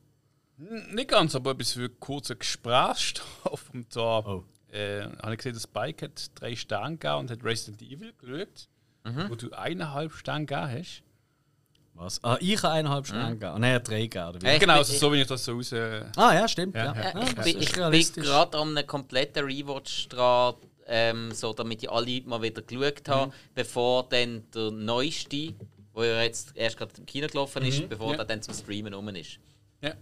Nicht ganz, aber etwas für kurze Gesprächsstoff. Und zwar Oh. äh, habe ich gesehen, dass Spike hat drei Sterne gegeben und hat Resident Evil geschaut, wo du eineinhalb Sterne gegeben hast. Was? Ah, ich habe eineinhalb Sterne gegeben. Und er hat drei gegeben? Äh, genau, bin- also so wie ich das so raus. Äh, Ah, ja, stimmt. Ja, Ja, ja. Ja, ich bin, bin gerade an einem kompletten Rewatch dran, ähm, so damit ich alle mal wieder geschaut Mhm. habe, bevor dann der neueste, wo ja jetzt erst gerade im Kino gelaufen ist, bevor ja. der dann zum Streamen rum ist. ja.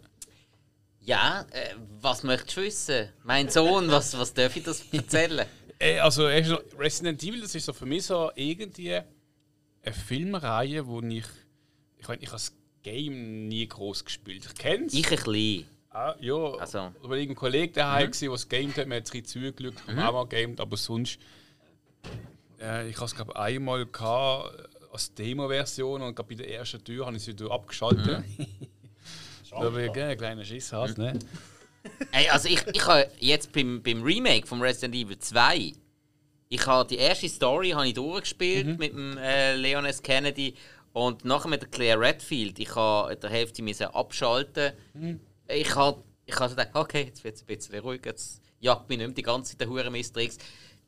Ja, äh, was möchtest du wissen? Mein Sohn, was, was darf ich das erzählen? Äh, also erst noch, Resident Evil, das ist so für mich so irgendwie eine Filmreihe, wo ich. Ich meine, ich habe das Game nie groß gespielt. Ich kenne es. Ich ein bisschen. Ah, ja, Also- bei irgendeinem Kollegen daheim, mhm. der es gamed hat, mir hat es bisschen zugeschaut, ich habe auch mal gamed, aber sonst. Äh, ich habe es glaube ich einmal gehabt, als Demo-Version und bei der ersten Tür habe ich sie wieder abgeschaltet. Da bin ich ein kleiner Schiss hast, ne? Ey, also ich, ich habe jetzt beim, beim Remake von Resident Evil 2, ich habe die erste Story habe ich durchgespielt mit dem äh, Leon S. Kennedy und nachher mit der Claire Redfield. Ich habe der Hälfte müssen abschalten. Ich habe ich habe gedacht, okay, jetzt wird es ein bisschen ruhig, jetzt jagt mich nicht mehr die ganze Zeit der Hure Mistrix.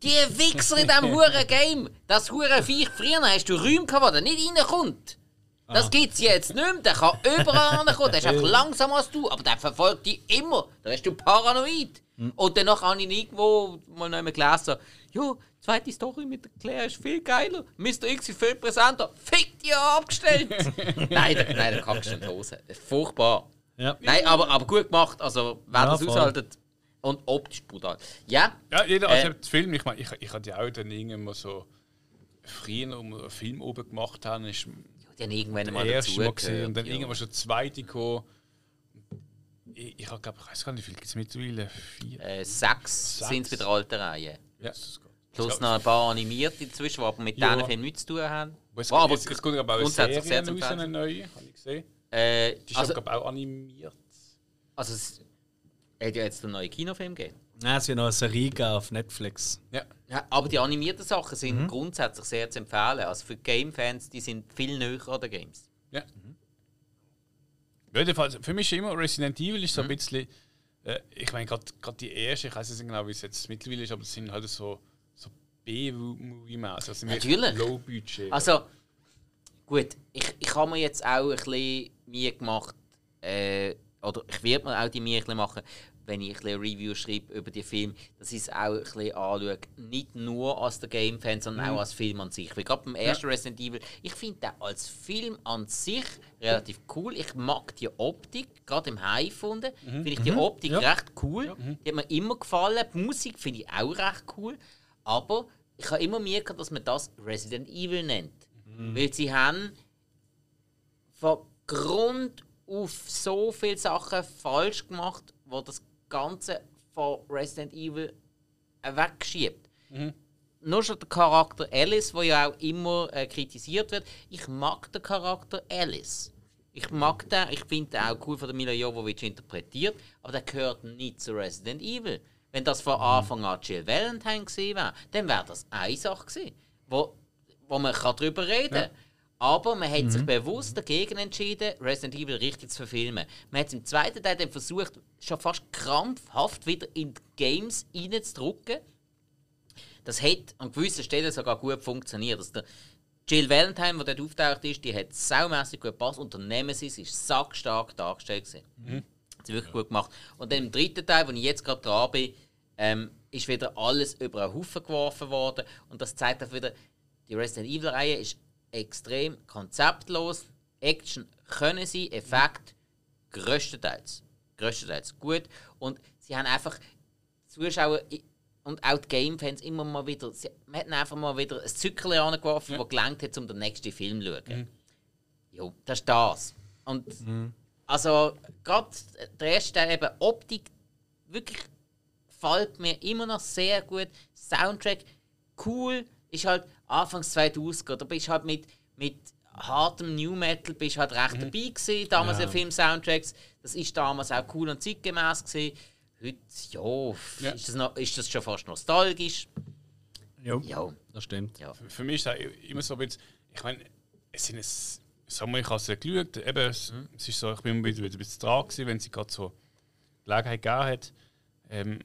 Die Wichser in diesem Huren Game! Das Huren Viech, früher hast du Räume gehabt, wo der nicht reinkommt. Das gibt's jetzt nicht mehr. Der kann überall ankommen. Der ist einfach langsamer als du, aber der verfolgt dich immer. Da bist du paranoid. Und danach habe ich irgendwo mal noch gelesen, die zweite Story mit der Claire ist viel geiler. Mr. X ist viel präsenter. Fick dich abgestellt! nein, da- nein, da kackst du in die Hose. Furchtbar. Ja. Nein, aber, aber gut gemacht. Also, wer Ja, das voll. aushaltet. Und optisch brutal. Ja, Ja, jeder, also Äh. der Film, ich meine, ich, ich hatte ja auch dann irgendwann so früher, um einen Film oben gemacht haben, ist die haben irgendwann mal der erste Mal gesehen und dann ja. irgendwann schon der zweite gekommen. Ich, ich, hab, glaub, ich weiß gar nicht, wie viel gibt es mittlerweile? Vier? Äh, sechs Sechs. sind es bei der alten Reihe. Ja. Plus noch ein paar animierte inzwischen, die aber mit Ja. diesen Filmen nichts zu tun haben. Es, Oh, aber es, es kommt aber auch eine Serie sehr raus, eine neue, habe ich gesehen. Äh, Die ist also, glaube auch animiert. also es hat ja jetzt einen neuen Kinofilm gegeben. Ja, es wird noch eine Serie geben auf Netflix. Ja. Ja, aber die animierten Sachen sind Mhm. grundsätzlich sehr zu empfehlen. Also für Game-Fans, die sind viel näher an den Games. Ja. Jedenfalls, für mich ist immer Resident Evil ist so Mhm. ein bisschen. Äh, ich meine, gerade die erste, ich weiß nicht genau, wie es jetzt mittlerweile ist, aber es sind halt so, so B-Movie-Maß. Also Natürlich. Low-Budget. Also, gut, ich, ich habe mir jetzt auch ein bisschen Mühe gemacht, äh, oder ich werde mir auch die Mühe machen, wenn ich ein Review schreibe über die Film, dass ich es auch ein bisschen anschaue, nicht nur als der Game-Fan, sondern auch als Film an sich. Weil gerade beim ersten Resident Evil, ich finde den als Film an sich relativ cool. Ich mag die Optik, gerade im High gefunden, finde ich die Optik Ja. recht cool. Die hat mir immer gefallen. Die Musik finde ich auch recht cool. Aber ich habe immer gehabt, dass man das Resident Evil nennt. Weil sie haben von Grund auf so viele Sachen falsch gemacht, wo das Ganze von Resident Evil wegschiebt. Nur schon der Charakter Alice, der ja auch immer äh, kritisiert wird. Ich mag den Charakter Alice. Ich mag den, ich finde den auch cool von der Mila Jovovich interpretiert, aber der gehört nicht zu Resident Evil. Wenn das von Anfang an Jill Valentine gewesen wäre, dann wäre das eine Sache gewesen, wo, wo man kann darüber reden kann. Aber man hat sich bewusst dagegen entschieden, Resident Evil richtig zu verfilmen. Man hat es im zweiten Teil dann versucht, schon fast krampfhaft wieder in die Games reinzudrücken. Das hat an gewissen Stellen sogar gut funktioniert. Also der Jill Valentine, die dort auftaucht ist, die hat saumässig gut gepasst und der Nemesis ist sackstark dargestellt. gewesen. Hat sie wirklich gut gemacht. Und dann im dritten Teil, wo ich jetzt gerade dran bin, ähm, ist wieder alles über einen Haufen geworfen worden. Und das zeigt auch wieder, die Resident Evil-Reihe ist extrem konzeptlos. Action können sie, Effekt größtenteils. Größtenteils gut. Und sie haben einfach Zuschauer und auch die Game-Fans immer mal wieder, sie, man hat einfach mal wieder ein Zückerchen angeworfen, das gelangt hat, um den nächsten Film zu schauen. Jo, das ist das. Und also, gerade der erste Teil eben, Optik, wirklich gefällt mir immer noch sehr gut. Soundtrack, cool, ist halt Anfangs 2000er, da bist halt mit, mit hartem New Metal bist halt recht Mhm. dabei gewesen, damals in Film-Soundtracks. Das ist damals auch cool und zeitgemäß gewesen. Heute, ja, Ja. Ist, das noch, ist das schon fast nostalgisch. Jo. Ja, Das stimmt. ja. Für mich ist das immer so ein bisschen, ich meine, es sind es, sagen wir, ich habe es ja geschaut, eben, es, es ist so, ich bin wieder, wieder ein bisschen dran gewesen, wenn sie gerade so Gelegenheit gegeben hat. Ähm,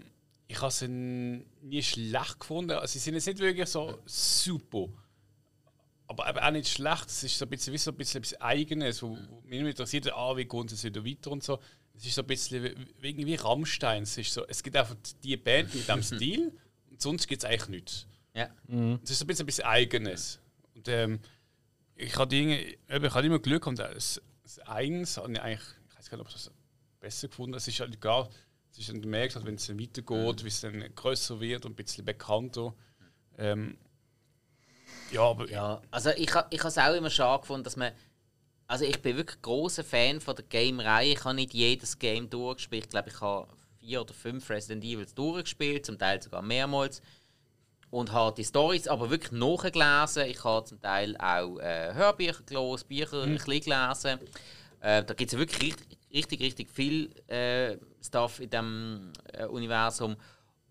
ich habe sie nie schlecht gefunden, also sie sind jetzt nicht wirklich so super, aber eben auch nicht schlecht, es ist so ein bisschen wie so ein bisschen etwas Eigenes, wo, wo mich interessiert, ah, wie geht es wieder weiter und so. Es ist so ein bisschen wie, wie irgendwie Rammstein, es, ist so, es gibt einfach die Band mit diesem Stil und sonst gibt es eigentlich nichts. ja. Es ist so ein bisschen etwas Eigenes. Und ähm, ich habe Dinge, eben, ich habe immer Glück und das, das Eins habe ich eigentlich, ich weiß gar nicht, ob ich das besser gefunden. Es ist halt egal. Es ist dann du merkst, halt, wenn es dann weitergeht, wie es dann größer wird und ein bisschen bekannter. Ähm, ja, aber ja. Also ich, ich habe es auch immer schade gefunden, dass man. Also ich bin wirklich großer Fan von der Game-Reihe. Ich habe nicht jedes Game durchgespielt. Ich glaube, ich habe vier oder fünf Resident Evils durchgespielt, zum Teil sogar mehrmals. Und habe die Stories aber wirklich nachgelesen. Ich habe zum Teil auch äh, Hörbücher gelesen, Bücher ein bisschen gelesen. Äh, da gibt es wirklich richtig, richtig, richtig viel äh, Stuff in diesem äh, Universum.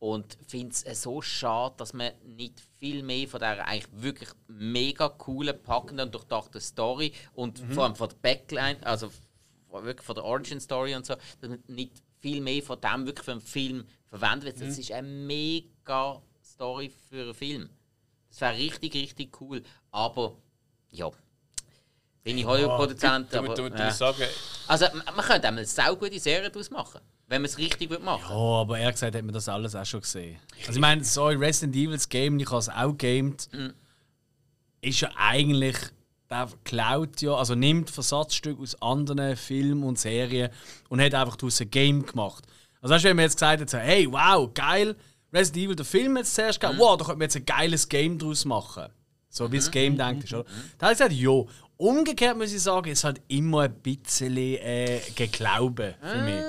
Und finde es äh, so schade, dass man nicht viel mehr von dieser eigentlich wirklich mega coolen, packenden und durchdachten Story und vor allem von der Backline, also wirklich von der Origin Story und so, dass man nicht viel mehr von dem wirklich für einen Film verwendet wird. Das ist eine mega Story für einen Film. Das wäre richtig, richtig cool. Aber ja. Bin ich Hollywood-Produzent, Du, aber. du, du, äh. ich sagen, Also, man könnte einmal eine saugute Serie daraus machen. Wenn man es richtig würde machen Oh, aber ehrlich gesagt hat man das alles auch schon gesehen. Also ich meine, so ein Resident Evils Game, ich habe es auch gamed, ist ja eigentlich, der klaut ja, also nimmt Versatzstücke aus anderen Filmen und Serien und hat einfach daraus ein Game gemacht. Also weißt du, wenn man jetzt gesagt hat, hey, wow, geil, Resident Evil, der Film jetzt zuerst gegeben, wow, da könnte man jetzt ein geiles Game daraus machen. So wie das Game denkt ist, oder? Da habe ich gesagt, ja. Umgekehrt muss ich sagen, es hat immer ein bisschen äh, Geglauben für mich.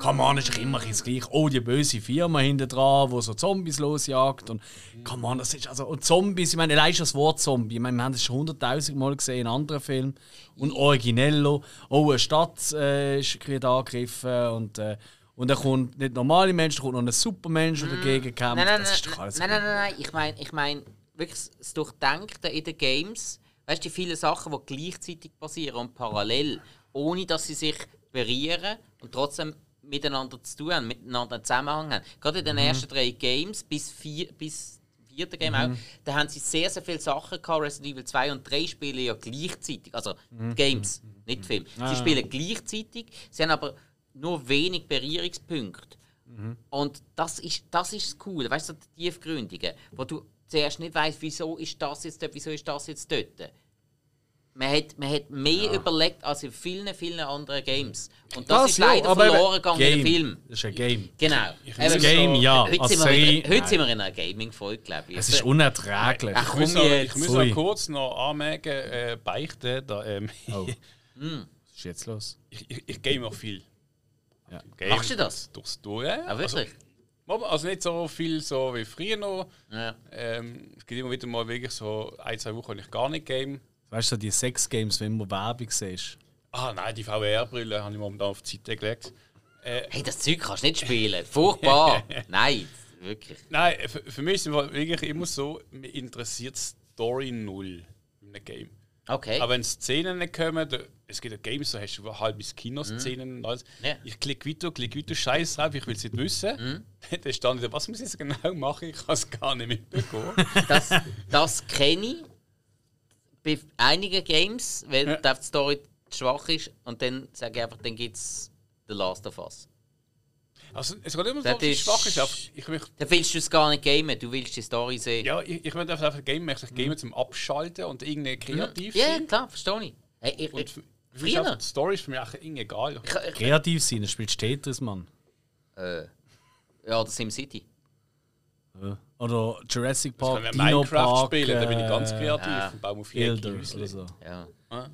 Come on, ist immer das gleich. Oh, die böse Firma hinten dran, wo so Zombies losjagt. Und come on, das ist also. Und Zombies, ich meine, allein das Wort Zombie. Ich meine, wir haben das schon hunderttausend Mal gesehen in anderen Filmen. Und Originello. Oh, eine Stadt äh, ist angegriffen. Und, äh, und dann kommt nicht normale Menschen, da kommt noch ein Supermensch, der dagegen kämpft. Nein, nein, das ist nein, doch alles nein, nein, nein, nein. Ich meine, ich mein, wirklich das Durchdenken in den Games. Weißt du, die vielen Sachen, die gleichzeitig passieren und parallel, ohne dass sie sich berühren und trotzdem miteinander zu tun haben, miteinander einen Zusammenhang haben. Gerade in den ersten drei Games, bis, vier, bis vierte Game auch, da haben sie sehr, sehr viele Sachen gehabt. Resident Evil 2 und 3 spielen ja gleichzeitig. Also die Games, nicht die Filme. Sie spielen gleichzeitig, sie haben aber nur wenig Berührungspunkte. Und das ist das, ist das Coole, weißt du, so die Tiefgründige, wo du zuerst nicht weißt, wieso ist das jetzt dort, wieso ist das jetzt dort. Man hat, man hat mehr überlegt als in vielen, vielen anderen Games. Und das, ist ja, leider aber eben, verloren gegangen in Game. den Film. Das ist ein Game. Genau. Das Eben, Game, ja. Heute, sind wir, Serie, in, heute sind wir in einer Gaming-Folge, glaube ich. Es ist unerträglich. Ach, ich muss, komm noch, jetzt. ich muss noch kurz noch anmerken, äh, beichten. Da, ähm, Oh. Was ist jetzt los? ich, ich, ich game auch viel. Ja. Game Machst du das? Durchs Durch. ja. Ah, wirklich? Also, also nicht so viel so wie früher noch. Ja. Ähm, es gibt immer wieder mal wirklich so ein, zwei Wochen, wo ich gar nicht game. Weißt du, so die Sex-Games, wenn man Werbung siehst. Ah nein, die VR-Brille habe ich momentan auf die Seite gelegt. Äh, Hey, das Zeug kannst du nicht spielen. Furchtbar. Nein, wirklich. nein, für, für mich ist es wirklich immer so, mich interessiert Story null in einem Game. Okay. Aber wenn Szenen nicht kommen, da, es gibt ja Games, da hast du halb bis Kinoszenen und alles. Ja. Ich klicke weiter, klicke weiter, scheiß drauf, ich will es nicht wissen. Dann stand ich was muss ich jetzt genau machen? Ich kann es gar nicht mitbekommen. Das, das kenne ich bei einigen Games, weil Ja. die Story schwach ist. Und dann sage ich einfach, dann gibt es The Last of Us. Also es geht immer so, Das dass es ist- schwach ist. aber Ich, will, Dann willst du es gar nicht gamen, du willst die Story sehen. ja, ich, ich will einfach einfach Game, ich Mhm. Game zum Abschalten und irgendwie kreativ Ja, sein. klar, verstehe ich. Hey, ich, Und für, ist früher. einfach die Story ist für mich auch irgendwie egal. ich, ich, Kreativ sein, dann spielst du Tetris, Mann. äh, ja, oder SimCity. Ja. Oder Jurassic kann Park, ja Dino Minecraft Park, spielen, da bin ich ganz äh, kreativ ja. und baue auf Häuschen. oder so. Ja. Ah.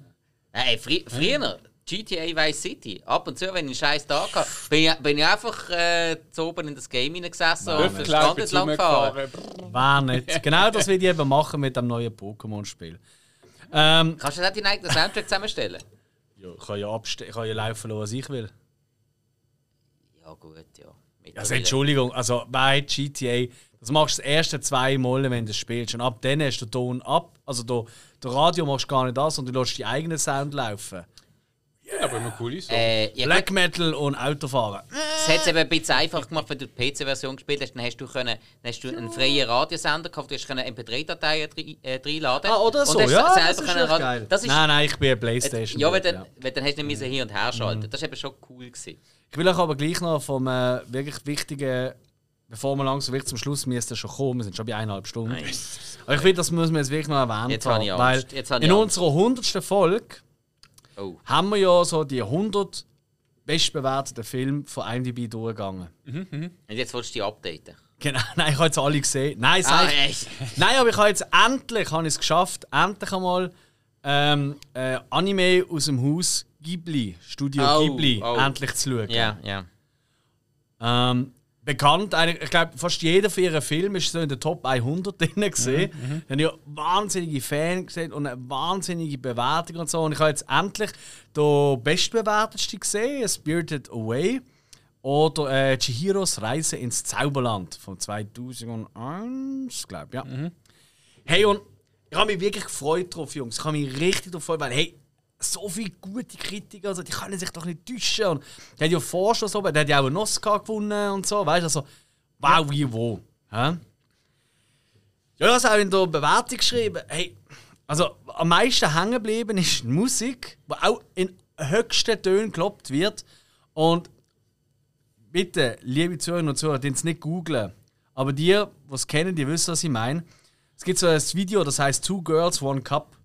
Hey, fri früher, GTA Vice City. Ab und zu, wenn ich einen scheiß Tag hatte, bin ich, bin ich einfach äh, zu oben in das Game hineingesessen und den bin entlang gefahren. War nicht. Genau das will ich eben machen mit dem neuen Pokémon-Spiel. Ähm, Kannst du nicht deinen eigenen Soundtrack zusammenstellen? ja, ich kann ja, abste ich kann ja laufen lassen, was ich will. Ja, gut, ja. Also Entschuldigung, also bei GTA, das machst du das erste zwei Mal, wenn du es spielst. Und ab dann hast du den Ton ab. Also der, der Radio machst du gar nicht das, sondern du lässt die eigenen Sound laufen. Ja, aber immer cool ist. So. Äh, ja, Black Metal und Autofahren. Es hat es eben ein bisschen einfach gemacht, wenn du die PC-Version gespielt hast. Dann hast du, können, dann hast du einen freien Radiosender gehabt, du hast können MP3-Dateien drin- äh, reinladen. Ah, oder so, ja, das ist können geil. Das ist, nein, nein, ich bin ein Playstation. ja, weil dann, ja. weil dann hast du nicht müssen hin und her schalten. Das war eben schon cool. Gewesen. Ich will euch aber gleich noch vom äh, wirklich wichtigen, bevor wir langsam wirklich zum Schluss müssen schon kommen, wir sind schon bei eineinhalb Stunden. Aber ich finde, das müssen wir jetzt wirklich noch erwähnen. Jetzt habe ich Angst. weil Jetzt habe ich in Angst. unserer 100. Folge Oh. haben wir ja so die 100 bestbewerteten Filme von IMDb durchgegangen. Und jetzt willst du die updaten. Genau, nein, ich habe jetzt alle gesehen. Nein, Ah, ich. Nein, aber ich habe jetzt endlich habe ich es geschafft, endlich einmal ähm, äh, Anime aus dem Haus Ghibli, Studio Oh, Ghibli, oh. endlich zu schauen. Ja, ja. Ähm, bekannt, eigentlich, ich glaube, fast jeder für ihren Film ist so in der Top 100 drin gesehen. Mhm, haben ja wahnsinnige Fans gesehen und eine wahnsinnige Bewertung und so. Und ich habe jetzt endlich den bestbewertetsten gesehen, Spirited Away. Oder äh, Chihiros Reise ins Zauberland von 2001, glaube ich. Ja. Hey, und ich habe mich wirklich gefreut drauf, Jungs. Ich habe mich richtig gefreut, weil, hey, so viele gute Kritiker, also, die können sich doch nicht täuschen. Und der hat ja Forscher so, der hat ja auch einen Oscar gewonnen und so, weißt du, also, wow, wie wo. Hä? Ja, ich habe auch in der Bewertung geschrieben. Hey, also am meisten hängen geblieben ist die Musik, die auch in höchsten Tönen gelobt wird. Und bitte, liebe Zuhörerinnen und Zuhörer, es nicht googlen. Aber die, die es kennen, die wissen, was ich meine. Es gibt so ein Video, das heißt Two Girls, One Cup.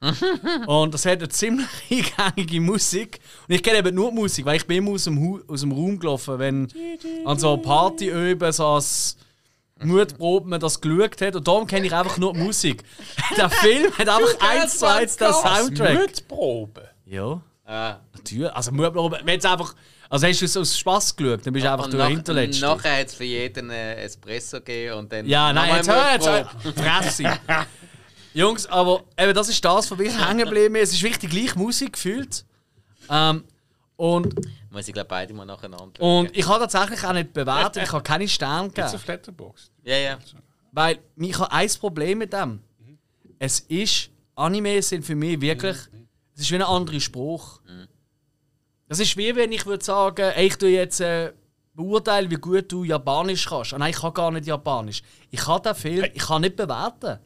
und das hat eine ziemlich eingängige Musik. Und ich kenne eben nur die Musik, weil ich bin immer aus dem, Hu aus dem Raum gelaufen, wenn an so Partyöben so als Mutprobe man das geschaut hat. Und darum kenne ich einfach nur die Musik. Der Film hat einfach eins zu eins den Soundtrack. Mitprobe. Ja, Ah. natürlich. Also Mutprobe, wenn jetzt einfach... Also hast du es aus Spaß geschaut, dann bist du einfach Und der nach- Hinterletzte. Nachher hat es für jeden einen Espresso gegeben und dann. Ja, nein, jetzt hör jetzt. Fresse. Jungs, aber eben, das ist das, was wirklich hängen geblieben. Es ist wirklich die gleiche Musik gefühlt. Ähm, und, Muss ich glaube beide mal nacheinander. und ich habe tatsächlich auch nicht bewertet, ich habe keine Sterne Jetzt gegeben. auf Letterboxd. ja, ja. Weil ich habe ein Problem mit dem. Es ist, Anime sind für mich wirklich, es ist wie ein anderer Spruch. Das ist wie wenn ich würde sagen, ich tue jetzt äh, beurteilen, wie gut du Japanisch kannst. Ah, nein, ich kann gar nicht Japanisch. Ich kann den Film, ich kann nicht bewerten.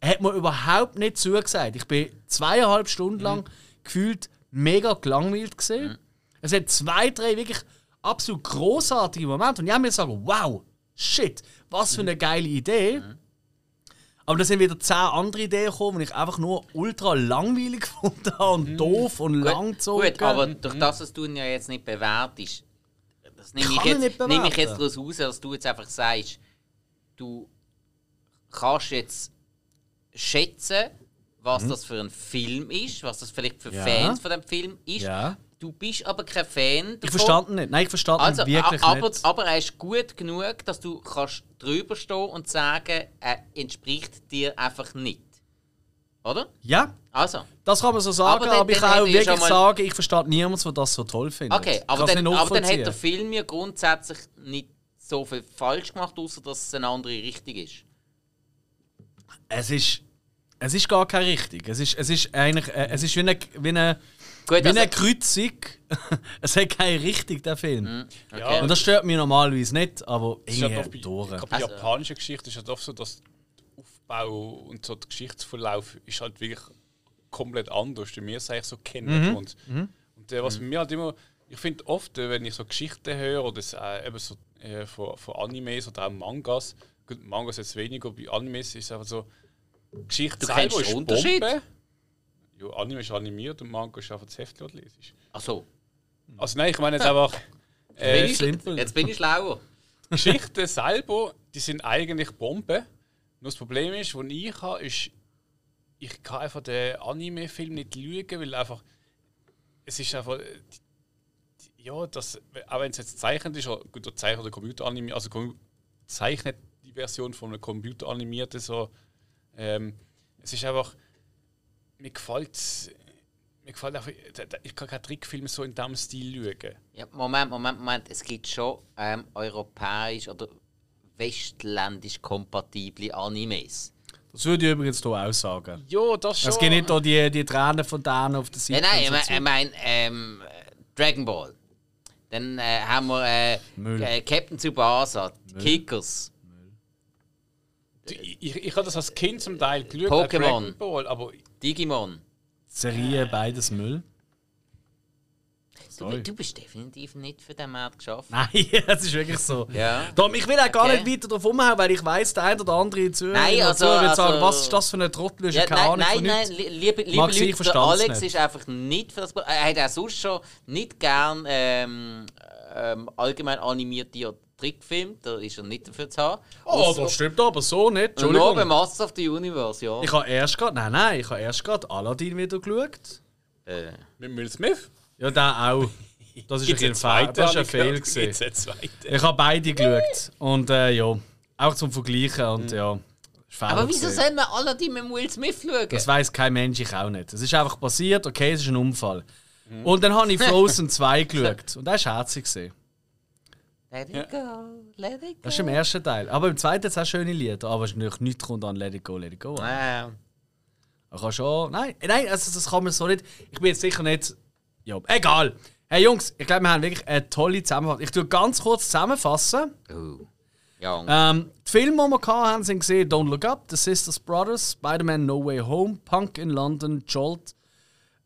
Er hat mir überhaupt nicht zugesagt. Ich bin zweieinhalb Stunden lang gefühlt mega gelangweilt gesehen. Es hat zwei, drei wirklich absolut großartige Momente und ich habe mir gesagt, wow, shit, was für eine geile Idee. Aber da sind wieder zehn andere Ideen gekommen, die ich einfach nur ultra langweilig gefunden habe und doof und langgezogen. Gut, aber durch das, dass du ihn ja jetzt nicht bewertest, das nehme Ich ich, jetzt, nicht nehme ich jetzt daraus raus, dass du jetzt einfach sagst, du kannst jetzt schätzen, was das für ein Film ist, was das vielleicht für Mhm. Ja. Fans von dem Film ist. Ja. Du bist aber kein Fan davon. Ich verstand ihn nicht. Nein, ich verstand Also, wirklich aber, nicht. aber er ist gut genug, dass du kannst drüber stehen und sagen, er entspricht dir einfach nicht. Oder? Ja, Also. das kann man so sagen, Aber aber, ich kann auch wirklich mal- sagen, ich verstehe niemanden, der das so toll findet. Okay, aber dann, aber dann hat der. Film ja grundsätzlich nicht so viel falsch gemacht, außer dass es eine andere Richtung ist. Es ist, es ist gar kein richtig. Es ist, es ist eigentlich, äh, es ist wie eine, wie eine, Gut, wie eine also, Kreuzung. es hat keine Richtung, der Film. okay. Und das stört mich normalerweise nicht, aber Es ist ja doch irgendwie bei, durch. ich glaube, bei Also- japanischer Geschichte ist ja doch so, dass der Aufbau und so der Geschichtsverlauf ist halt wirklich komplett anders, wie wir es eigentlich so kennen. Und, und äh, was mir halt immer, ich finde oft, äh, wenn ich so Geschichten höre oder das, äh, eben so äh, von, von Animes oder auch Mangas, gut, Mangas jetzt weniger, bei Animes ist es einfach so, Geschichte Du selber kennst ist Unterschied? Bombe. Ja, Anime ist animiert und Manga ist einfach das Heft, das du lesest. Ach so. Also nein, ich meine jetzt einfach... Äh, Bin ich, simpel. jetzt bin ich schlauer. Geschichten selber, die sind eigentlich Bomben. Nur das Problem ist, was ich habe, ist, ich kann einfach den Anime-Film nicht lügen, weil einfach es ist einfach äh, ja, das, auch wenn es jetzt zeichnet ist, oder gut, der Zeichner oder Computeranime, also kom- zeichnet die Version von einem Computeranimierten so, ähm, es ist einfach mir gefällt mir gefällt einfach, ich kann keinen Trickfilm so in diesem Stil schauen. Ja, Moment, Moment, Moment. Es gibt schon ähm, europäisch oder westländisch kompatible Animes. Das würde ich übrigens hier auch sagen. Ja, das schon. Es gibt nicht hier die, die Tränen von denen auf der Ja, Seite. nein, ich und meine ich mein, ähm, Dragon Ball. Dann äh, haben wir äh, Müll. äh, Captain Tsubasa, die Kickers. Ich, ich, ich habe das als Kind zum Teil geschaut, Pokémon. Dragon Ball, aber Digimon. Serie, beides Müll. Du, du bist definitiv nicht für den Markt geschaffen. Nein, das ist wirklich so. Ja. Darum, ich will auch gar Okay. nicht weiter drauf umhauen, weil ich weiss, der eine oder andere Zuhörer Nein, oder also- Zuhörer wird sagen, also- was ist das für ein Trottel, Ja, nein, Ahnung nein, von nein, liebe, liebe ich Leute, der verstand's Alex nicht. ist einfach nicht für das. Er hat auch sonst schon nicht gern ähm, ähm, allgemein animierte Trickfilme, da ist er nicht dafür zu haben. Oh, Ausser- das stimmt aber so nicht. Nur bei Entschuldigung. Masters of the Universe, ja. Ich habe erst gerade, nein, nein, ich habe erst gerade Aladdin wieder geschaut. Äh, mit Will Smith. Ja, der auch. Das ist ein, Gibt's einen bisschen Fehl. zweiten, Das ist ein habe ich Fehl. habe beide geschaut. Und äh, ja, auch zum Vergleichen. Und ja, ist Fehler aber wieso gewesen. soll man Aladdin mit Will Smith schauen? Das weiß kein Mensch, ich auch nicht. Es ist einfach passiert, okay, es ist ein Unfall. Und dann habe ich Frozen 2 geschaut. Und das war herzig. gewesen. Let it go, let it go. Das ist im ersten Teil. Aber im zweiten hat es auch schöne Lieder. Aber es ist natürlich nichts kommt an Let It Go, Let It Go. Äh, Man kann schon. Nein, nein, also das kann man so nicht. Ich bin jetzt sicher nicht. Ja, egal. Hey Jungs, ich glaube, wir haben wirklich eine tolle Zusammenfassung. Ich tue ganz kurz zusammenfassen. oh. Ja, Ähm, die Filme, die wir hatten, haben, sind gesehen: Don't Look Up, The Sisters Brothers, Spider-Man No Way Home, Punk in London, Jolt,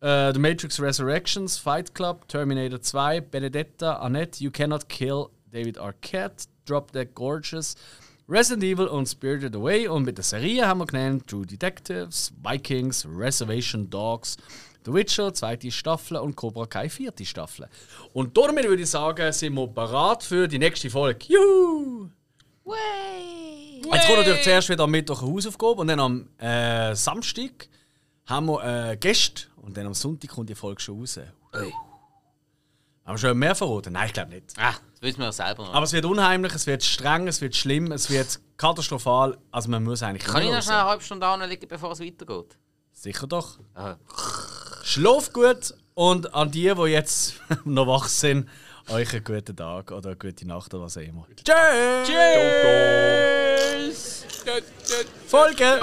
äh, The Matrix Resurrections, Fight Club, Terminator 2, Benedetta, Annette, You Cannot Kill, David Arquette, Drop Dead Gorgeous, Resident Evil und Spirited Away. Und mit der Serie haben wir genannt True Detectives, Vikings, Reservation Dogs, The Witcher, zweite Staffel und Cobra Kai, vierte Staffel. Und damit würde ich sagen, sind wir bereit für die nächste Folge. Juhu! Jetzt kommt natürlich zuerst wieder am Mittwoch eine Hausaufgabe und dann am äh, Samstag haben wir äh, Gäste und dann am Sonntag kommt die Folge schon raus. Ui. Haben wir schon mehr verraten? Nein, ich glaube nicht. Ah, das wissen wir ja selber noch. Aber es wird unheimlich, es wird streng, es wird schlimm, es wird katastrophal. Also man muss eigentlich Kann ich noch schnell eine halbe Stunde anlegen, bevor es weitergeht? Sicher doch. Aha. Schlaf gut und an die, die jetzt noch wach sind, euch einen guten Tag oder eine gute Nacht oder was auch immer. Tschüss! Tschüss! Folge!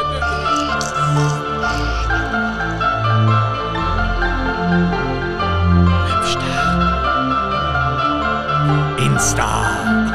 Morningstar.